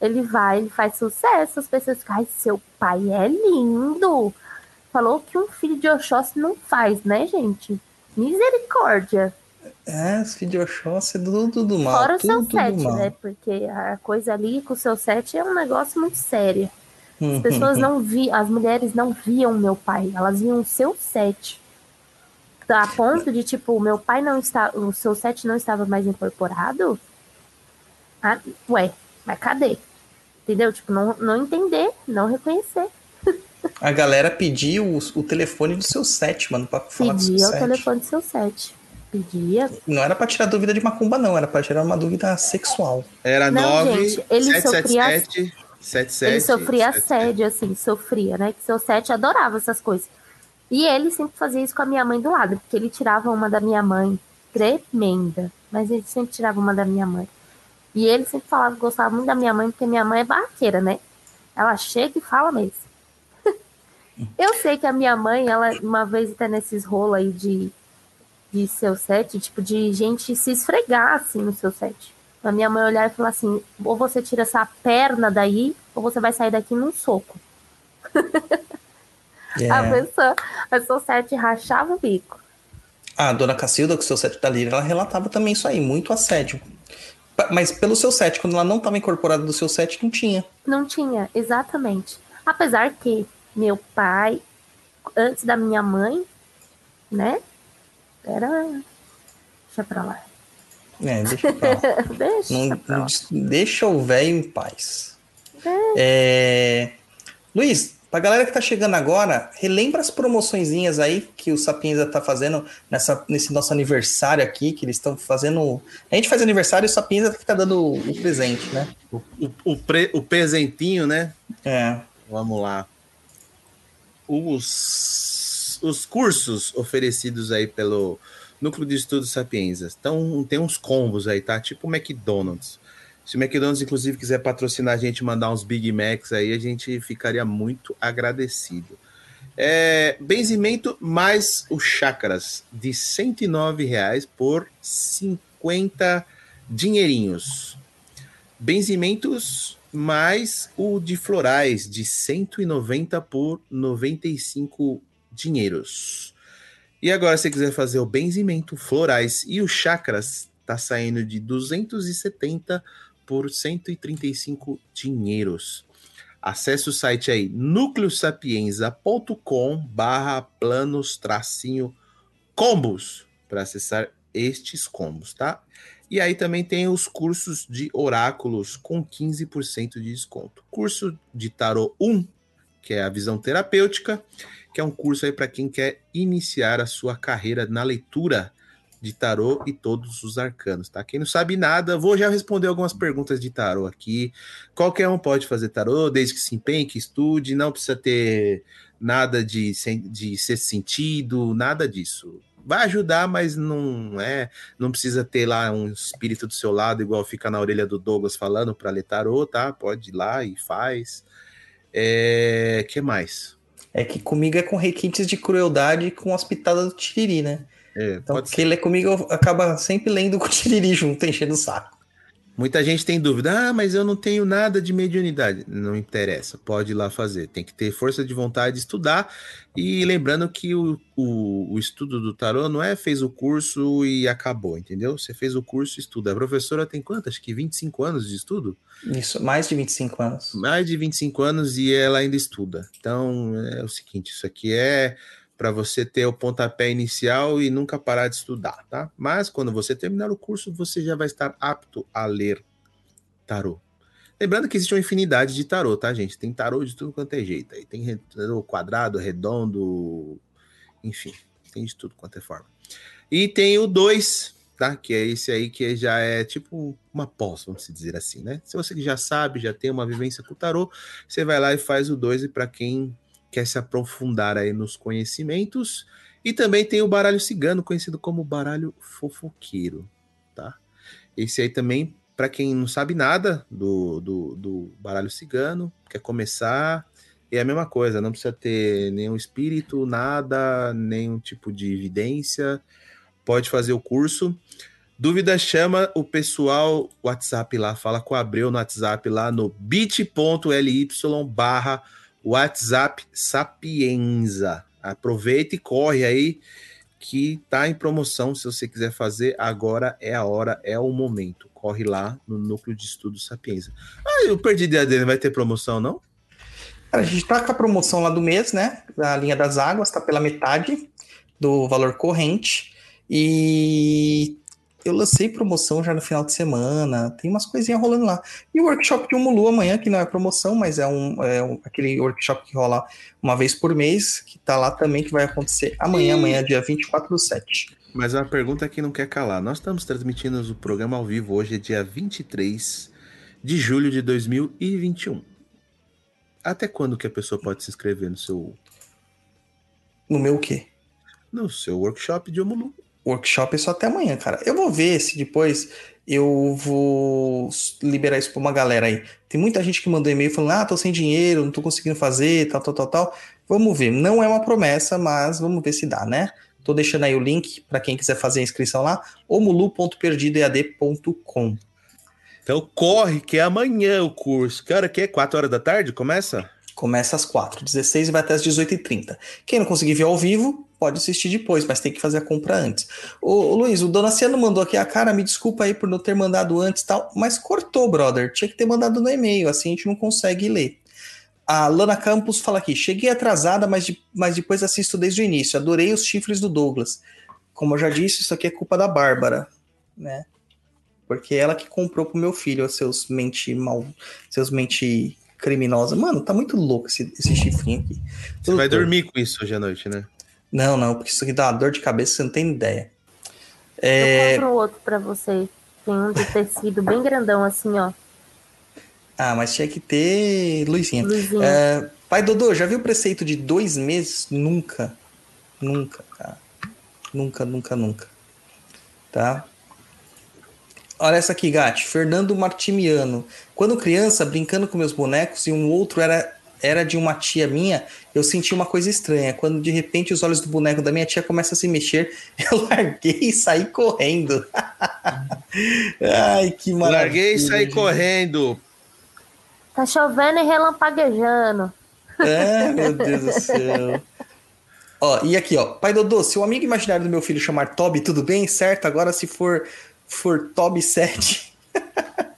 Ele vai, ele faz sucesso. As pessoas ficam, ai, seu pai é lindo. Falou que um filho de Oxóssi não faz, né, gente? Misericórdia. É, os videoshows é tudo, tudo mal. Fora o seu set, né? Porque a coisa ali com o seu set é um negócio muito sério. As uhum. pessoas não vi, as mulheres não viam meu pai, elas viam o seu set. A ponto de, tipo, o meu pai não está. O seu set não estava mais incorporado. Ah, ué, mas cadê? Entendeu? Tipo, não, não entender, não reconhecer. A galera pediu o, o telefone do seu set, mano, pra falar Pedia do seu set. o telefone do seu set. Pedia. Não era pra tirar dúvida de macumba, não. Era pra tirar uma dúvida sexual. Era não, 9, gente, ele 777, sofria, Ele sofria assédio, assim, sofria, né? Que seu sete adorava essas coisas. E ele sempre fazia isso com a minha mãe do lado, porque ele tirava uma da minha mãe, tremenda. Mas ele sempre tirava uma da minha mãe. E ele sempre falava que gostava muito da minha mãe, porque minha mãe é barraqueira, né? Ela chega e fala mesmo. Eu sei que a minha mãe, ela, uma vez até nesses rolos aí de de seu set, tipo, de gente se esfregar assim no seu set. A minha mãe olhar e falar assim: ou você tira essa perna daí, ou você vai sair daqui num soco. Yeah. A pessoa, a seu set rachava o bico. A dona Cacilda, com o seu set da Lira, ela relatava também isso aí, muito assédio. Mas pelo seu set, quando ela não estava incorporada do seu set, não tinha. Não tinha, exatamente. Apesar que meu pai, antes da minha mãe, né? Era. Deixa pra lá. É, deixa pra lá. deixa, não, pra lá. deixa o velho em paz. É. É... Luiz, pra galera que tá chegando agora, relembra as promoçõezinhas aí que o Sapienza tá fazendo nessa, nesse nosso aniversário aqui, que eles estão fazendo. A gente faz aniversário e o Sapienza que tá dando o presente, né? O, o, o, pre, o presentinho, né? É. Vamos lá. Os os, cursos oferecidos aí pelo Núcleo de Estudos Sapienza. Então, tem uns combos aí, tá? Tipo McDonald's. Se o McDonald's, inclusive, quiser patrocinar a gente, mandar uns Big Macs aí, a gente ficaria muito agradecido. É, benzimento mais o Chakras, de R$ reais por 50 dinheirinhos. Benzimentos mais o de florais, de 190 por 95 dinheiros. E agora, se quiser fazer o benzimento, florais e os chakras, tá saindo de 270 por 135 dinheiros. Acesse o site aí núcleosapienza.com barra planos tracinho combos para acessar estes combos, tá? E aí também tem os cursos de oráculos com 15% de desconto. Curso de tarot 1, que é a visão terapêutica, que é um curso aí para quem quer iniciar a sua carreira na leitura de tarô e todos os arcanos, tá? Quem não sabe nada, vou já responder algumas perguntas de tarô aqui. Qualquer um pode fazer tarô, desde que se empenhe, que estude, não precisa ter nada de, de ser sentido, nada disso. Vai ajudar, mas não é. Não precisa ter lá um espírito do seu lado, igual fica na orelha do Douglas falando para ler tarô, tá? Pode ir lá e faz. É. que mais? É que comigo é com requintes de crueldade com as pitadas do Tiriri, né? É, Então, quem lê comigo acaba sempre lendo com o Tiriri junto, enchendo o saco. Muita gente tem dúvida, ah, mas eu não tenho nada de mediunidade. Não interessa, pode ir lá fazer. Tem que ter força de vontade de estudar. E lembrando que o, o, o estudo do tarô não é fez o curso e acabou, entendeu? Você fez o curso e estuda. A professora tem quanto? Acho que 25 anos de estudo? Isso, mais de 25 anos. Mais de 25 anos e ela ainda estuda. Então é o seguinte: isso aqui é para você ter o pontapé inicial e nunca parar de estudar, tá? Mas quando você terminar o curso, você já vai estar apto a ler tarô. Lembrando que existe uma infinidade de tarô, tá, gente? Tem tarô de tudo quanto é jeito. Aí tem tarô quadrado, redondo, enfim, tem de tudo quanto é forma. E tem o 2, tá? Que é esse aí que já é tipo uma pós, vamos dizer assim, né? Se você já sabe, já tem uma vivência com o tarô, você vai lá e faz o 2 e para quem quer se aprofundar aí nos conhecimentos. E também tem o baralho cigano, conhecido como baralho fofoqueiro, tá? Esse aí também, para quem não sabe nada do, do, do baralho cigano, quer começar, é a mesma coisa, não precisa ter nenhum espírito, nada, nenhum tipo de evidência, pode fazer o curso. Dúvida chama o pessoal WhatsApp lá, fala com o Abreu no WhatsApp lá no bit.ly barra WhatsApp Sapienza. Aproveita e corre aí que tá em promoção. Se você quiser fazer, agora é a hora, é o momento. Corre lá no núcleo de estudo Sapienza. Ah, eu perdi ideia dele, vai ter promoção, não? Cara, a gente tá com a promoção lá do mês, né? Da linha das águas, tá pela metade do valor corrente. E eu lancei promoção já no final de semana. Tem umas coisinhas rolando lá. E o workshop de Umulu amanhã, que não é promoção, mas é, um, é um- aquele workshop que rola uma vez por mês, que tá lá também, que vai acontecer amanhã, amanhã, dia 24 do 7. Mas é uma pergunta que não quer calar. Nós estamos transmitindo o programa ao vivo hoje, é dia 23 de julho de 2021. Até quando que a pessoa pode se inscrever no seu, No meu o quê? no seu workshop de Omulu? Workshop é só até amanhã, cara. Eu vou ver se depois eu vou liberar isso pra uma galera aí. Tem muita gente que mandou e-mail falando: ah, tô sem dinheiro, não tô conseguindo fazer, tal, tal, tal, tal. Vamos ver. Não é uma promessa, mas vamos ver se dá, né? Tô deixando aí o link para quem quiser fazer a inscrição lá, omulu.perdidoead.com. Então corre, que é amanhã o curso. Que hora que é? 4 horas da tarde? Começa? Começa às 4, 16 e vai até às 18h30. Quem não conseguir ver ao vivo, pode assistir depois, mas tem que fazer a compra antes. Ô, Luiz, o Donaciano mandou aqui a cara, me desculpa aí por não ter mandado antes tal, mas cortou, brother. Tinha que ter mandado no e-mail, assim a gente não consegue ler. A Lana Campos fala aqui: cheguei atrasada, mas, de- mas depois assisto desde o início. Adorei os chifres do Douglas. Como eu já disse, isso aqui é culpa da Bárbara, né? Porque ela que comprou pro meu filho, seus mente mal, seus mente criminosa. Mano, tá muito louco esse, esse chifrinho aqui. Você vai Doutor. dormir com isso hoje à noite, né? Não, não, porque isso aqui dá uma dor de cabeça, você não tem ideia. Eu É... compro outro pra você. Tem um de tecido bem grandão, assim, ó. Ah, mas tinha que ter luzinha. Luzinha. É, Pai Dodô, já viu o preceito de dois meses? Nunca. Nunca, cara. Nunca, nunca, nunca. Tá? Olha essa aqui, Gatti. Fernando Martimiano. Quando criança, brincando com meus bonecos e um outro era, era de uma tia minha, eu senti uma coisa estranha. Quando de repente os olhos do boneco da minha tia começam a se mexer, eu larguei e saí correndo. Ai, que maravilha. Larguei e saí gente. correndo. Tá chovendo e relampaguejando. É, meu Deus do céu. Ó, e aqui, ó. Pai Dodô, se o amigo imaginário do meu filho chamar Toby, tudo bem? Certo? Agora se for, for Toby 7.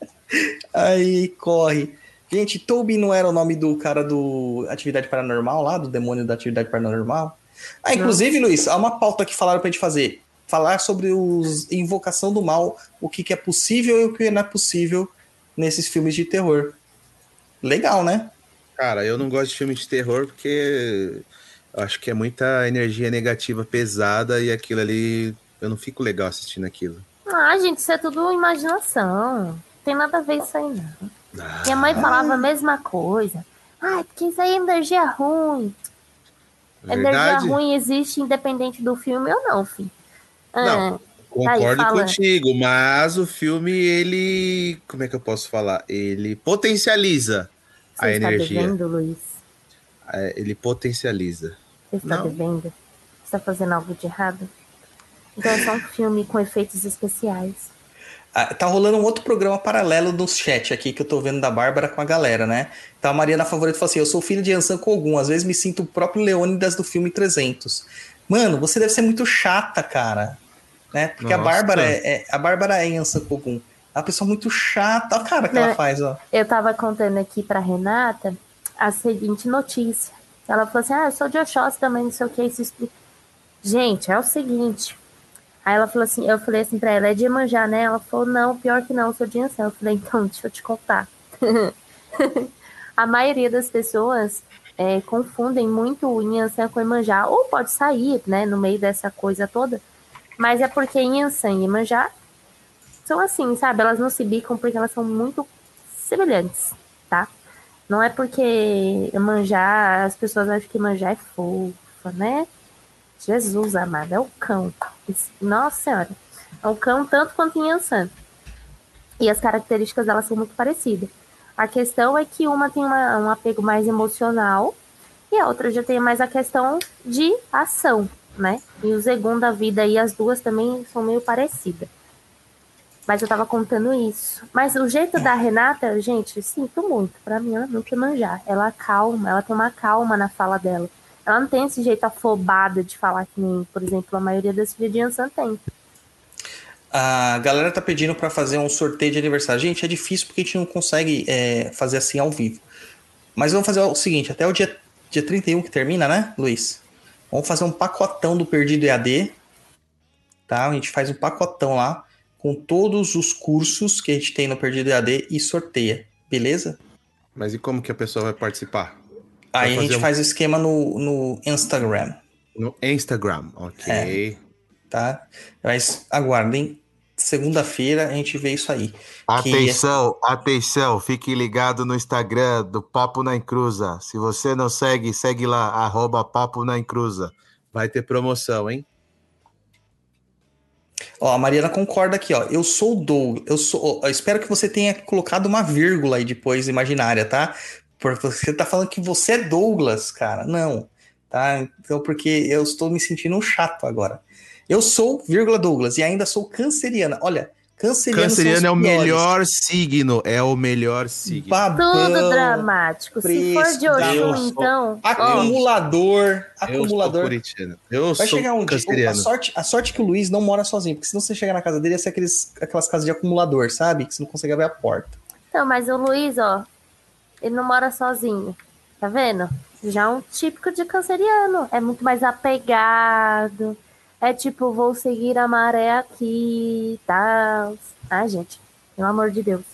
Aí corre. Gente, Toby não era o nome do cara do Atividade Paranormal lá, do demônio da Atividade Paranormal? Ah, inclusive, Luiz, há uma pauta que falaram pra gente fazer. Falar sobre os invocação do mal, o que, que é possível e o que não é possível nesses filmes de terror. Legal, né? Cara, eu não gosto de filme de terror porque eu acho que é muita energia negativa pesada e aquilo ali. Eu não fico legal assistindo aquilo. Ah, gente, isso é tudo imaginação. Não tem nada a ver isso aí, não. Ah, Minha mãe falava a mesma coisa. Ah, porque isso aí é energia ruim. Energia verdade? ruim existe independente do filme ou não, filho. Não, Ah, concordo fala. contigo, mas o filme, ele. Como é que eu posso falar? Ele potencializa a você está energia. devendo, Luiz? É, ele potencializa. Você está Não. devendo? Você está fazendo algo de errado? Então é só um filme com efeitos especiais. Ah, tá rolando um outro programa paralelo no chat aqui que eu tô vendo da Bárbara com a galera, né? Então a Mariana Favorito fala assim: Eu sou filho de Ansan Kogun, às vezes me sinto o próprio Leônidas do filme 300. Mano, você deve ser muito chata, cara. Né? Porque a Nossa. Bárbara é, é- a Bárbara é Ansan Kogun. É uma pessoa muito chata. Olha a cara que ela faz, ó. Eu tava contando aqui pra Renata a seguinte notícia. Ela falou assim: Ah, eu sou de Oxóssi também, não sei o que. Isso explica. Gente, é o seguinte. Aí ela falou assim: Eu falei assim pra ela: É de Iemanjá, né? Ela falou: Não, pior que não, sou de Ansan. Eu falei: Então, deixa eu te contar. a maioria das pessoas é, confundem muito o Inhansã com Iemanjá. Ou pode sair, né, no meio dessa coisa toda. Mas é porque Inhansã e Iemanjá são assim, sabe? Elas não se bicam porque elas são muito semelhantes, tá? Não é porque manjar, as pessoas acham que manjar é fofa, né? Jesus amado, é o cão. Nossa senhora. É o cão tanto quanto em Yansan. E as características delas são muito parecidas. A questão é que uma tem uma- um apego mais emocional e a outra já tem mais a questão de ação, né? E o Zegum da vida e as duas também são meio parecidas. Mas eu tava contando isso. Mas o jeito da Renata, gente, sinto muito. Pra mim, ela nunca manjar. Ela calma, ela tem uma calma na fala dela. Ela não tem esse jeito afobado de falar que nem, por exemplo, a maioria das filhas de Ansan tem. A galera tá pedindo pra fazer um sorteio de aniversário. Gente, é difícil porque a gente não consegue é, fazer assim ao vivo. Mas vamos fazer o seguinte: até o dia, dia 31 que termina, né, Luiz? Vamos fazer um pacotão do Perdido EAD. Tá? A gente faz um pacotão lá com todos os cursos que a gente tem no Perdido EAD e sorteia. Beleza? Mas e como que a pessoa vai participar? Aí a gente um- faz o esquema no, no Instagram. No Instagram, ok. Tá? Mas aguardem. Segunda-feira a gente vê isso aí. Que- Atenção, atenção, fique ligado no Instagram do Papo na Encruza. Se você não segue, segue lá, arroba Papo na Encruza. Vai ter promoção, hein? Ó, a Mariana concorda aqui, ó. Eu sou o Doug. Eu sou. ó, eu espero que você tenha colocado uma vírgula aí depois imaginária, tá? Porque você tá falando que você é Douglas, cara. Não. Tá? Então, porque eu estou me sentindo um chato agora. Eu sou, vírgula Douglas, e ainda sou canceriana. Olha, canceriano, Canceriano é o piores. melhor signo. É o melhor signo. Babão, Tudo dramático. Se for de Oxum, então. Acumulador. Eu sou Acumulador. corintiano. Eu Vai sou chegar um dia. A sorte, a sorte é que o Luiz não mora sozinho, porque senão você chegar na casa dele ia ser aqueles, aquelas casas de acumulador, sabe? Que você não consegue abrir a porta. Então, mas o Luiz, ó, ele não mora sozinho. Tá vendo? Já é um típico de canceriano. É muito mais apegado. É tipo, vou seguir a maré aqui e tal. Ah, gente, pelo amor de Deus.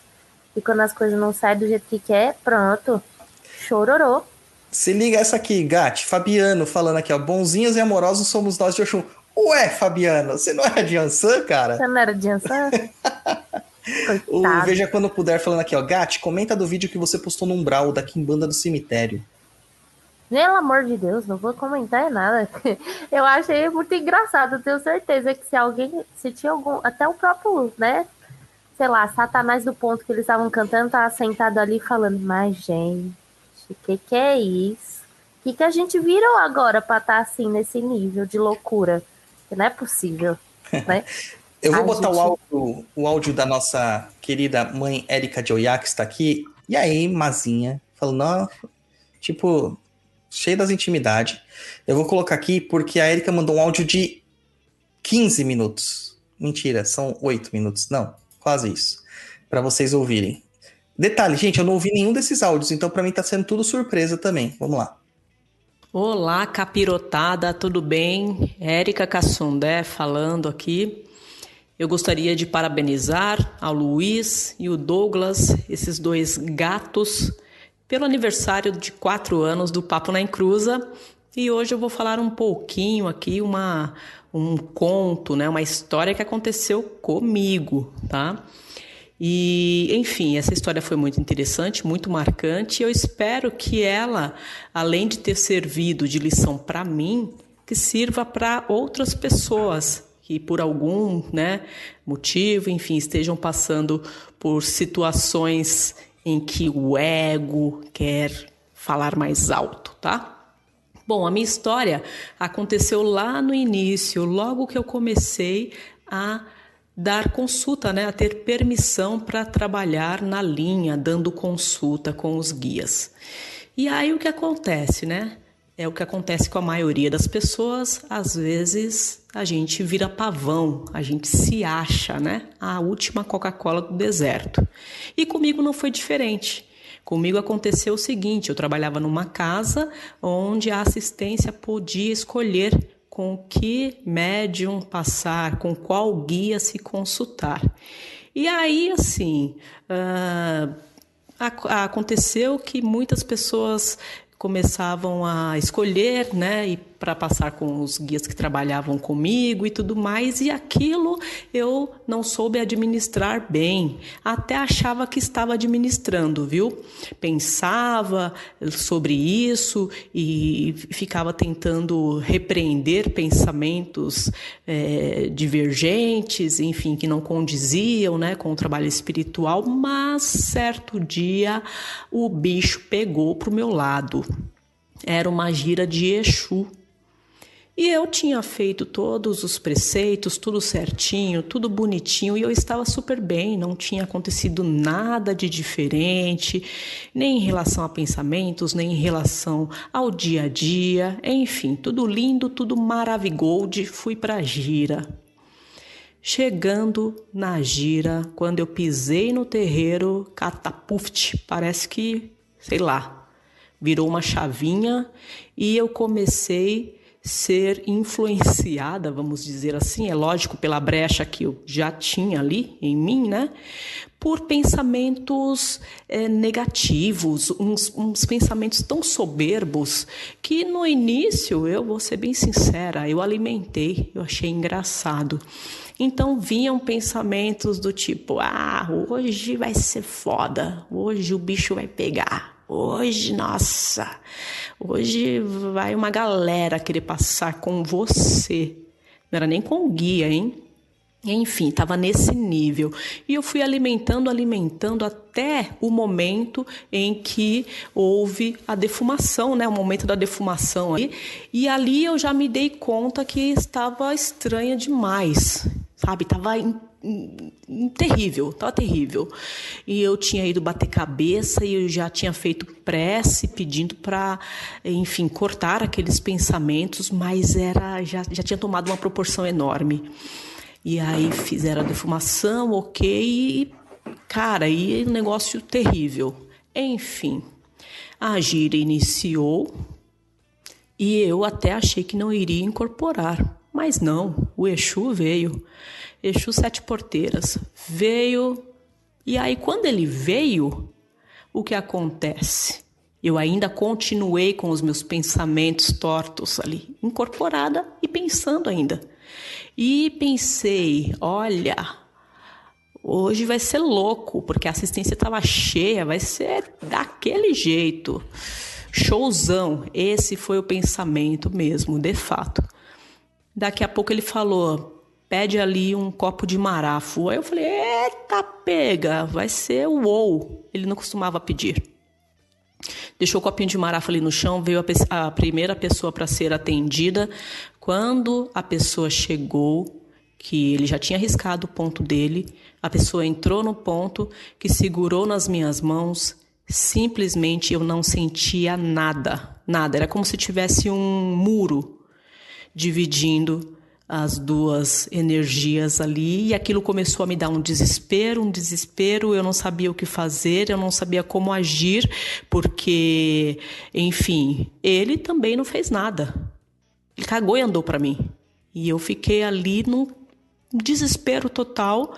E quando as coisas não saem do jeito que quer, pronto. Chororô. Se liga essa aqui, Gatti. Fabiano falando aqui, ó. Bonzinhos e amorosos somos nós de Oxum. Ué, Fabiano, você não é de Ansan, cara? Você não era de Ansan? O. Veja Quando Puder falando aqui, ó. Gatti, comenta do vídeo que você postou no Umbral, da Quimbanda do Cemitério. Pelo amor de Deus, não vou comentar nada. Eu achei muito engraçado, tenho certeza que se alguém, se tinha algum, até o próprio, né, sei lá, Satanás do ponto que eles estavam cantando, tava sentado ali falando, mas gente, o que que é isso? O que que a gente virou agora pra estar assim, nesse nível de loucura? Que não é possível, né? Eu vou botar o, áudio, o áudio da nossa querida mãe Érica de Oiá, que está aqui. E aí, Mazinha, falando, tipo, cheio das intimidades. Eu vou colocar aqui porque a Érica mandou um áudio de 15 minutos. Mentira, são 8 minutos. Não, quase isso. Para vocês ouvirem. Detalhe, gente, eu não ouvi nenhum desses áudios, então para mim tá sendo tudo surpresa também. Vamos lá. Olá, capirotada, tudo bem? Érica Cassundé falando aqui. Eu gostaria de parabenizar ao Luiz e o Douglas, esses dois gatos, pelo aniversário de quatro anos do Papo na Encruza. E hoje eu vou falar um pouquinho aqui, uma, um conto, né, uma história que aconteceu comigo, tá? E, enfim, essa história foi muito interessante, muito marcante. Eu espero que ela, além de ter servido de lição para mim, que sirva para outras pessoas que por algum né, motivo, enfim, estejam passando por situações em que o ego quer falar mais alto, tá? Bom, a minha história aconteceu lá no início, logo que eu comecei a dar consulta, né, a ter permissão para trabalhar na linha, dando consulta com os guias. E aí o que acontece, né? É o que acontece com a maioria das pessoas, às vezes a gente vira pavão, a gente se acha, né? A última Coca-Cola do deserto. E comigo não foi diferente. Comigo aconteceu o seguinte: eu trabalhava numa casa onde a assistência podia escolher com que médium passar, com qual guia se consultar. E aí, assim, uh, aconteceu que muitas pessoas começavam a escolher, né, e para passar com os guias que trabalhavam comigo e tudo mais, e aquilo eu não soube administrar bem. Até achava que estava administrando, viu? Pensava sobre isso e ficava tentando repreender pensamentos é, divergentes, enfim, que não condiziam né, com o trabalho espiritual, mas certo dia o bicho pegou para o meu lado. Era uma gira de Exu e eu tinha feito todos os preceitos, tudo certinho, tudo bonitinho, e eu estava super bem, não tinha acontecido nada de diferente, nem em relação a pensamentos, nem em relação ao dia a dia, enfim, tudo lindo, tudo maravigold, fui para a gira. Chegando na gira, quando eu pisei no terreiro, catapuft, parece que, sei lá, virou uma chavinha e eu comecei ser influenciada, vamos dizer assim, é lógico, pela brecha que eu já tinha ali em mim, né? Por pensamentos é, negativos, uns, uns pensamentos tão soberbos que no início, eu vou ser bem sincera, eu alimentei, eu achei engraçado. Então vinham pensamentos do tipo: ah, hoje vai ser foda, hoje o bicho vai pegar. Hoje, nossa, hoje vai uma galera querer passar com você. Não era nem com guia, hein? Enfim, estava nesse nível. E eu fui alimentando, alimentando até o momento em que houve a defumação, né? O momento da defumação aí. E ali eu já me dei conta que estava estranha demais, sabe? Tava terrível, estava terrível. E eu tinha ido bater cabeça e eu já tinha feito prece pedindo para, enfim, cortar aqueles pensamentos, mas era já, já tinha tomado uma proporção enorme. E aí fizeram a defumação, ok, e, cara, e um negócio terrível. Enfim, a gira iniciou e eu até achei que não iria incorporar, mas não, o Exu veio. Exu Sete Porteiras. Veio, e aí quando ele veio, o que acontece? Eu ainda continuei com os meus pensamentos tortos ali, incorporada e pensando ainda. E pensei, olha, hoje vai ser louco, porque a assistência estava cheia, vai ser daquele jeito. Showzão, esse foi o pensamento mesmo, de fato. Daqui a pouco ele falou: pede ali um copo de marafo. Aí eu falei, eita pega, vai ser o ou. Ele não costumava pedir. Deixou o copinho de marafo ali no chão, veio a, a primeira pessoa para ser atendida. Quando a pessoa chegou, que ele já tinha arriscado o ponto dele, a pessoa entrou no ponto, que segurou nas minhas mãos, simplesmente eu não sentia nada, nada. Era como se tivesse um muro dividindo as duas energias ali e aquilo começou a me dar um desespero, um desespero, eu não sabia o que fazer, eu não sabia como agir, porque, enfim, ele também não fez nada. Ele cagou e andou para mim. E eu fiquei ali num desespero total.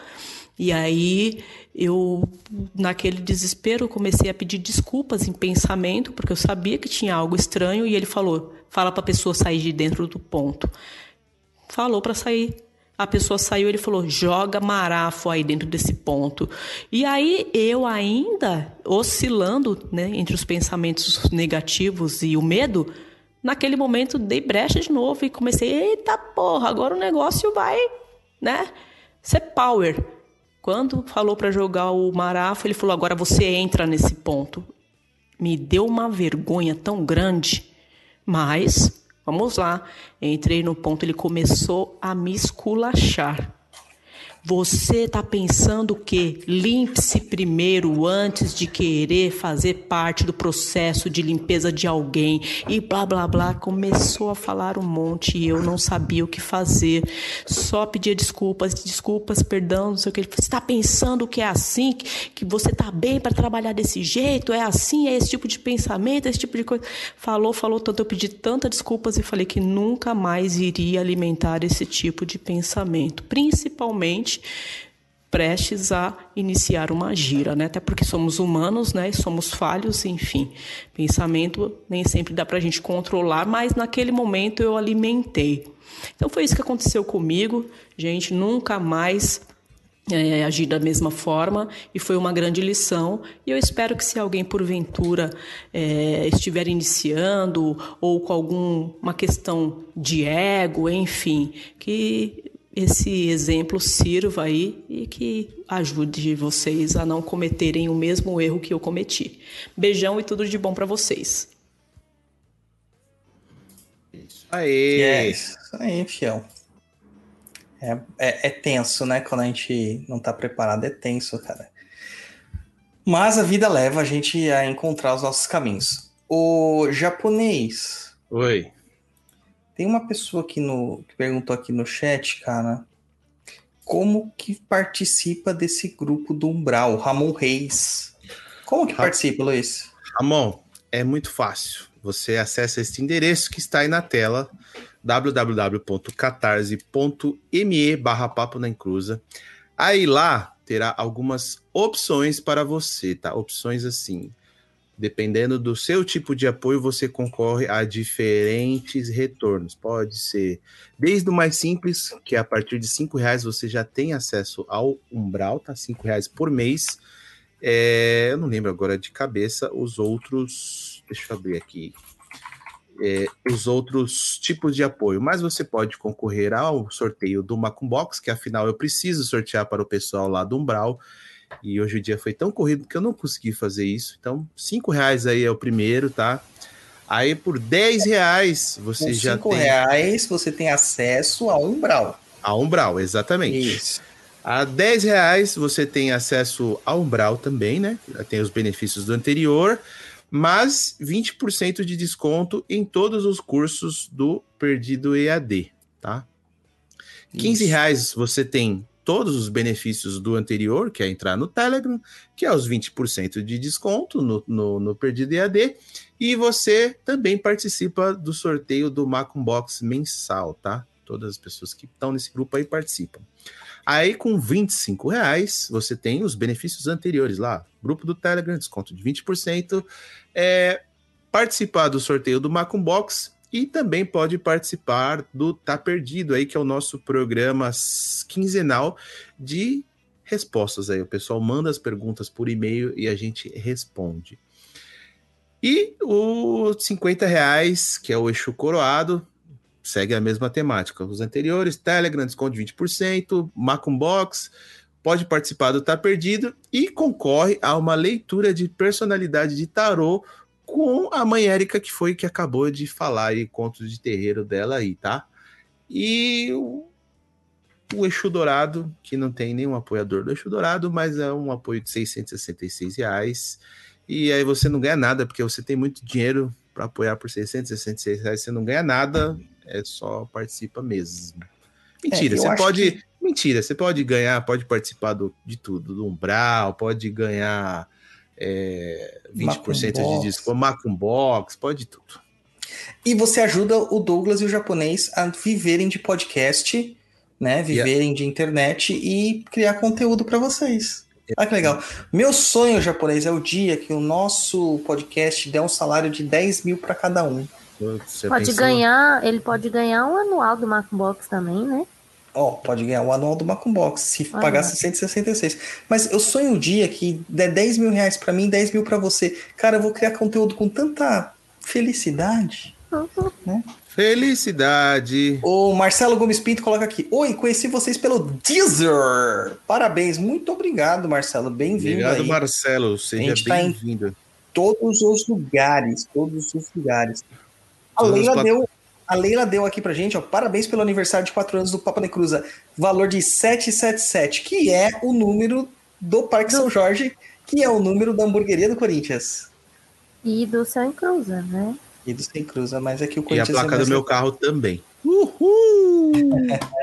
E aí eu, naquele desespero, comecei a pedir desculpas em pensamento, porque eu sabia que tinha algo estranho, e ele falou: fala para a pessoa sair de dentro do ponto falou para sair. A pessoa saiu, ele falou: joga marafo aí dentro desse ponto. E aí eu ainda oscilando, né, entre os pensamentos negativos e o medo, naquele momento dei brecha de novo e comecei, eita porra, agora o negócio vai, né? Ser power. Quando falou para jogar o Marafo, ele falou: agora você entra nesse ponto. Me deu uma vergonha tão grande, mas vamos lá. Entrei no ponto, ele começou a me esculachar. Você está pensando que limpe-se primeiro antes de querer fazer parte do processo de limpeza de alguém e blá blá blá. Começou a falar um monte e eu não sabia o que fazer. Só pedia desculpas, desculpas, perdão, não sei o que. Você está pensando que é assim, que, que você está bem para trabalhar desse jeito? É assim, é esse tipo de pensamento, esse tipo de coisa. Falou, falou tanto, eu pedi tantas desculpas e falei que nunca mais iria alimentar esse tipo de pensamento, principalmente prestes a iniciar uma gira, né? Até porque somos humanos, né? Somos falhos, enfim. Pensamento nem sempre dá para a gente controlar, mas naquele momento eu alimentei. Então foi isso que aconteceu comigo, gente. Nunca mais é, agir da mesma forma e foi uma grande lição. E eu espero que se alguém porventura é, estiver iniciando ou com alguma questão de ego, enfim, que esse exemplo sirva aí e que ajude vocês a não cometerem o mesmo erro que eu cometi. Beijão e tudo de bom para vocês. Isso aí. É isso aí, fiel. É, é, é, tenso, né? Quando a gente não tá preparado, é tenso, cara. Mas a vida leva a gente a encontrar os nossos caminhos. O japonês. Oi. Tem uma pessoa aqui no que perguntou aqui no chat, cara, como que participa desse grupo do Umbral, Ramon Reis. Como que Ra participa, Luiz? Ramon, é muito fácil. Você acessa este endereço que está aí na tela, www.catarse.me barra papo na encruza. Aí lá terá algumas opções para você, tá? Opções assim, Dependendo do seu tipo de apoio, você concorre a diferentes retornos. Pode ser desde o mais simples, que a partir de cinco reais você já tem acesso ao umbral, tá? Cinco reais por mês. É, eu não lembro agora de cabeça os outros. Deixa eu abrir aqui. É, os outros tipos de apoio, mas você pode concorrer ao sorteio do Macumbox, que afinal eu preciso sortear para o pessoal lá do Umbral. E hoje o dia foi tão corrido que eu não consegui fazer isso. Então, cinco reais aí é o primeiro, tá? Aí por 10 reais você Com já cinco tem. reais você tem acesso a Umbral. A Umbral, exatamente. Isso. A 10 reais você tem acesso a Umbral também, né? Tem os benefícios do anterior, mas 20% de desconto em todos os cursos do Perdido EAD, tá? 15 reais você tem todos os benefícios do anterior, que é entrar no Telegram, que é os 20% de desconto no, no, no Perdido EAD, e você também participa do sorteio do Macum Box mensal, tá? Todas as pessoas que estão nesse grupo aí participam. Aí, com 25 reais, você tem os benefícios anteriores lá. Grupo do Telegram, desconto de 20%. É, participar do sorteio do Macum Box e também pode participar do Tá Perdido aí, que é o nosso programa quinzenal de respostas aí. O pessoal manda as perguntas por e-mail e a gente responde. E o 50 reais, que é o Exu Coroado, segue a mesma temática. Os anteriores, Telegram, desconto de 20%, Macumbox, pode participar do Tá Perdido e concorre a uma leitura de personalidade de tarô com a mãe Érica, que foi que acabou de falar aí, contos de terreiro dela aí, tá? E o, o Exu Dourado, que não tem nenhum apoiador do Exu Dourado, mas é um apoio de 666 reais. E aí você não ganha nada, porque você tem muito dinheiro para apoiar por 666 reais, você não ganha nada, é só participa mesmo. Mentira, é, você pode. Que... Mentira, você pode ganhar, pode participar do, de tudo, do Umbral, pode ganhar é, 20% de disco, Macum Box, pode tudo. E você ajuda o Douglas e o japonês a viverem de podcast, né? Viverem yeah. de internet e criar conteúdo para vocês. Ah, que legal. Meu sonho japonês é o dia que o nosso podcast der um salário de 10 mil para cada um. Você pode pensou? ganhar, ele pode ganhar um anual do Macbox também, né? Ó, pode ganhar o anual do Macumbox, se ah, pagar 166. Mas eu sonho um dia que der 10 mil reais pra mim, 10 mil pra você. Cara, eu vou criar conteúdo com tanta felicidade. Felicidade. O Marcelo Gomes Pinto coloca aqui. Oi, conheci vocês pelo Deezer. Parabéns, muito obrigado, Marcelo. Bem-vindo Obrigado, aí. Marcelo. Seja tá em- bem-vindo. Todos os lugares, todos os lugares. A Leila deu, a Leila deu aqui pra gente, ó. Parabéns pelo aniversário de 4 anos do Papa de Cruza. Valor de 777, que é o número do Parque São Jorge, que é o número da hamburgueria do Corinthians. E do seu Encruza, né? E do Sem Cruza, mas é que o E a Corinthians. placa é do meu carro também. Uhul!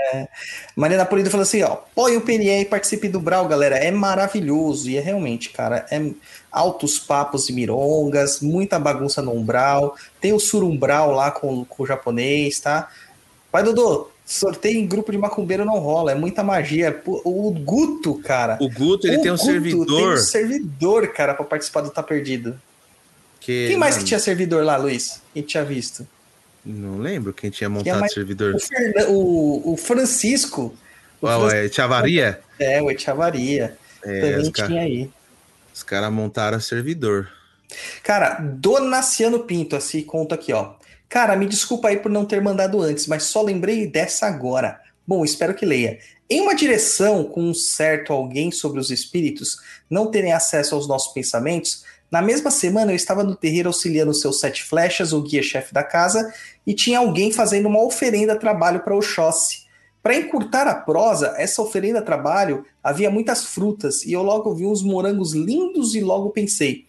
Marina Polido falou assim, ó, põe o PNE e participe do Brau, galera, é maravilhoso, e é realmente, cara, é altos papos e mirongas, muita bagunça no Umbral, tem o Surumbral lá com, com o japonês, tá? Vai, Dodô, sorteio em grupo de macumbeiro não rola, é muita magia, o Guto, cara, O Guto, ele o tem um Guto tem servidor um servidor, cara, pra participar do Tá Perdido. que... Quem mais que tinha servidor lá, Luiz? Quem tinha visto? Não lembro quem tinha montado mais- servidor. O, Fernan- o, o Francisco, o Uau, Francisco é Chavaria? é, o Echavaria, É, também os caras tinha aí. cara montaram servidor. Cara, Donaciano Pinto, assim, conta aqui, ó. Cara, me desculpa aí por não ter mandado antes, mas só lembrei dessa agora. Bom, espero que leia. Em uma direção com um certo alguém sobre os espíritos não terem acesso aos nossos pensamentos, na mesma semana eu estava no terreiro auxiliando seus sete flechas, o guia-chefe da casa, e tinha alguém fazendo uma oferenda trabalho para Oxóssi. Para encurtar a prosa, essa oferenda trabalho havia muitas frutas, e eu logo vi uns morangos lindos e logo pensei,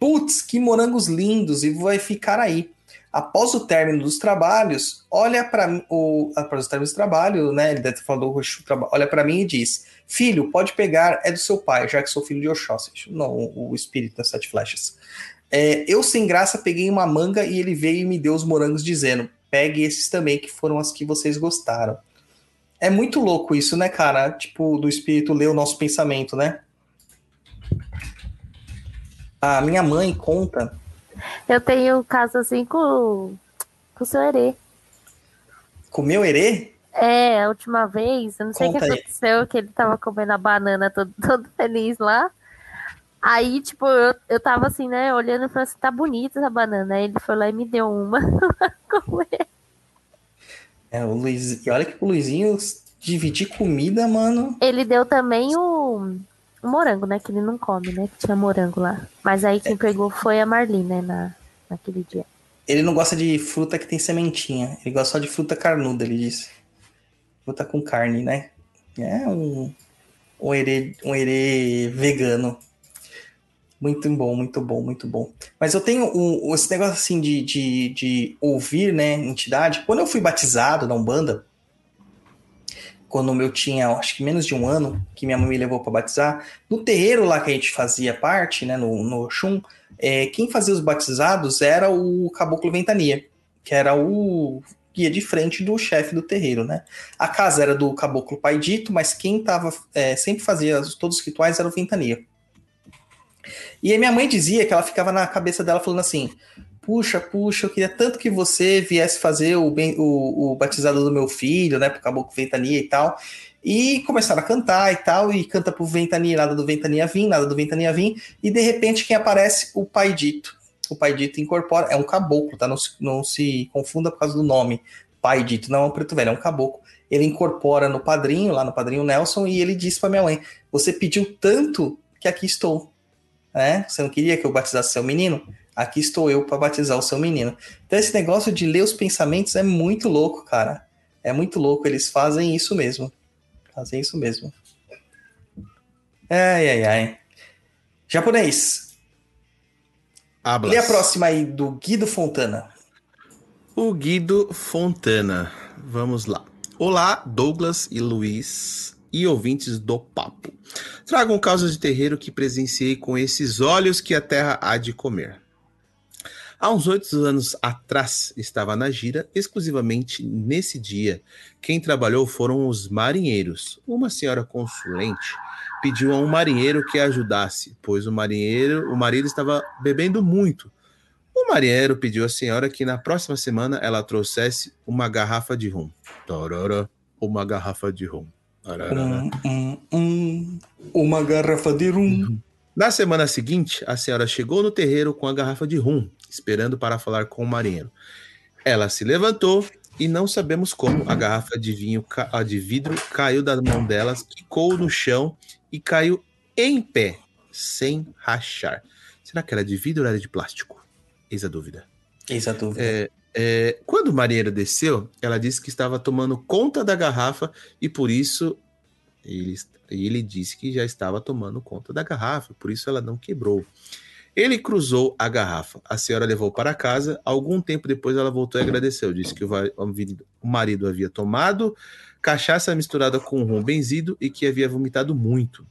Putz, que morangos lindos, e vai ficar aí. Após o término dos trabalhos, olha para o, após o término do trabalho, né? Ele deve ter falado, "Oxe, o traba- olha para mim e diz: Filho, pode pegar, é do seu pai, já que sou filho de Oxóssi. Não, o, o espírito das sete flechas. É, eu, sem graça, peguei uma manga e ele veio e me deu os morangos, dizendo: Pegue esses também, que foram as que vocês gostaram. É muito louco isso, né, cara? Tipo, do espírito ler o nosso pensamento, né? A minha mãe conta Eu tenho um caso assim com, com o seu Herê. com o meu herê. É, a última vez, eu não sei o que Conta aí. aconteceu, que ele tava comendo a banana todo, todo feliz lá. Aí, tipo, eu, eu tava assim, né, olhando e falando assim, tá bonita essa banana. Aí ele foi lá e me deu uma comer. É, o Luiz... E olha que o Luizinho dividir comida, mano. Ele deu também o, o morango, né, que ele não come, né, que tinha morango lá. Mas aí quem pegou foi a Marli, né, na, naquele dia. Ele não gosta de fruta que tem sementinha. Ele gosta só de fruta carnuda, ele disse. Fruta com carne, né? É um, um, herê, um herê vegano. Muito bom, muito bom, muito bom. Mas eu tenho um, esse negócio assim de, de, de ouvir, né, entidade. Quando eu fui batizado na Umbanda, quando eu tinha, acho que menos de um ano, que minha mãe me levou para batizar, no terreiro lá que a gente fazia parte, né, no, no Xum, é, quem fazia os batizados era o Caboclo Ventania, que era o guia de frente do chefe do terreiro, né? A casa era do Caboclo Pai Dito, mas quem tava, é, sempre fazia todos os rituais era o Ventania. E aí minha mãe dizia que ela ficava na cabeça dela falando assim: puxa, puxa, eu queria tanto que você viesse fazer o, o, o batizado do meu filho, né? Pro Caboclo Ventania e tal. E começaram a cantar e tal, e canta pro Ventania, nada do Ventania vir, nada do Ventania vir, e de repente quem aparece? O Pai Dito. O Pai Dito incorpora, é um caboclo, tá? Não se, não se confunda por causa do nome. Pai Dito não é um preto velho, é um caboclo. Ele incorpora no padrinho, lá no padrinho Nelson, e ele disse pra minha mãe: Você pediu tanto que aqui estou. É? Você não queria que eu batizasse seu menino? Aqui estou eu para batizar o seu menino. Então, esse negócio de ler os pensamentos é muito louco, cara. É muito louco. Eles fazem isso mesmo. Fazem isso mesmo. Ai, ai, ai. Japonês. Hablas. Lê a próxima aí do Guido Fontana. O Guido Fontana. Vamos lá. Olá, Douglas e Luiz e ouvintes do Papo. Trago um caso de terreiro que presenciei com esses olhos que a terra há de comer. Há uns oito anos atrás, estava na gira, exclusivamente nesse dia. Quem trabalhou foram os marinheiros. Uma senhora consulente pediu a um marinheiro que a ajudasse, pois o marinheiro, o marido estava bebendo muito. O marinheiro pediu à senhora que na próxima semana ela trouxesse uma garrafa de rum. Tororó, uma garrafa de rum. Um, um, um, uma garrafa de rum. Na semana seguinte, a senhora chegou no terreiro com a garrafa de rum, esperando para falar com o marinheiro. Ela se levantou e não sabemos como a garrafa de vinho de vidro caiu da mão delas, quicou no chão e caiu em pé, sem rachar. Será que era de vidro ou era de plástico? Eis a dúvida. Eis a dúvida. É, é, quando o marinheiro desceu, ela disse que estava tomando conta da garrafa e por isso ele, ele disse que já estava tomando conta da garrafa, por isso ela não quebrou. Ele cruzou a garrafa. A senhora levou para casa. Algum tempo depois ela voltou e agradeceu. Disse que o marido havia tomado cachaça misturada com rum benzido e que havia vomitado muito.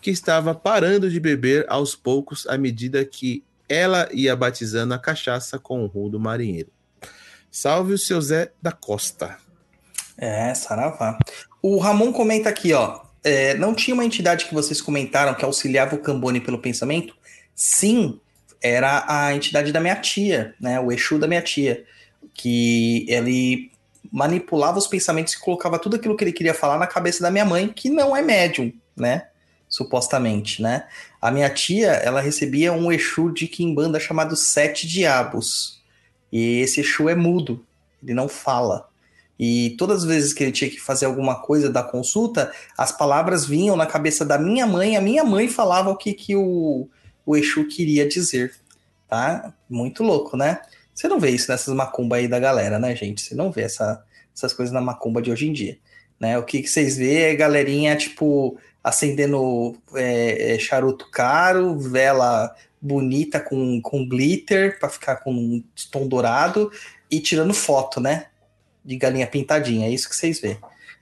Que estava parando de beber aos poucos à medida que ela ia batizando a cachaça com o rum do marinheiro. Salve o seu Zé da Costa. É, saravá. O Ramon comenta aqui, ó. É, não tinha uma entidade que vocês comentaram que auxiliava o Cambone pelo pensamento? Sim, era a entidade da minha tia, né? O Exu da minha tia. Que ele manipulava os pensamentos e colocava tudo aquilo que ele queria falar na cabeça da minha mãe, que não é médium, né? Supostamente, né? A minha tia, ela recebia um Exu de Kimbanda chamado Sete Diabos. E esse Exu é mudo, ele não fala. E todas as vezes que ele tinha que fazer alguma coisa da consulta, as palavras vinham na cabeça da minha mãe, a minha mãe falava o que, que o, o Exu queria dizer. Tá? Muito louco, né? Você não vê isso nessas macumba aí da galera, né, gente? Você não vê essa, essas coisas na macumba de hoje em dia. Né? O que, que vocês vê é galerinha, tipo, acendendo é, é, charuto caro, vela bonita com, com glitter para ficar com um tom dourado e tirando foto, né? De galinha pintadinha, é isso que vocês vê.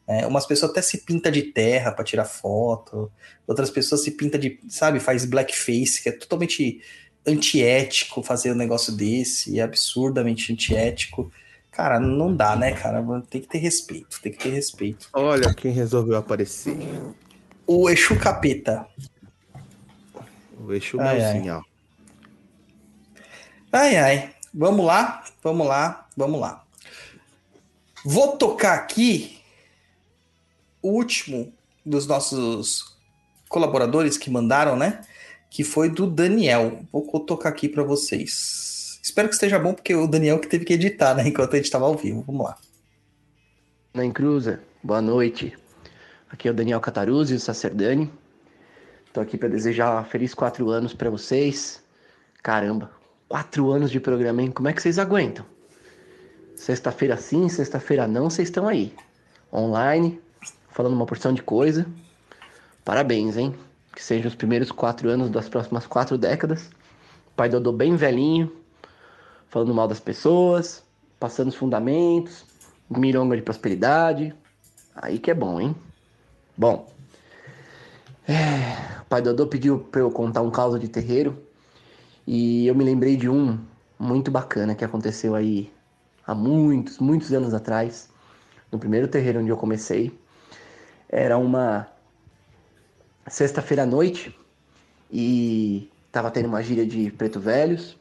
É, umas pessoas até se pinta de terra para tirar foto, outras pessoas se pinta de, sabe, faz blackface, que é totalmente antiético fazer um negócio desse, é absurdamente antiético. Cara, não dá, né, cara? Tem que ter respeito, tem que ter respeito. Olha quem resolveu aparecer. O Exu Capeta. O Exu ai, Melzinho, ó. Ai, ai. Vamos lá, vamos lá, vamos lá. Vou tocar aqui o último dos nossos colaboradores que mandaram, né? Que foi do Daniel. Vou tocar aqui para vocês. Espero que esteja bom, porque o Daniel que teve que editar, né? Enquanto a gente estava ao vivo. Vamos lá. Na Encruza, boa noite. Aqui é o Daniel Cataruzzi, o Sacerdani. Estou aqui para desejar feliz quatro anos para vocês. Caramba, quatro anos de programa, hein? Como é que vocês aguentam? Sexta-feira sim, sexta-feira não, vocês estão aí. Online, falando uma porção de coisa. Parabéns, hein? Que sejam os primeiros quatro anos das próximas quatro décadas. Pai Dodô bem velhinho, falando mal das pessoas, passando os fundamentos, mironga de prosperidade. Aí que é bom, hein? Bom, é, o pai Dodô pediu para eu contar um caso de terreiro e eu me lembrei de um muito bacana que aconteceu aí há muitos, muitos anos atrás, no primeiro terreiro onde eu comecei. Era uma sexta-feira à noite e tava tendo uma gíria de preto velhos.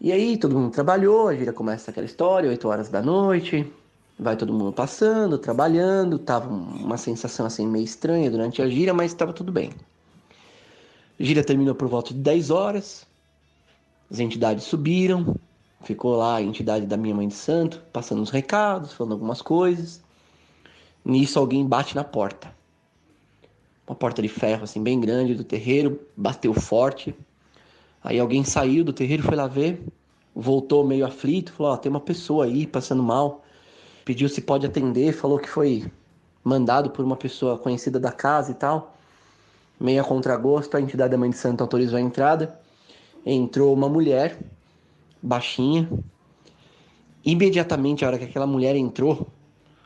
E aí todo mundo trabalhou, a gíria começa aquela história, 8 horas da noite, Vai todo mundo passando, trabalhando, tava uma sensação assim meio estranha durante a gira, mas estava tudo bem. A gira terminou por volta de 10 horas. As entidades subiram, ficou lá a entidade da minha mãe de santo, passando os recados, falando algumas coisas. Nisso alguém bate na porta. Uma porta de ferro assim bem grande do terreiro, bateu forte. Aí alguém saiu do terreiro, foi lá ver, voltou meio aflito, falou: oh, tem uma pessoa aí passando mal pediu se pode atender, falou que foi mandado por uma pessoa conhecida da casa e tal. Meio a contragosto, a entidade da Mãe de Santo autorizou a entrada. Entrou uma mulher, baixinha. Imediatamente, a hora que aquela mulher entrou,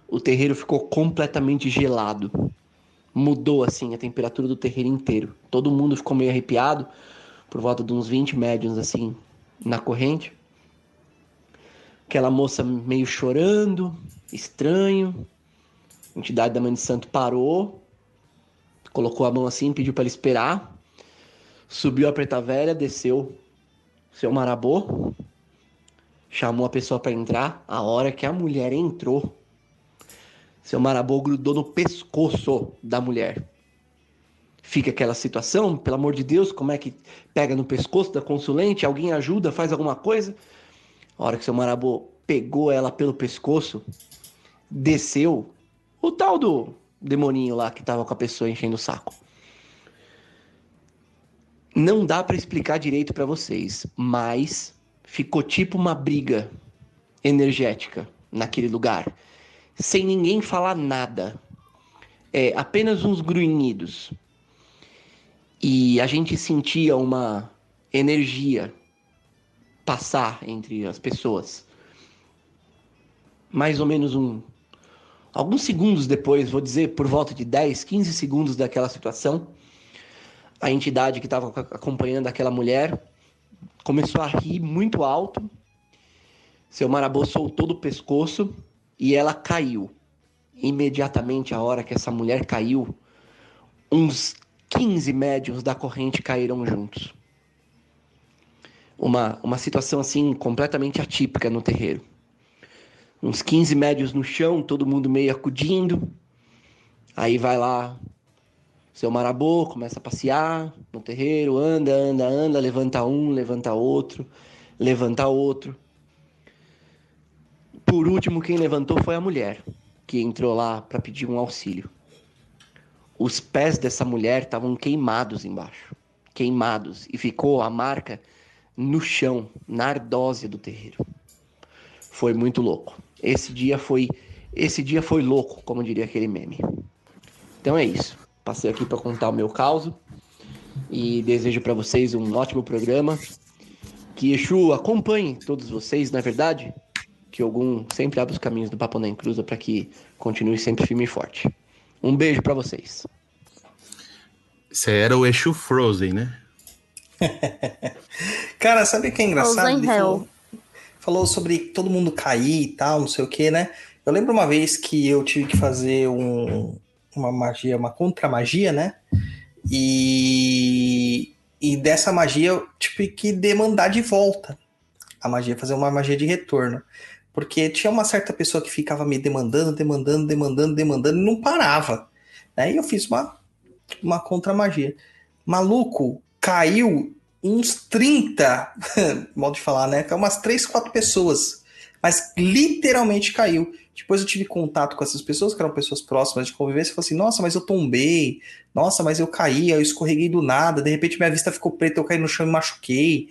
o terreiro ficou completamente gelado. Mudou assim a temperatura do terreiro inteiro. Todo mundo ficou meio arrepiado, por volta de uns 20 médiums assim na corrente. Aquela moça meio chorando, estranho. A entidade da Mãe de Santo parou, colocou a mão assim, pediu para ele esperar. Subiu a preta velha, desceu seu marabô, chamou a pessoa para entrar. A hora que a mulher entrou, seu marabô grudou no pescoço da mulher. Fica aquela situação, pelo amor de Deus, como é que pega no pescoço da consulente? Alguém ajuda, faz alguma coisa? A hora que seu marabô pegou ela pelo pescoço, desceu o tal do demoninho lá que tava com a pessoa enchendo o saco. Não dá para explicar direito para vocês, mas ficou tipo uma briga energética naquele lugar, sem ninguém falar nada. É, apenas uns grunhidos. E a gente sentia uma energia passar entre as pessoas. Mais ou menos um alguns segundos depois, vou dizer por volta de 10, 15 segundos daquela situação, a entidade que estava acompanhando aquela mulher começou a rir muito alto. Seu marabô soltou do pescoço e ela caiu. Imediatamente, a hora que essa mulher caiu, uns 15 médios da corrente caíram juntos. Uma, uma situação assim completamente atípica no terreiro. Uns 15 médios no chão, todo mundo meio acudindo. Aí vai lá seu marabô, começa a passear no terreiro, anda, anda, anda, levanta um, levanta outro, levanta outro. Por último, quem levantou foi a mulher, que entrou lá para pedir um auxílio. Os pés dessa mulher estavam queimados embaixo, queimados, e ficou a marca no chão, na ardósia do terreiro. Foi muito louco. Esse dia foi, esse dia foi louco, como diria aquele meme. Então é isso. Passei aqui para contar o meu caso e desejo para vocês um ótimo programa. Que Exu acompanhe todos vocês, na é verdade, que algum sempre abre os caminhos do Papo na Cruza para que continue sempre firme e forte. Um beijo para vocês. Você era o Exu Frozen, né? Cara, sabe o que é engraçado? Ele falou, falou sobre todo mundo cair e tal, não sei o que, né? Eu lembro uma vez que eu tive que fazer um, uma magia, uma contra-magia, né? E, e dessa magia tive que demandar de volta a magia, fazer uma magia de retorno. Porque tinha uma certa pessoa que ficava me demandando, demandando, demandando, demandando e não parava. Aí eu fiz uma, uma contra-magia. Maluco, caiu uns 30, modo de falar, né? Umas 3, 4 pessoas. Mas literalmente caiu. Depois eu tive contato com essas pessoas, que eram pessoas próximas de convivência, e falei assim: nossa, mas eu tombei, nossa, mas eu caí, eu escorreguei do nada, de repente minha vista ficou preta, eu caí no chão e machuquei.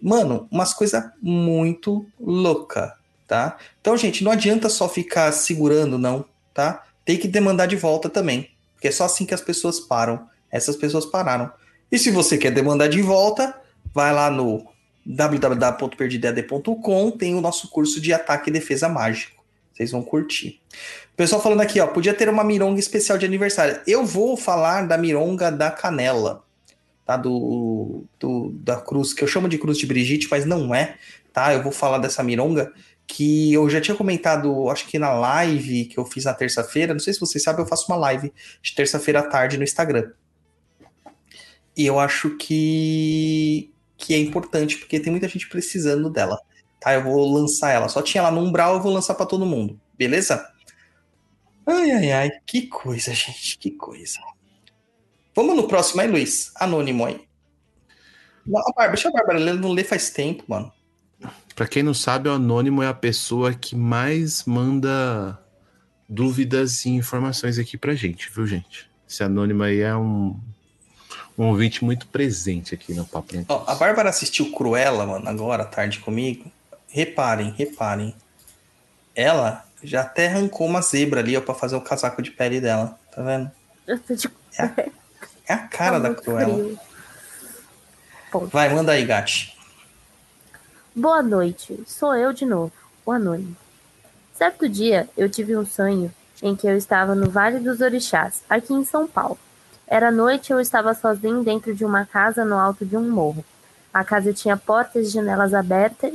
Mano, umas coisas muito louca, tá? Então, gente, não adianta só ficar segurando, não, tá? Tem que demandar de volta também, porque é só assim que as pessoas param. Essas pessoas pararam. E se você quer demandar de volta, vai lá no www.perdidead.com, tem o nosso curso de ataque e defesa mágico. Vocês vão curtir. O pessoal falando aqui, ó, podia ter uma mironga especial de aniversário. Eu vou falar da mironga da canela, tá? Do, do da cruz, que eu chamo de cruz de Brigitte, mas não é, tá? Eu vou falar dessa mironga que eu já tinha comentado, acho que na live que eu fiz na terça-feira. Não sei se vocês sabem, eu faço uma live de terça-feira à tarde no Instagram. E eu acho que que é importante porque tem muita gente precisando dela tá? Eu vou lançar ela. Só tinha ela no umbral, eu vou lançar para todo mundo. Beleza? Ai, ai, ai. Que coisa, gente. Que coisa. Vamos no próximo aí, Luiz. Anônimo aí. Não, a Bárbara, deixa a Bárbara ler, não lê faz tempo, mano. Pra quem não sabe, o Anônimo é a pessoa que mais manda dúvidas e informações aqui pra gente, viu, gente? Esse Anônimo aí é um, um ouvinte muito presente aqui no Papo Ó, A Bárbara assistiu Cruella, mano, agora, à tarde comigo. Reparem, reparem. Ela já até arrancou uma zebra ali, ó, pra fazer o casaco de pele dela. Tá vendo? É a, é a cara tá da Cruella. Vai, manda aí, Gati. Boa noite, sou eu de novo, o Anônimo. Certo dia, eu tive um sonho em que eu estava no Vale dos Orixás, aqui em São Paulo. Era noite e eu estava sozinho dentro de uma casa no alto de um morro. A casa tinha portas e janelas abertas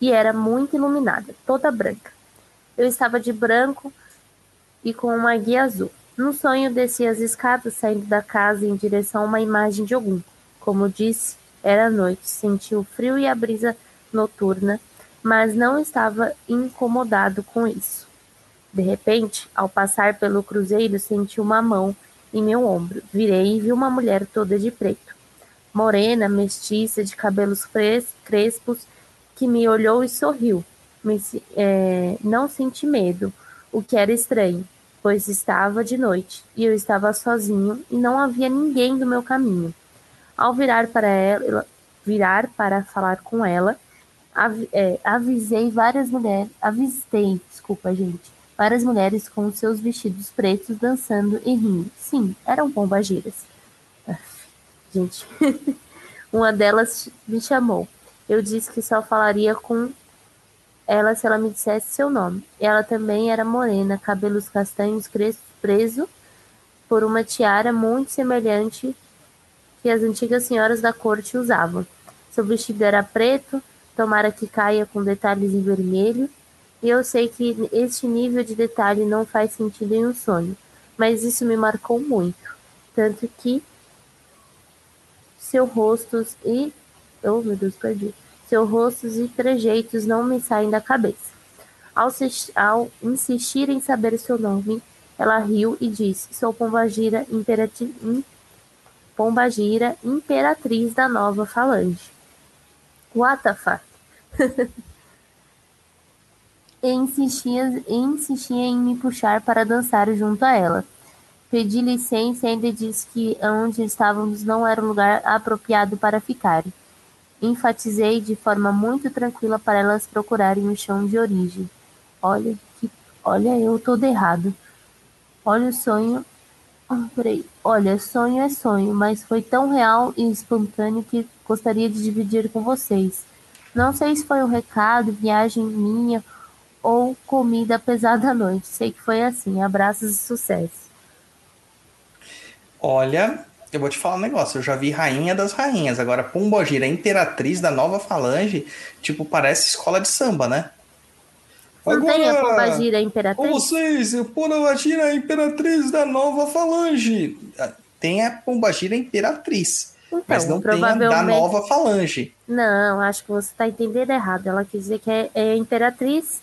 e era muito iluminada, toda branca. Eu estava de branco e com uma guia azul. No sonho, desci as escadas saindo da casa em direção a uma imagem de algum. Como disse, era noite, senti o frio e a brisa noturna, mas não estava incomodado com isso. De repente, ao passar pelo cruzeiro, senti uma mão em meu ombro. Virei e vi uma mulher toda de preto, morena, mestiça, de cabelos crespos que me olhou e sorriu. me, é, não senti medo, o que era estranho, pois estava de noite e eu estava sozinho e não havia ninguém do meu caminho. Ao virar para ela, virar para falar com ela, av, é, avisei várias mulheres, avistei, desculpa gente, várias mulheres com seus vestidos pretos dançando e rindo. Sim, eram pombagiras. Gente, uma delas me chamou. Eu disse que só falaria com ela se ela me dissesse seu nome. Ela também era morena, cabelos castanhos preso por uma tiara muito semelhante que as antigas senhoras da corte usavam. Seu vestido era preto, tomara que caia com detalhes em vermelho, e eu sei que este nível de detalhe não faz sentido em um sonho, mas isso me marcou muito, tanto que seu rostos e oh meu Deus, perdi. Seu rostos e trejeitos não me saem da cabeça. Ao, ao insistir em saber seu nome, ela riu e disse: Sou Pombagira Imperatriz Pombagira, imperatriz da nova falange. What the fuck? e insistia, insistia em me puxar para dançar junto a ela. Pedi licença e ainda disse que onde estávamos não era um lugar apropriado para ficar. Enfatizei de forma muito tranquila para elas procurarem o chão de origem. Olha que, olha eu todo errado. Olha o sonho ah, peraí. Olha, sonho é sonho, mas foi tão real e espontâneo que gostaria de dividir com vocês. Não sei se foi um recado, viagem minha ou comida pesada à noite. Sei que foi assim. Abraços e sucesso. Olha, eu vou te falar um negócio. Eu já vi Rainha das Rainhas. Agora, Pombogira, Imperatriz da Nova Falange, tipo, parece escola de samba, né? Não Agora, tem a Pombagira Imperatriz? Com vocês, Pombagira Imperatriz da Nova Falange. Tem a Pombagira Imperatriz. Então, mas não provavelmente... tem a da Nova Falange. Não, acho que você está entendendo errado. Ela quis dizer que é, é Imperatriz,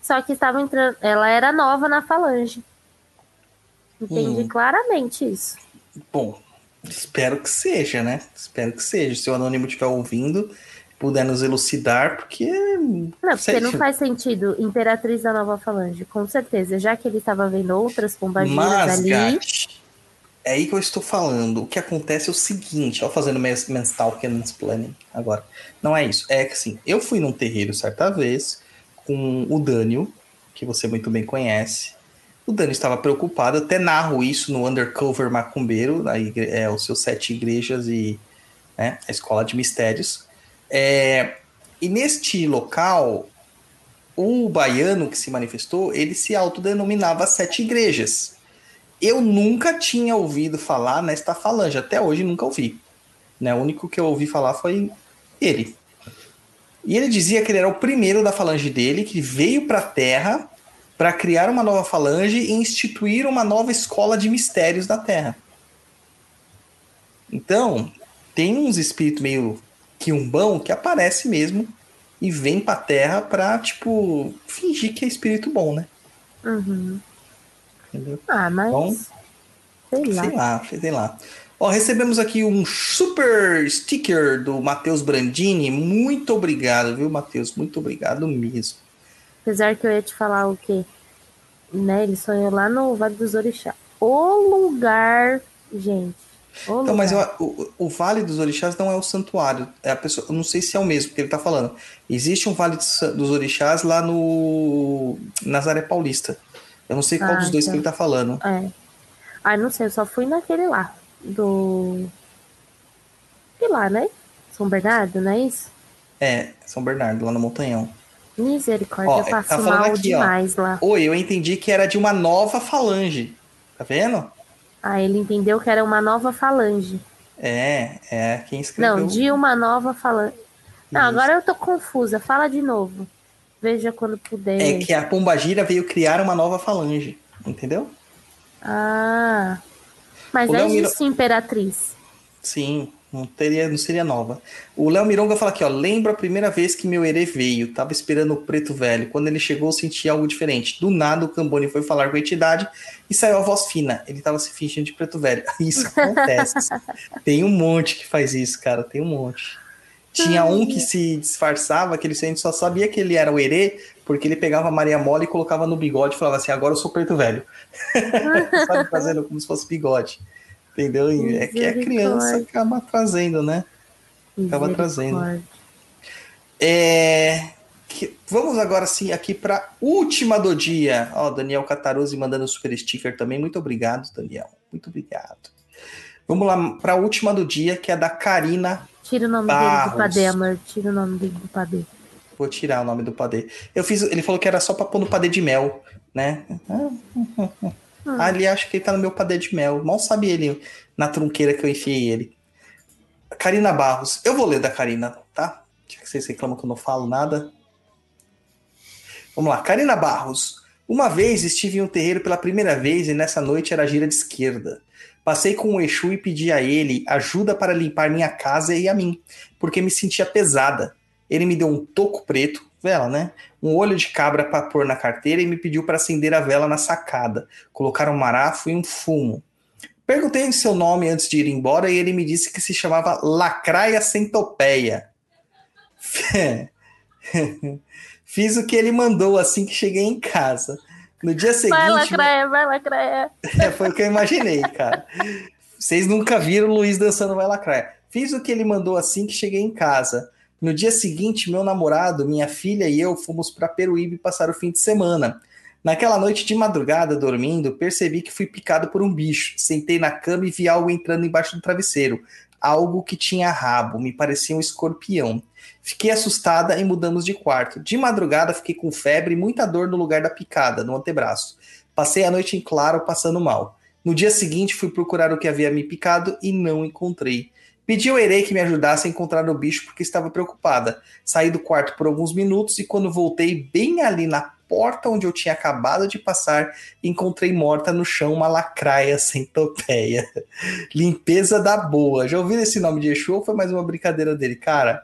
só que estava entrando. Ela era nova na Falange. Entendi hum. claramente isso. Bom, espero que seja, né? Espero que seja. Se o Anônimo estiver ouvindo, puder nos elucidar, porque. Não, porque não faz sentido Imperatriz da Nova Falange, com certeza, já que ele estava vendo outras pombagiras ali. Gatti, é aí que eu estou falando. O que acontece é o seguinte, ó, fazendo mental que planning agora. Não é isso. É que assim, eu fui num terreiro certa vez com o Daniel, que você muito bem conhece. O Dani estava preocupado, até narro isso no Undercover Macumbeiro, aí é, os seus sete igrejas e né, a escola de mistérios. É, e neste local, o baiano que se manifestou, ele se autodenominava Sete Igrejas. Eu nunca tinha ouvido falar nesta falange, até hoje nunca ouvi. Né? O único que eu ouvi falar foi ele. E ele dizia que ele era o primeiro da falange dele, que veio para a Terra para criar uma nova falange e instituir uma nova escola de mistérios da Terra. Então, tem uns espíritos meio quiumbão que aparece mesmo e vem pra terra pra, tipo, fingir que é espírito bom, né? Uhum. Entendeu? Ah, mas. Bom, sei lá. Sei lá, sei lá. Ó, recebemos aqui um super sticker do Matheus Brandini. Muito obrigado, viu, Matheus? Muito obrigado mesmo. Apesar que eu ia te falar o quê? Né? Ele sonhou lá no Vale dos Orixás. O lugar, gente, então, mas eu, o, o, Vale dos Orixás não é o santuário. É a pessoa, eu não sei se é o mesmo que ele está falando. Existe um Vale dos Orixás lá no Nazaré Paulista. Eu não sei qual ah, dos dois então. que ele está falando. É. Ah, não sei, eu só fui naquele lá. Do. E lá, né? São Bernardo, não é isso? É, São Bernardo, lá no Montanhão. Misericórdia, ó, eu tá mal aqui, demais ó. lá. Oi, eu entendi que era de uma nova falange. Tá vendo? Ah, ele entendeu que era uma nova falange. É, é quem escreveu. Não, de uma nova falange. Não, Isso. agora eu tô confusa. Fala de novo. Veja quando puder. É que a Pombagira veio criar uma nova falange, entendeu? Ah. Mas o é disso, Imperatriz. Sim. Não, teria, não seria nova. O Léo Mironga fala aqui, ó. Lembro a primeira vez que meu herê veio. Tava esperando o preto velho. Quando ele chegou, senti algo diferente. Do nada, o Cambone foi falar com a entidade e saiu a voz fina. Ele tava se fingindo de preto velho. Isso acontece. Tem um monte que faz isso, cara. Tem um monte. Tinha um que se disfarçava, que ele a gente só sabia que ele era o Herê, porque ele pegava a Maria Mole e colocava no bigode e falava assim: agora eu sou preto velho. Sabe, fazendo como se fosse bigode. Entendeu? É que a criança acaba trazendo, né? Acaba trazendo. É, que- vamos agora sim aqui para última do dia. Ó, Daniel Cataruzzi mandando super sticker também. Muito obrigado, Daniel. Muito obrigado. Vamos lá para a última do dia, que é da Karina. Tira o nome Barros. dele do padê, amor. Tira o nome dele do padê. Vou tirar o nome do padê. Eu fiz, ele falou que era só para pôr no padê de mel, né? Ah, Ali acho que ele tá no meu padê de mel. Mal sabe ele na trunqueira que eu enfiei ele. Karina Barros. Eu vou ler da Karina, tá? Já que vocês reclamam que eu não falo nada. Vamos lá. Karina Barros. Uma vez estive em um terreiro pela primeira vez e nessa noite era gira de esquerda. Passei com o Exu e pedi a ele ajuda para limpar minha casa e a mim, porque me sentia pesada. Ele me deu um toco preto, vela, né? Um olho de cabra para pôr na carteira e me pediu para acender a vela na sacada, colocar um marafo e um fumo. Perguntei seu nome antes de ir embora e ele me disse que se chamava Lacraia Centopeia. Fiz o que ele mandou assim que cheguei em casa. No dia seguinte. Vai, Lacraia, vai, Lacraia. É, foi o que eu imaginei, cara. Vocês nunca viram o Luiz dançando Vai Lacraia. Fiz o que ele mandou assim que cheguei em casa. No dia seguinte, meu namorado, minha filha e eu fomos para Peruíbe passar o fim de semana. Naquela noite de madrugada, dormindo, percebi que fui picado por um bicho. Sentei na cama e vi algo entrando embaixo do travesseiro. Algo que tinha rabo, me parecia um escorpião. Fiquei assustada e mudamos de quarto. De madrugada, fiquei com febre e muita dor no lugar da picada, no antebraço. Passei a noite em claro, passando mal. No dia seguinte, fui procurar o que havia me picado e não encontrei. Pedi ao Erei que me ajudasse a encontrar o bicho porque estava preocupada. Saí do quarto por alguns minutos e quando voltei, bem ali na porta onde eu tinha acabado de passar, encontrei morta no chão uma lacraia centopeia. Limpeza da boa. Já ouviram esse nome de Exu ou foi mais uma brincadeira dele? Cara,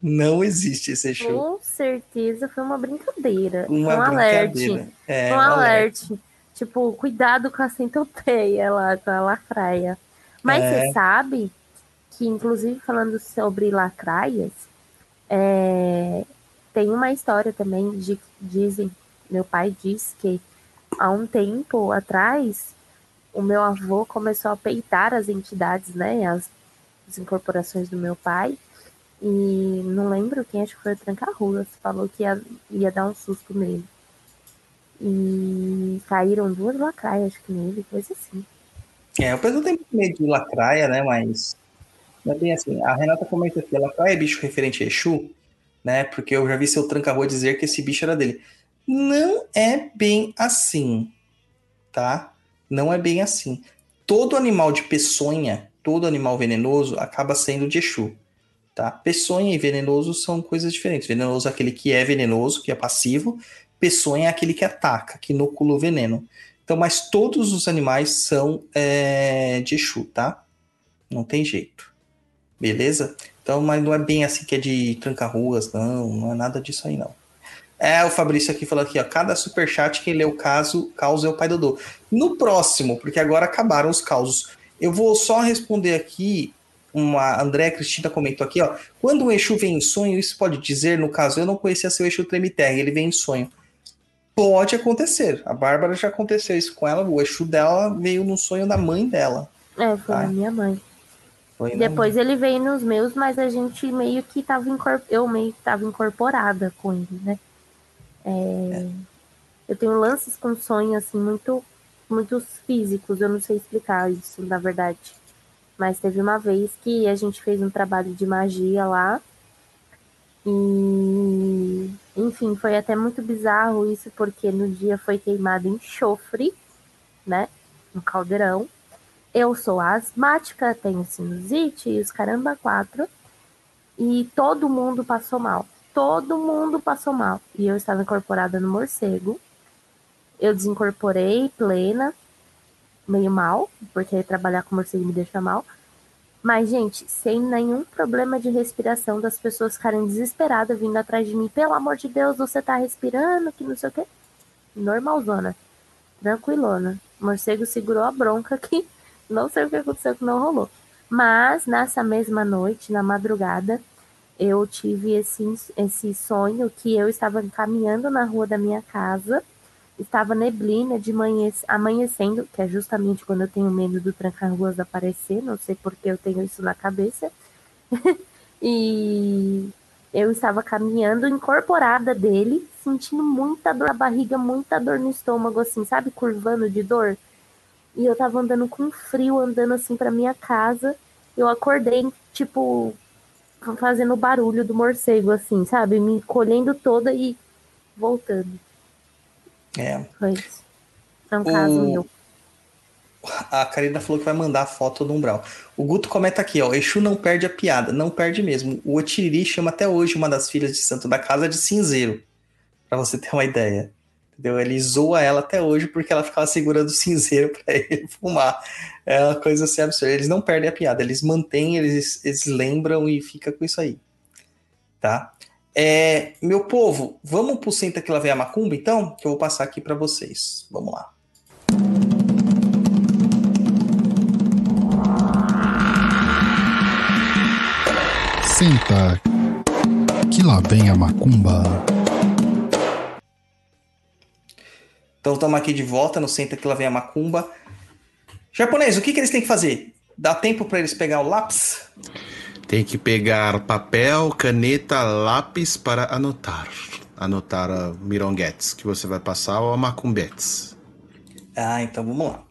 não existe esse Exu. Com certeza foi uma brincadeira. Uma um alerte. brincadeira. É, um um alerte. Tipo, cuidado com a centopeia lá, com a lacraia. Mas É. você sabe que, inclusive, falando sobre lacraias, é, tem uma história também de dizem, meu pai diz que há um tempo atrás o meu avô começou a peitar as entidades, né? As, as incorporações do meu pai. E não lembro quem, acho que foi o Tranca-Rulas, falou que ia, ia dar um susto nele. E caíram duas lacraias, acho que nele, coisa assim. É, o pessoal tem medo de lacraia, né? Mas é bem assim. A Renata comenta aqui, lacraia é bicho referente a Exu, né? Porque eu já vi seu tranca-rua dizer que esse bicho era dele. Não é bem assim, tá? Não é bem assim. Todo animal de peçonha, todo animal venenoso, acaba sendo de Exu, tá? Peçonha e venenoso são coisas diferentes. Venenoso é aquele que é venenoso, que é passivo. Peçonha é aquele que ataca, que inocula o veneno. Então, mas todos os animais são é, de Exu, tá? Não tem jeito. Beleza? Então, mas não é bem assim que é de tranca-ruas, não. Não é nada disso aí, não. É, o Fabrício aqui falou aqui, ó. Cada superchat quem lê o caso, caos é o pai Dodô. No próximo, porque agora acabaram os causos. Eu vou só responder aqui. Uma a Andréa Cristina comentou aqui, ó. Quando um Exu vem em sonho, isso pode dizer, no caso, eu não conhecia seu Exu Tremiterra, ele vem em sonho. Pode acontecer. A Bárbara já aconteceu isso com ela. O Exu dela veio no sonho da mãe dela. É, foi a minha mãe. Foi na Depois ele veio nos meus, mas a gente meio que tava. Eu meio que tava incorporada com ele, né? É, Eu tenho lances com sonho, assim, muito, muitos físicos. Eu não sei explicar isso, na verdade. Mas teve uma vez que a gente fez um trabalho de magia lá. E, enfim, foi até muito bizarro isso, porque no dia foi queimado enxofre, né? No caldeirão. Eu sou asmática, tenho sinusite e os caramba quatro. E todo mundo passou mal. Todo mundo passou mal. E eu estava incorporada no morcego. Eu desincorporei plena, meio mal, porque trabalhar com morcego me deixa mal. Mas, gente, sem nenhum problema de respiração das pessoas ficarem desesperadas vindo atrás de mim. Pelo amor de Deus, você tá respirando, que não sei o quê. Normalzona. Tranquilona. O morcego segurou a bronca que não sei o que aconteceu que não rolou. Mas, nessa mesma noite, na madrugada, eu tive esse, esse sonho que eu estava caminhando na rua da minha casa, estava neblina de manhã, amanhecendo, que é justamente quando eu tenho medo do tranca-ruas aparecer, não sei porque eu tenho isso na cabeça. e eu estava caminhando incorporada dele, sentindo muita dor na barriga, muita dor no estômago, assim, sabe, curvando de dor. E eu tava andando com frio, andando assim para minha casa. Eu acordei, tipo, fazendo o barulho do morcego, assim, sabe? Me colhendo toda e voltando. É. Foi isso. É um caso O- meu. A Karina falou que vai mandar a foto do umbral. O Guto comenta aqui, ó. Exu não perde a piada. Não perde mesmo. O Otiriri chama até hoje uma das filhas de santo da casa de cinzeiro. Pra você ter uma ideia. Entendeu? Ele zoa ela até hoje porque ela ficava segurando o cinzeiro pra ele fumar. É uma coisa assim absurda. Eles não perdem a piada. Eles mantêm, eles, eles lembram e fica com isso aí. Tá? É, meu povo, vamos pro Senta que lá vem a macumba, então? Que eu vou passar aqui pra vocês. Vamos lá. Senta, que lá vem a macumba. Então estamos aqui de volta no Senta que lá vem a macumba. Japonês, o que, que eles têm que fazer? Dá tempo para eles pegar o lápis? Tem que pegar papel, caneta, lápis para anotar. Anotar a mironguetes que você vai passar ou a macumbetes. Ah, então vamos lá.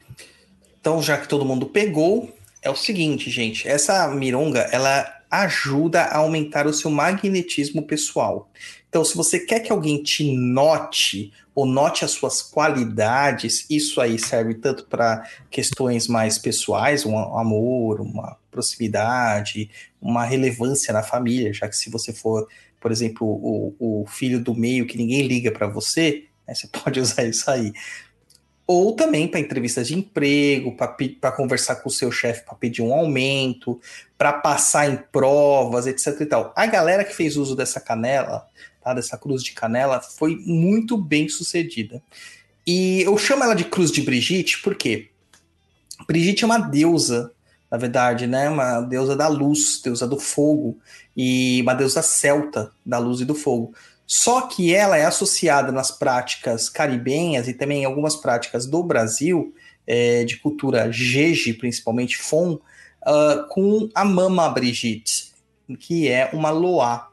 Então, já que todo mundo pegou, é o seguinte, gente. Essa mironga, ela ajuda a aumentar o seu magnetismo pessoal. Então, se você quer que alguém te note ou note as suas qualidades, isso aí serve tanto para questões mais pessoais, um amor, uma proximidade, uma relevância na família, já que se você for, por exemplo, o, o filho do meio que ninguém liga para você, né, você pode usar isso aí ou também para entrevistas de emprego, para conversar com o seu chefe para pedir um aumento, para passar em provas, etc e tal. A galera que fez uso dessa canela, tá, dessa cruz de canela, foi muito bem sucedida. E eu chamo ela de cruz de Brigitte porque Brigitte é uma deusa, na verdade, né, uma deusa da luz, deusa do fogo e uma deusa celta da luz e do fogo. Só que ela é associada nas práticas caribenhas e também em algumas práticas do Brasil, é, de cultura jeje, principalmente Fon, uh, com a Mama Brigitte, que é uma Loa.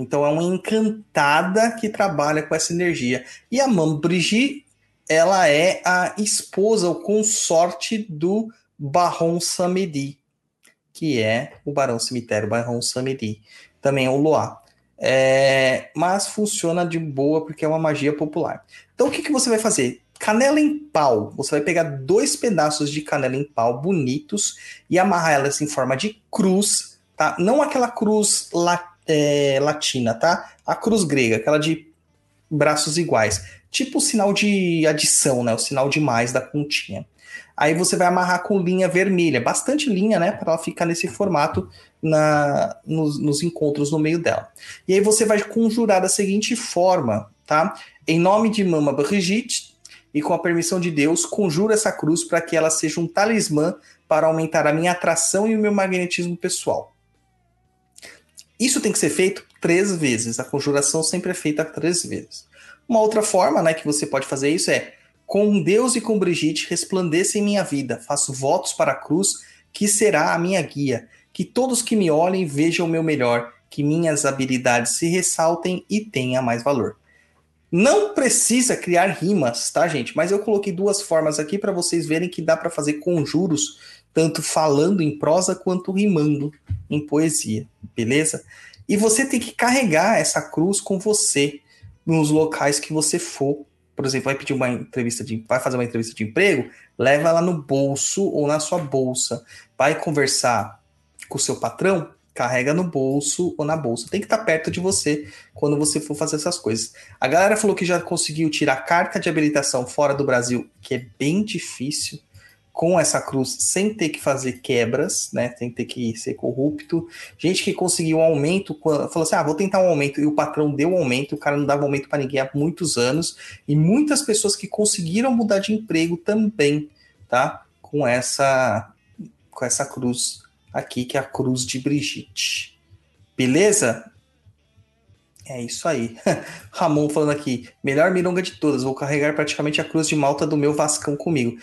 Então é uma encantada que trabalha com essa energia. E a Mama Brigitte, ela é a esposa, o consorte do Baron Samedi, que é o Barão Cemitério Baron Samedi. Também é o Loa. É, mas funciona de boa porque é uma magia popular. Então o que, que você vai fazer? Canela em pau. Você vai pegar dois pedaços de canela em pau bonitos e amarrar elas em forma de cruz, tá? Não aquela cruz la, é, latina, tá? A cruz grega, aquela de braços iguais. Tipo o sinal de adição, né? O sinal de mais da pontinha. Aí você vai amarrar com linha vermelha, bastante linha, né? Para ela ficar nesse formato na, nos, nos, encontros no meio dela. E aí você vai conjurar da seguinte forma, tá? Em nome de Mama Brigitte e com a permissão de Deus, conjuro essa cruz para que ela seja um talismã para aumentar a minha atração e o meu magnetismo pessoal. Isso tem que ser feito três vezes. A conjuração sempre é feita três vezes. Uma outra forma, né, que você pode fazer isso é com Deus e com Brigitte resplandeça em minha vida. Faço votos para a cruz, que será a minha guia. Que todos que me olhem vejam o meu melhor, que minhas habilidades se ressaltem e tenha mais valor. Não precisa criar rimas, tá, gente? Mas eu coloquei duas formas aqui para vocês verem que dá para fazer conjuros, tanto falando em prosa quanto rimando em poesia, beleza? E você tem que carregar essa cruz com você nos locais que você for. Por exemplo, vai pedir uma entrevista de, vai fazer uma entrevista de emprego, leva ela no bolso ou na sua bolsa. Vai conversar com o seu patrão, carrega no bolso ou na bolsa. Tem que estar perto de você quando você for fazer essas coisas. A galera falou que já conseguiu tirar carta de habilitação fora do Brasil, que é bem difícil, com essa cruz, sem ter que fazer quebras, né? Sem ter que ser corrupto. Gente que conseguiu um aumento, falou assim: ah, vou tentar um aumento, e o patrão deu um aumento, o cara não dava aumento para ninguém há muitos anos. E muitas pessoas que conseguiram mudar de emprego também, tá? Com essa, com essa cruz aqui, que é a cruz de Brigitte. Beleza? É isso aí. Ramon falando aqui. Melhor milonga de todas. Vou carregar praticamente a cruz de malta do meu Vascão comigo.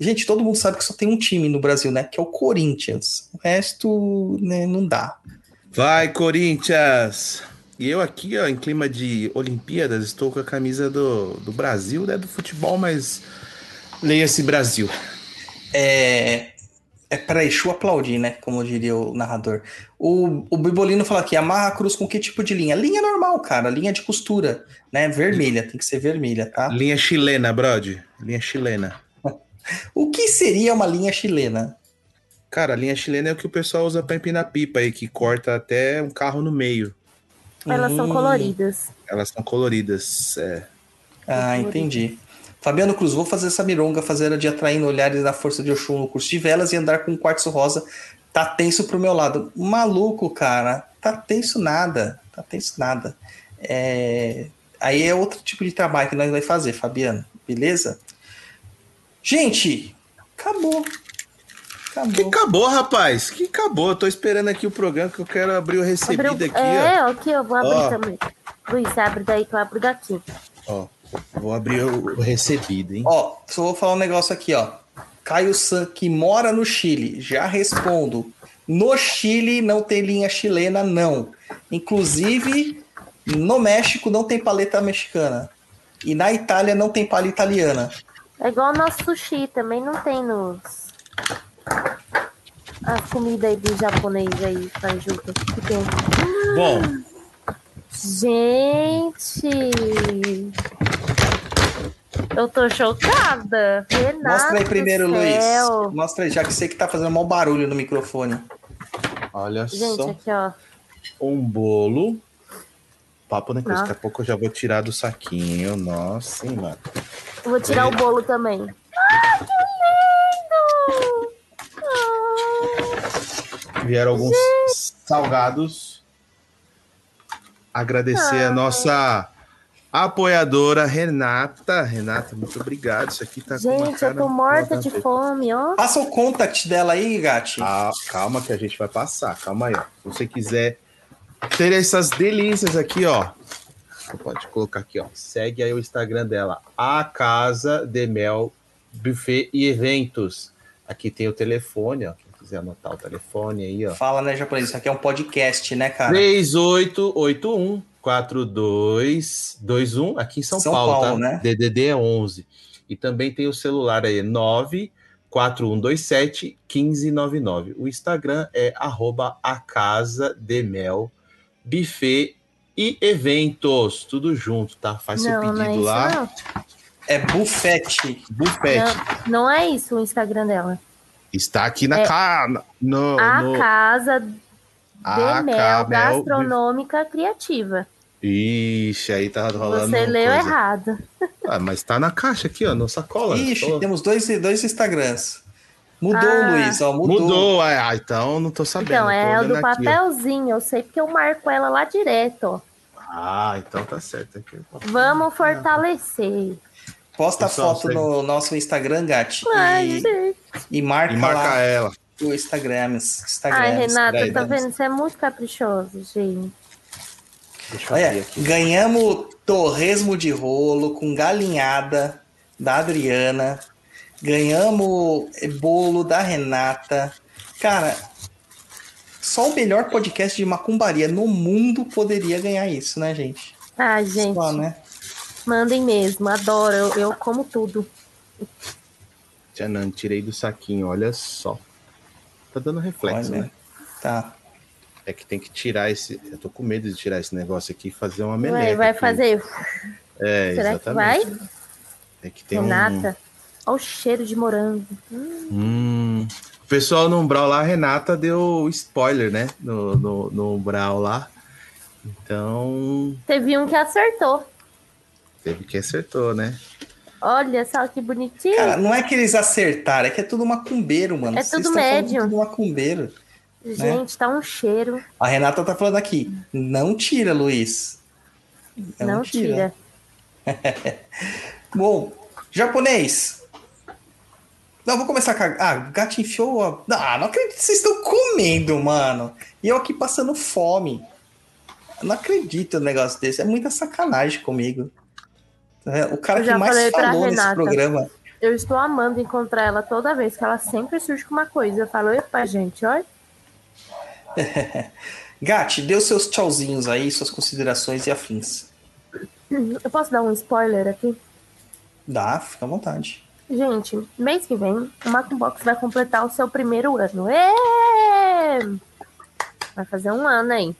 Gente, todo mundo sabe que só tem um time no Brasil, né? Que é o Corinthians. O resto, né, não dá. Vai, Corinthians! E eu aqui, ó, em clima de Olimpíadas, estou com a camisa do, do Brasil, né? Do futebol, mas leia-se Brasil. É, é para Exu aplaudir, né? Como diria o narrador. O, o Bibolino fala aqui: amarra a cruz com que tipo de linha? Linha normal, cara. Linha de costura, né? Vermelha, tem que ser vermelha, tá? Linha chilena, Brody. Linha chilena. O que seria uma linha chilena? Cara, a linha chilena é o que o pessoal usa pra empinar pipa aí, que corta até um carro no meio. Elas são Hum. coloridas. Elas são coloridas. É. Ah, entendi. Fabiano Cruz, vou fazer essa mironga, fazer a de atraindo olhares da força de Oxum no curso de velas e andar com um quartzo rosa. Tá tenso pro meu lado. Maluco, cara. Tá tenso nada. Tá tenso nada. É, Aí é outro tipo de trabalho que nós vamos fazer, Fabiano. Beleza? Gente, acabou. Que Acabou. acabou, rapaz. Que acabou. Eu tô esperando aqui o programa que eu quero abrir o recebido Abriu- aqui, é, aqui eu vou abrir Ó. também. Luiz, abre daí que eu abro daqui. ó. Ó, vou abrir o o recebido, hein? Ó, só vou falar um negócio aqui, ó. Caio San, que mora no Chile, já respondo. No Chile não tem linha chilena, não. Inclusive, no México não tem paleta mexicana. E na Itália não tem palha italiana. É igual o nosso sushi, também não tem nos. As comidas aí do japonês aí. Que tem. Bom, Gente! Eu tô chocada. Renato Mostra aí primeiro, Luiz. Mostra aí, já que sei que tá fazendo mau barulho no microfone. olha Gente, só. aqui, ó. Um bolo. Papo né. Daqui a pouco eu já vou tirar do saquinho. Nossa, hein, mano. Eu Vou tirar o bolo também. Ai, que lindo! Ah, Vieram alguns salgados. Agradecer a nossa apoiadora Renata. Renata, muito obrigado. Isso aqui tá com uma Gente, cara... eu tô morta de fome, ó. Passa o contact dela aí, Gati. Ah, calma que a gente vai passar. Calma aí, ó. Se você quiser ter essas delícias aqui, ó. Você pode colocar aqui, ó. Segue aí o Instagram dela. A Casa de Mel Buffet e Eventos. Aqui tem o telefone, ó. Quem quiser anotar o telefone aí, ó. Fala, né, japonês? Isso aqui é um podcast, né, cara? 3881 4221 aqui em São, São Paulo, Paulo, tá? né? DDD é 11. E também tem o celular aí 94127 1599. O Instagram é arroba a casa de mel buffet e eventos, tudo junto, tá? Faz seu Não, não é pedido isso, lá. não. É buffet. Buffet. Não, não é isso o Instagram dela. Está aqui na É cara. No, A no... Casa de A Mel Ca- Mel Gastronômica Criativa. Ixi, aí tá rolando. Você leu coisa. errado. Ah, mas tá na caixa aqui, ó, no sacola. Ixi, Tô- temos dois, dois Instagrams. Mudou, Ah. Luiz, ó, mudou. Mudou, ah, então não tô sabendo. Então, tô é o do aqui, ó. papelzinho. Eu sei porque eu marco ela lá direto, ó. Ah, então tá certo. Aqui. Vamos fortalecer. Posta Pessoal, foto segue. no nosso Instagram, Gati. Ai, E, gente. e marca, E marca lá ela. o Instagram. Instagram Ai, Renata, tá vendo? Você é muito caprichoso, gente. Deixa eu abrir Olha, ganhamos torresmo de rolo com galinhada da Adriana. Ganhamos bolo da Renata. Cara, só o melhor podcast de macumbaria no mundo poderia ganhar isso, né, gente? Ai, gente, Só, né? mandem mesmo. Adoro. Eu, eu como tudo. Tchanan, tirei do saquinho, olha só. Tá dando reflexo, Olha. né? Tá. É que tem que tirar esse. Eu tô com medo de tirar esse negócio aqui e fazer uma meleca. vai aqui. fazer. É, Será que exatamente. vai? É que tem um- Renata. Olha o cheiro de morango. Hum. O pessoal no Umbral lá, a Renata deu spoiler, né? No, no, no Umbral lá. Então, Teve um que acertou. teve que acertou, né? Olha só que bonitinho. Cara, não é que eles acertaram, é que é tudo macumbeiro, mano. É Vocês tudo médium. Tudo macumbeiro. gente, tá um cheiro. A Renata tá falando aqui. Não tira, Luiz. Não, tira. Bom, japonês. Não, vou começar com a... Ah, o gato enfiou a... Ah, não acredito que vocês estão comendo, mano. E eu aqui passando fome. Eu não acredito no negócio desse. É muita sacanagem comigo. É, O cara que mais falou nesse Renata. programa. Eu estou amando encontrar ela toda vez que ela sempre surge com uma coisa. Eu falo, epa, gente, olha. Gatti, dê os seus tchauzinhos aí, suas considerações e afins. Eu posso dar um spoiler aqui? Dá, fica à vontade. Gente, mês que vem, o Macumbox vai completar o seu primeiro ano. Ê! Vai fazer um ano aí.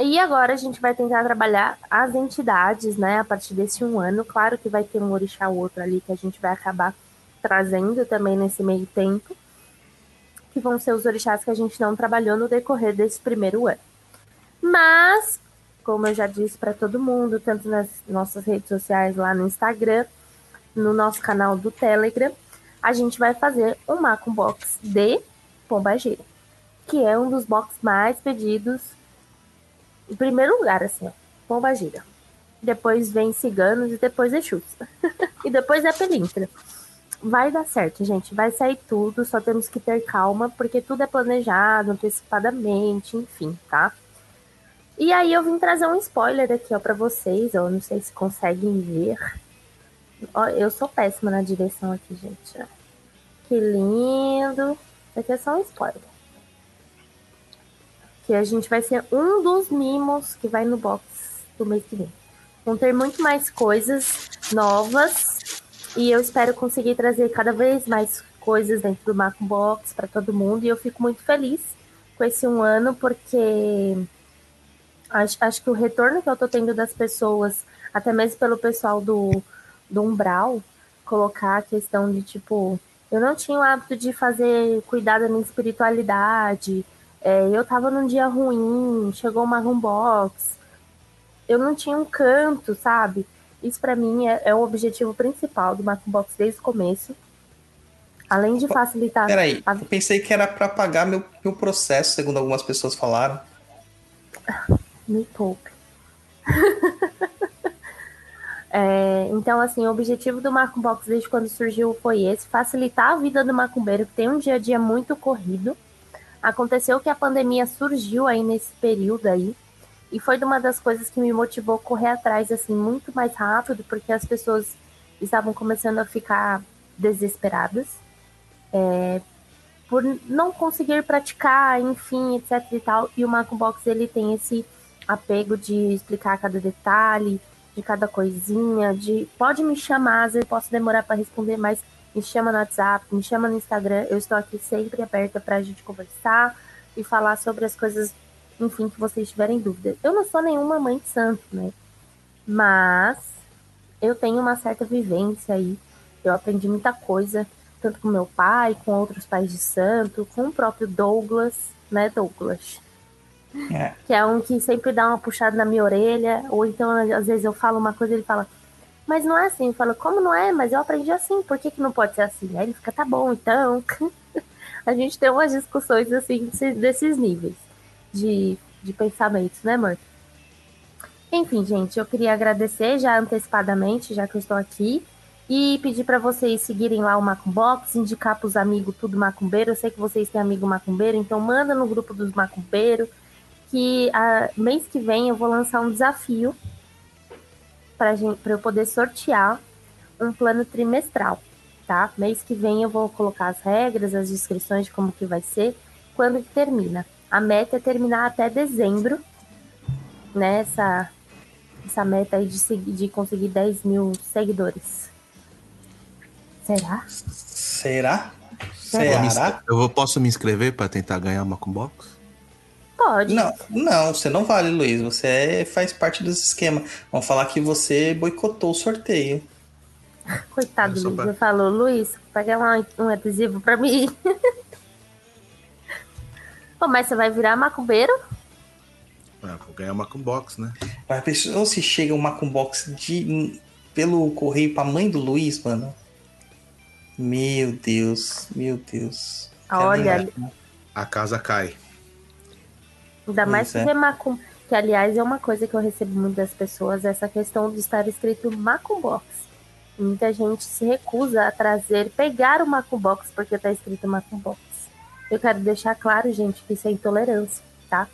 E agora a gente vai tentar trabalhar as entidades, né? A partir desse um ano. Claro que vai ter um orixá ou outro ali que a gente vai acabar trazendo também nesse meio tempo. Que vão ser os orixás que a gente não trabalhou no decorrer desse primeiro ano. Mas, como eu já disse para todo mundo, tanto nas nossas redes sociais lá no Instagram, no nosso canal do Telegram, a gente vai fazer um Macum Box de Pombagira, que é um dos box mais pedidos em primeiro lugar, assim, ó, Pombagira. Depois vem Ciganos e depois Exus. e depois é Pelintra. Vai dar certo, gente. Vai sair tudo, só temos que ter calma, porque tudo é planejado antecipadamente, enfim, tá? E aí eu vim trazer um spoiler aqui, ó, pra vocês. Eu não sei se conseguem ver. Ó, eu sou péssima na direção aqui, gente. Que lindo. Isso aqui é só um spoiler. Que a gente vai ser um dos mimos que vai no box do mês que vem. Vão ter muito mais coisas novas. E eu espero conseguir trazer cada vez mais coisas dentro do Macum Box para todo mundo. E eu fico muito feliz com esse um ano, porque acho, acho que o retorno que eu tô tendo das pessoas, até mesmo pelo pessoal do, do Umbral, colocar a questão de tipo, eu não tinha o hábito de fazer, cuidar da minha espiritualidade, é, eu tava num dia ruim, chegou uma box, eu não tinha um canto, sabe? Isso pra mim é, é o objetivo principal do Macum Box desde o começo. Além de facilitar. Peraí, a- eu pensei que era pra pagar meu, meu processo, segundo algumas pessoas falaram. Me poupe. É, então, assim, o objetivo do Macum Box desde quando surgiu foi esse: facilitar a vida do macumbeiro, que tem um dia a dia muito corrido. Aconteceu que a pandemia surgiu aí nesse período aí, e foi uma das coisas que me motivou a correr atrás, assim, muito mais rápido, porque as pessoas estavam começando a ficar desesperadas. é, por não conseguir praticar, enfim, etc e tal. E o Macum Box, ele tem esse apego de explicar cada detalhe, de cada coisinha, de pode me chamar, às vezes posso demorar para responder, mas me chama no WhatsApp, me chama no Instagram, eu estou aqui sempre aberta para a gente conversar e falar sobre as coisas, enfim, que vocês tiverem dúvida. Eu não sou nenhuma mãe de santo, né? Mas eu tenho uma certa vivência aí. Eu aprendi muita coisa, tanto com meu pai, com outros pais de santo, com o próprio Douglas, né, Douglas? É. que é um que sempre dá uma puxada na minha orelha, ou então às vezes eu falo uma coisa e ele fala, mas não é assim, eu falo, como não é? Mas eu aprendi assim, por que, que não pode ser assim? Aí ele fica, tá bom, então. a gente tem umas discussões assim desse- desses níveis de, de pensamentos, né, amor? Enfim, gente, eu queria agradecer já antecipadamente, já que eu estou aqui, e pedir para vocês seguirem lá o Macumbox, indicar para os amigos tudo macumbeiro. Eu sei que vocês têm amigo macumbeiro, então manda no grupo dos macumbeiros que a, mês que vem eu vou lançar um desafio para eu poder sortear um plano trimestral, tá? Mês que vem eu vou colocar as regras, as descrições de como que vai ser, quando que termina. A meta é terminar até dezembro, né? Essa, essa meta aí de, de conseguir 10 mil seguidores. Será? Será? Eu, me Será? eu vou- posso me inscrever para tentar ganhar uma Box? Pode. Não, não, você não vale, Luiz. Você é- faz parte desse esquema. Vão falar que você boicotou o sorteio. Coitado do Luiz. Falou, Luiz, pega lá um adesivo pra mim. Pô, mas você vai virar macumbeiro? Ah, vou ganhar uma Box, né? Mas pensou se chega uma box de pelo correio pra mãe do Luiz, mano? Meu Deus, meu Deus. Olha, A casa cai. Ainda mais que é. macum. Que, aliás, é uma coisa que eu recebo muito das pessoas, essa questão de estar escrito macumbox. Muita gente se recusa a trazer, pegar o macumbox porque tá escrito macumbox. Eu quero deixar claro, gente, que isso é intolerância, tá?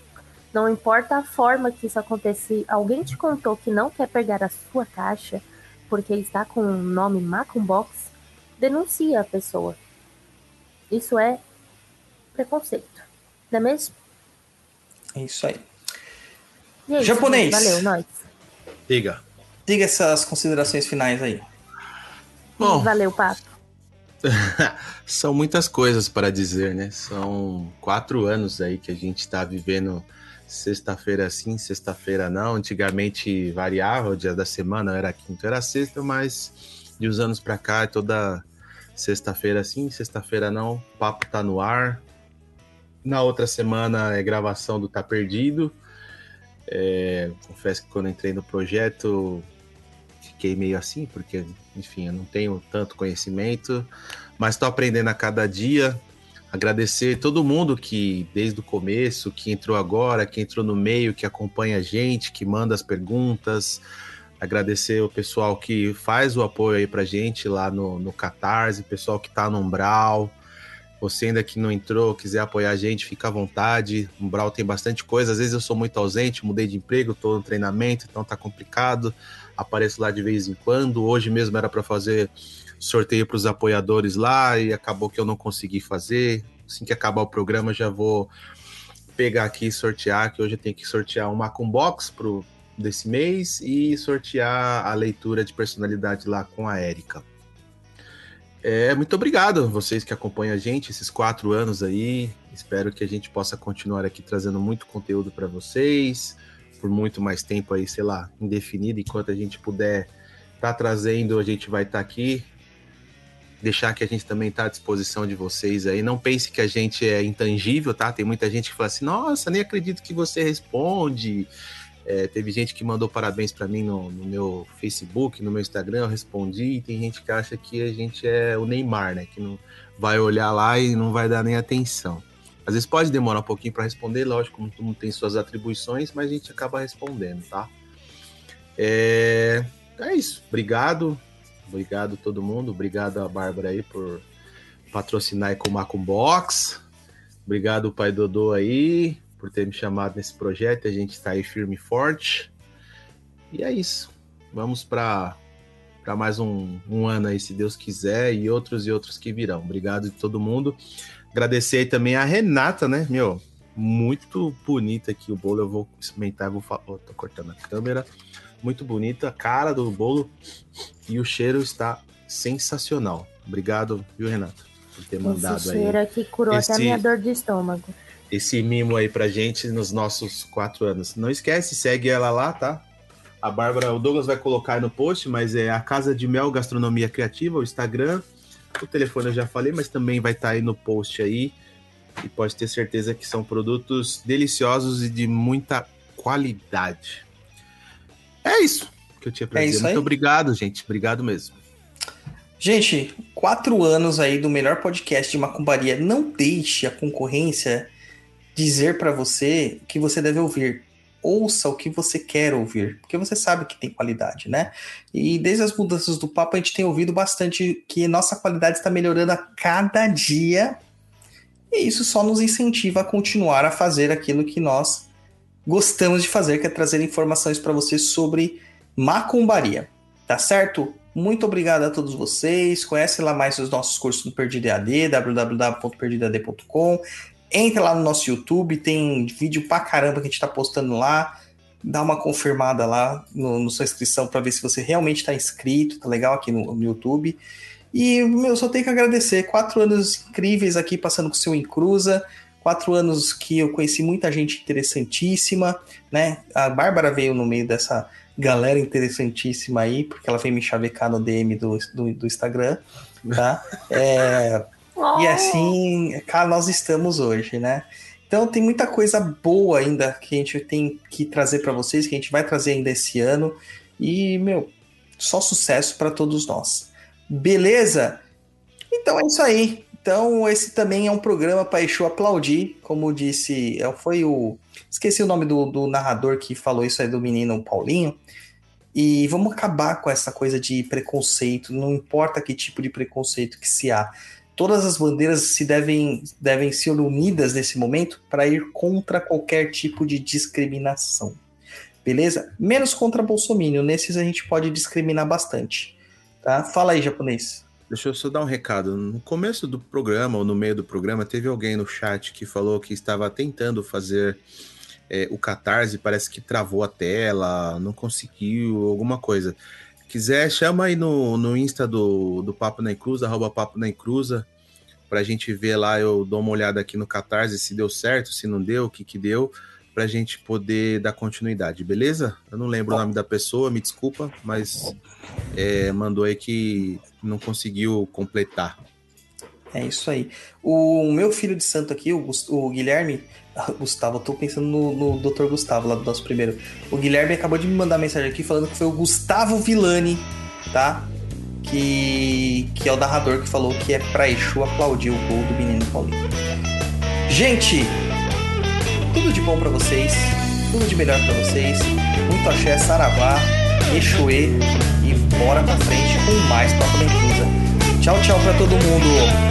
Não importa a forma que isso acontecer, alguém te contou que não quer pegar a sua caixa porque está com o nome Macumbox, denuncia a pessoa. Isso é preconceito. Não é mesmo? É isso aí. Isso, Japonês. gente. Valeu, nós. Diga. Diga essas considerações finais aí. Bom. Valeu, papo. São muitas coisas para dizer, né? São quatro anos aí que a gente está vivendo sexta-feira sim, sexta-feira não. Antigamente variava o dia da semana, era quinta, era sexta, mas de uns anos para cá é toda sexta-feira sim, sexta-feira não. O papo tá no ar. Na outra semana é gravação do Tá Perdido. É, confesso que quando entrei no projeto fiquei meio assim, porque, enfim, eu não tenho tanto conhecimento, mas estou aprendendo a cada dia. Agradecer todo mundo que, desde o começo, que entrou agora, que entrou no meio, que acompanha a gente, que manda as perguntas. Agradecer o pessoal que faz o apoio aí pra gente lá no, no Catarse, o pessoal que tá no Umbral. Você ainda que não entrou, quiser apoiar a gente, fica à vontade. O Umbral tem bastante coisa. Às vezes eu sou muito ausente, mudei de emprego, tô no treinamento, então tá complicado. Apareço lá de vez em quando. Hoje mesmo era para fazer sorteio para os apoiadores lá e acabou que eu não consegui fazer. Assim que acabar o programa, já vou pegar aqui e sortear, que hoje eu tenho que sortear um Macum Box pro desse mês e sortear a leitura de personalidade lá com a Érica. É, muito obrigado vocês que acompanham a gente esses quatro anos aí. Espero que a gente possa continuar aqui trazendo muito conteúdo para vocês por muito mais tempo aí, sei lá, indefinido. Enquanto a gente puder estar tá trazendo, a gente vai estar tá aqui. Deixar que a gente também está à disposição de vocês aí. Não pense que a gente é intangível, tá? Tem muita gente que fala assim: nossa, nem acredito que você responde. É, teve gente que mandou parabéns para mim no, no, meu Facebook, no meu Instagram, eu respondi. E tem gente que acha que a gente é o Neymar, né? Que não vai olhar lá e não vai dar nem atenção. Às vezes pode demorar um pouquinho para responder, lógico, todo mundo tem suas atribuições, mas a gente acaba respondendo, tá? É, é isso. Obrigado. Obrigado todo mundo. Obrigado a Bárbara aí por patrocinar com o Macum Box. Obrigado, pai Dodô aí, por ter me chamado nesse projeto. A gente está aí firme e forte. E é isso. Vamos para para mais um, um ano aí, se Deus quiser, e outros e outros que virão. Obrigado de todo mundo. Agradecer aí também a Renata, né, meu? Muito bonita aqui o bolo. Eu vou experimentar, vou falar. Oh, tô cortando a câmera. Muito bonita a cara do bolo e o cheiro está sensacional. Obrigado, viu, Renata, por ter mandado Esse aí. cheiro aqui curou esse- até minha dor de estômago. Esse mimo aí pra gente nos nossos quatro anos. Não esquece, segue ela lá, tá? A Bárbara, o Douglas vai colocar aí no post, mas é a Casa de Mel Gastronomia Criativa, o Instagram. O telefone eu já falei, mas também vai estar aí no post aí. E pode ter certeza que são produtos deliciosos e de muita qualidade. É isso que eu tinha pra É dizer. Muito obrigado, gente. Obrigado mesmo. Gente, quatro anos aí do melhor podcast de macumbaria. Não deixe a concorrência dizer pra você o que você deve ouvir. Ouça o que você quer ouvir, porque você sabe que tem qualidade, né? E desde as mudanças do papo, a gente tem ouvido bastante que nossa qualidade está melhorando a cada dia. E isso só nos incentiva a continuar a fazer aquilo que nós gostamos de fazer, que é trazer informações para vocês sobre macumbaria. Tá certo? Muito obrigado a todos vocês. Conhece lá mais os nossos cursos do Perdido EAD, www.perdidoead.com. Entra lá no nosso YouTube, tem vídeo pra caramba que a gente tá postando lá. Dá uma confirmada lá no, no sua inscrição para ver se você realmente tá inscrito, tá legal aqui no, no YouTube. E, meu, só tenho que agradecer. Quatro anos incríveis aqui passando com o seu Encruza. Quatro anos que eu conheci muita gente interessantíssima, né? A Bárbara veio no meio dessa galera interessantíssima aí, porque ela veio me chavecar no DM do, do, do Instagram, tá? É, e assim, nós estamos hoje, né? Então tem muita coisa boa ainda que a gente tem que trazer para vocês, que a gente vai trazer ainda esse ano. E, meu, só sucesso para todos nós. Beleza? Então é isso aí. Então, esse também é um programa para Exu aplaudir, como disse, é, foi o. Esqueci o nome do, do narrador que falou isso aí do menino Paulinho. E vamos acabar com essa coisa de preconceito, não importa que tipo de preconceito que se há. Todas as bandeiras se devem, devem ser unidas nesse momento para ir contra qualquer tipo de discriminação. Beleza? Menos contra Bolsonaro. Nesses a gente pode discriminar bastante. Tá? Fala aí, japonês. Deixa eu só dar um recado. No começo do programa, ou no meio do programa, teve alguém no chat que falou que estava tentando fazer é, o Catarse, parece que travou a tela, não conseguiu, alguma coisa. Quiser, chama aí no, no Insta do, do Papo na Encruza, arroba Papo na Encruza, pra gente ver lá, eu dou uma olhada aqui no Catarse, se deu certo, se não deu, o que que deu para a gente poder dar continuidade, beleza? Eu não lembro o nome da pessoa, me desculpa, mas é, mandou aí que não conseguiu completar. É isso aí. O meu filho de santo aqui, o, o Guilherme, Gustavo, eu tô pensando no, no Dr. Gustavo lá do nosso primeiro. O Guilherme acabou de me mandar mensagem aqui falando que foi o Gustavo Villani, tá? Que, que é o narrador que falou que é pra Exu aplaudir o gol do menino Paulinho. Gente, tudo de bom para vocês, tudo de melhor para vocês. Muito axé, saravá, exuê e bora pra frente com mais Papo da Tchau, tchau para todo mundo.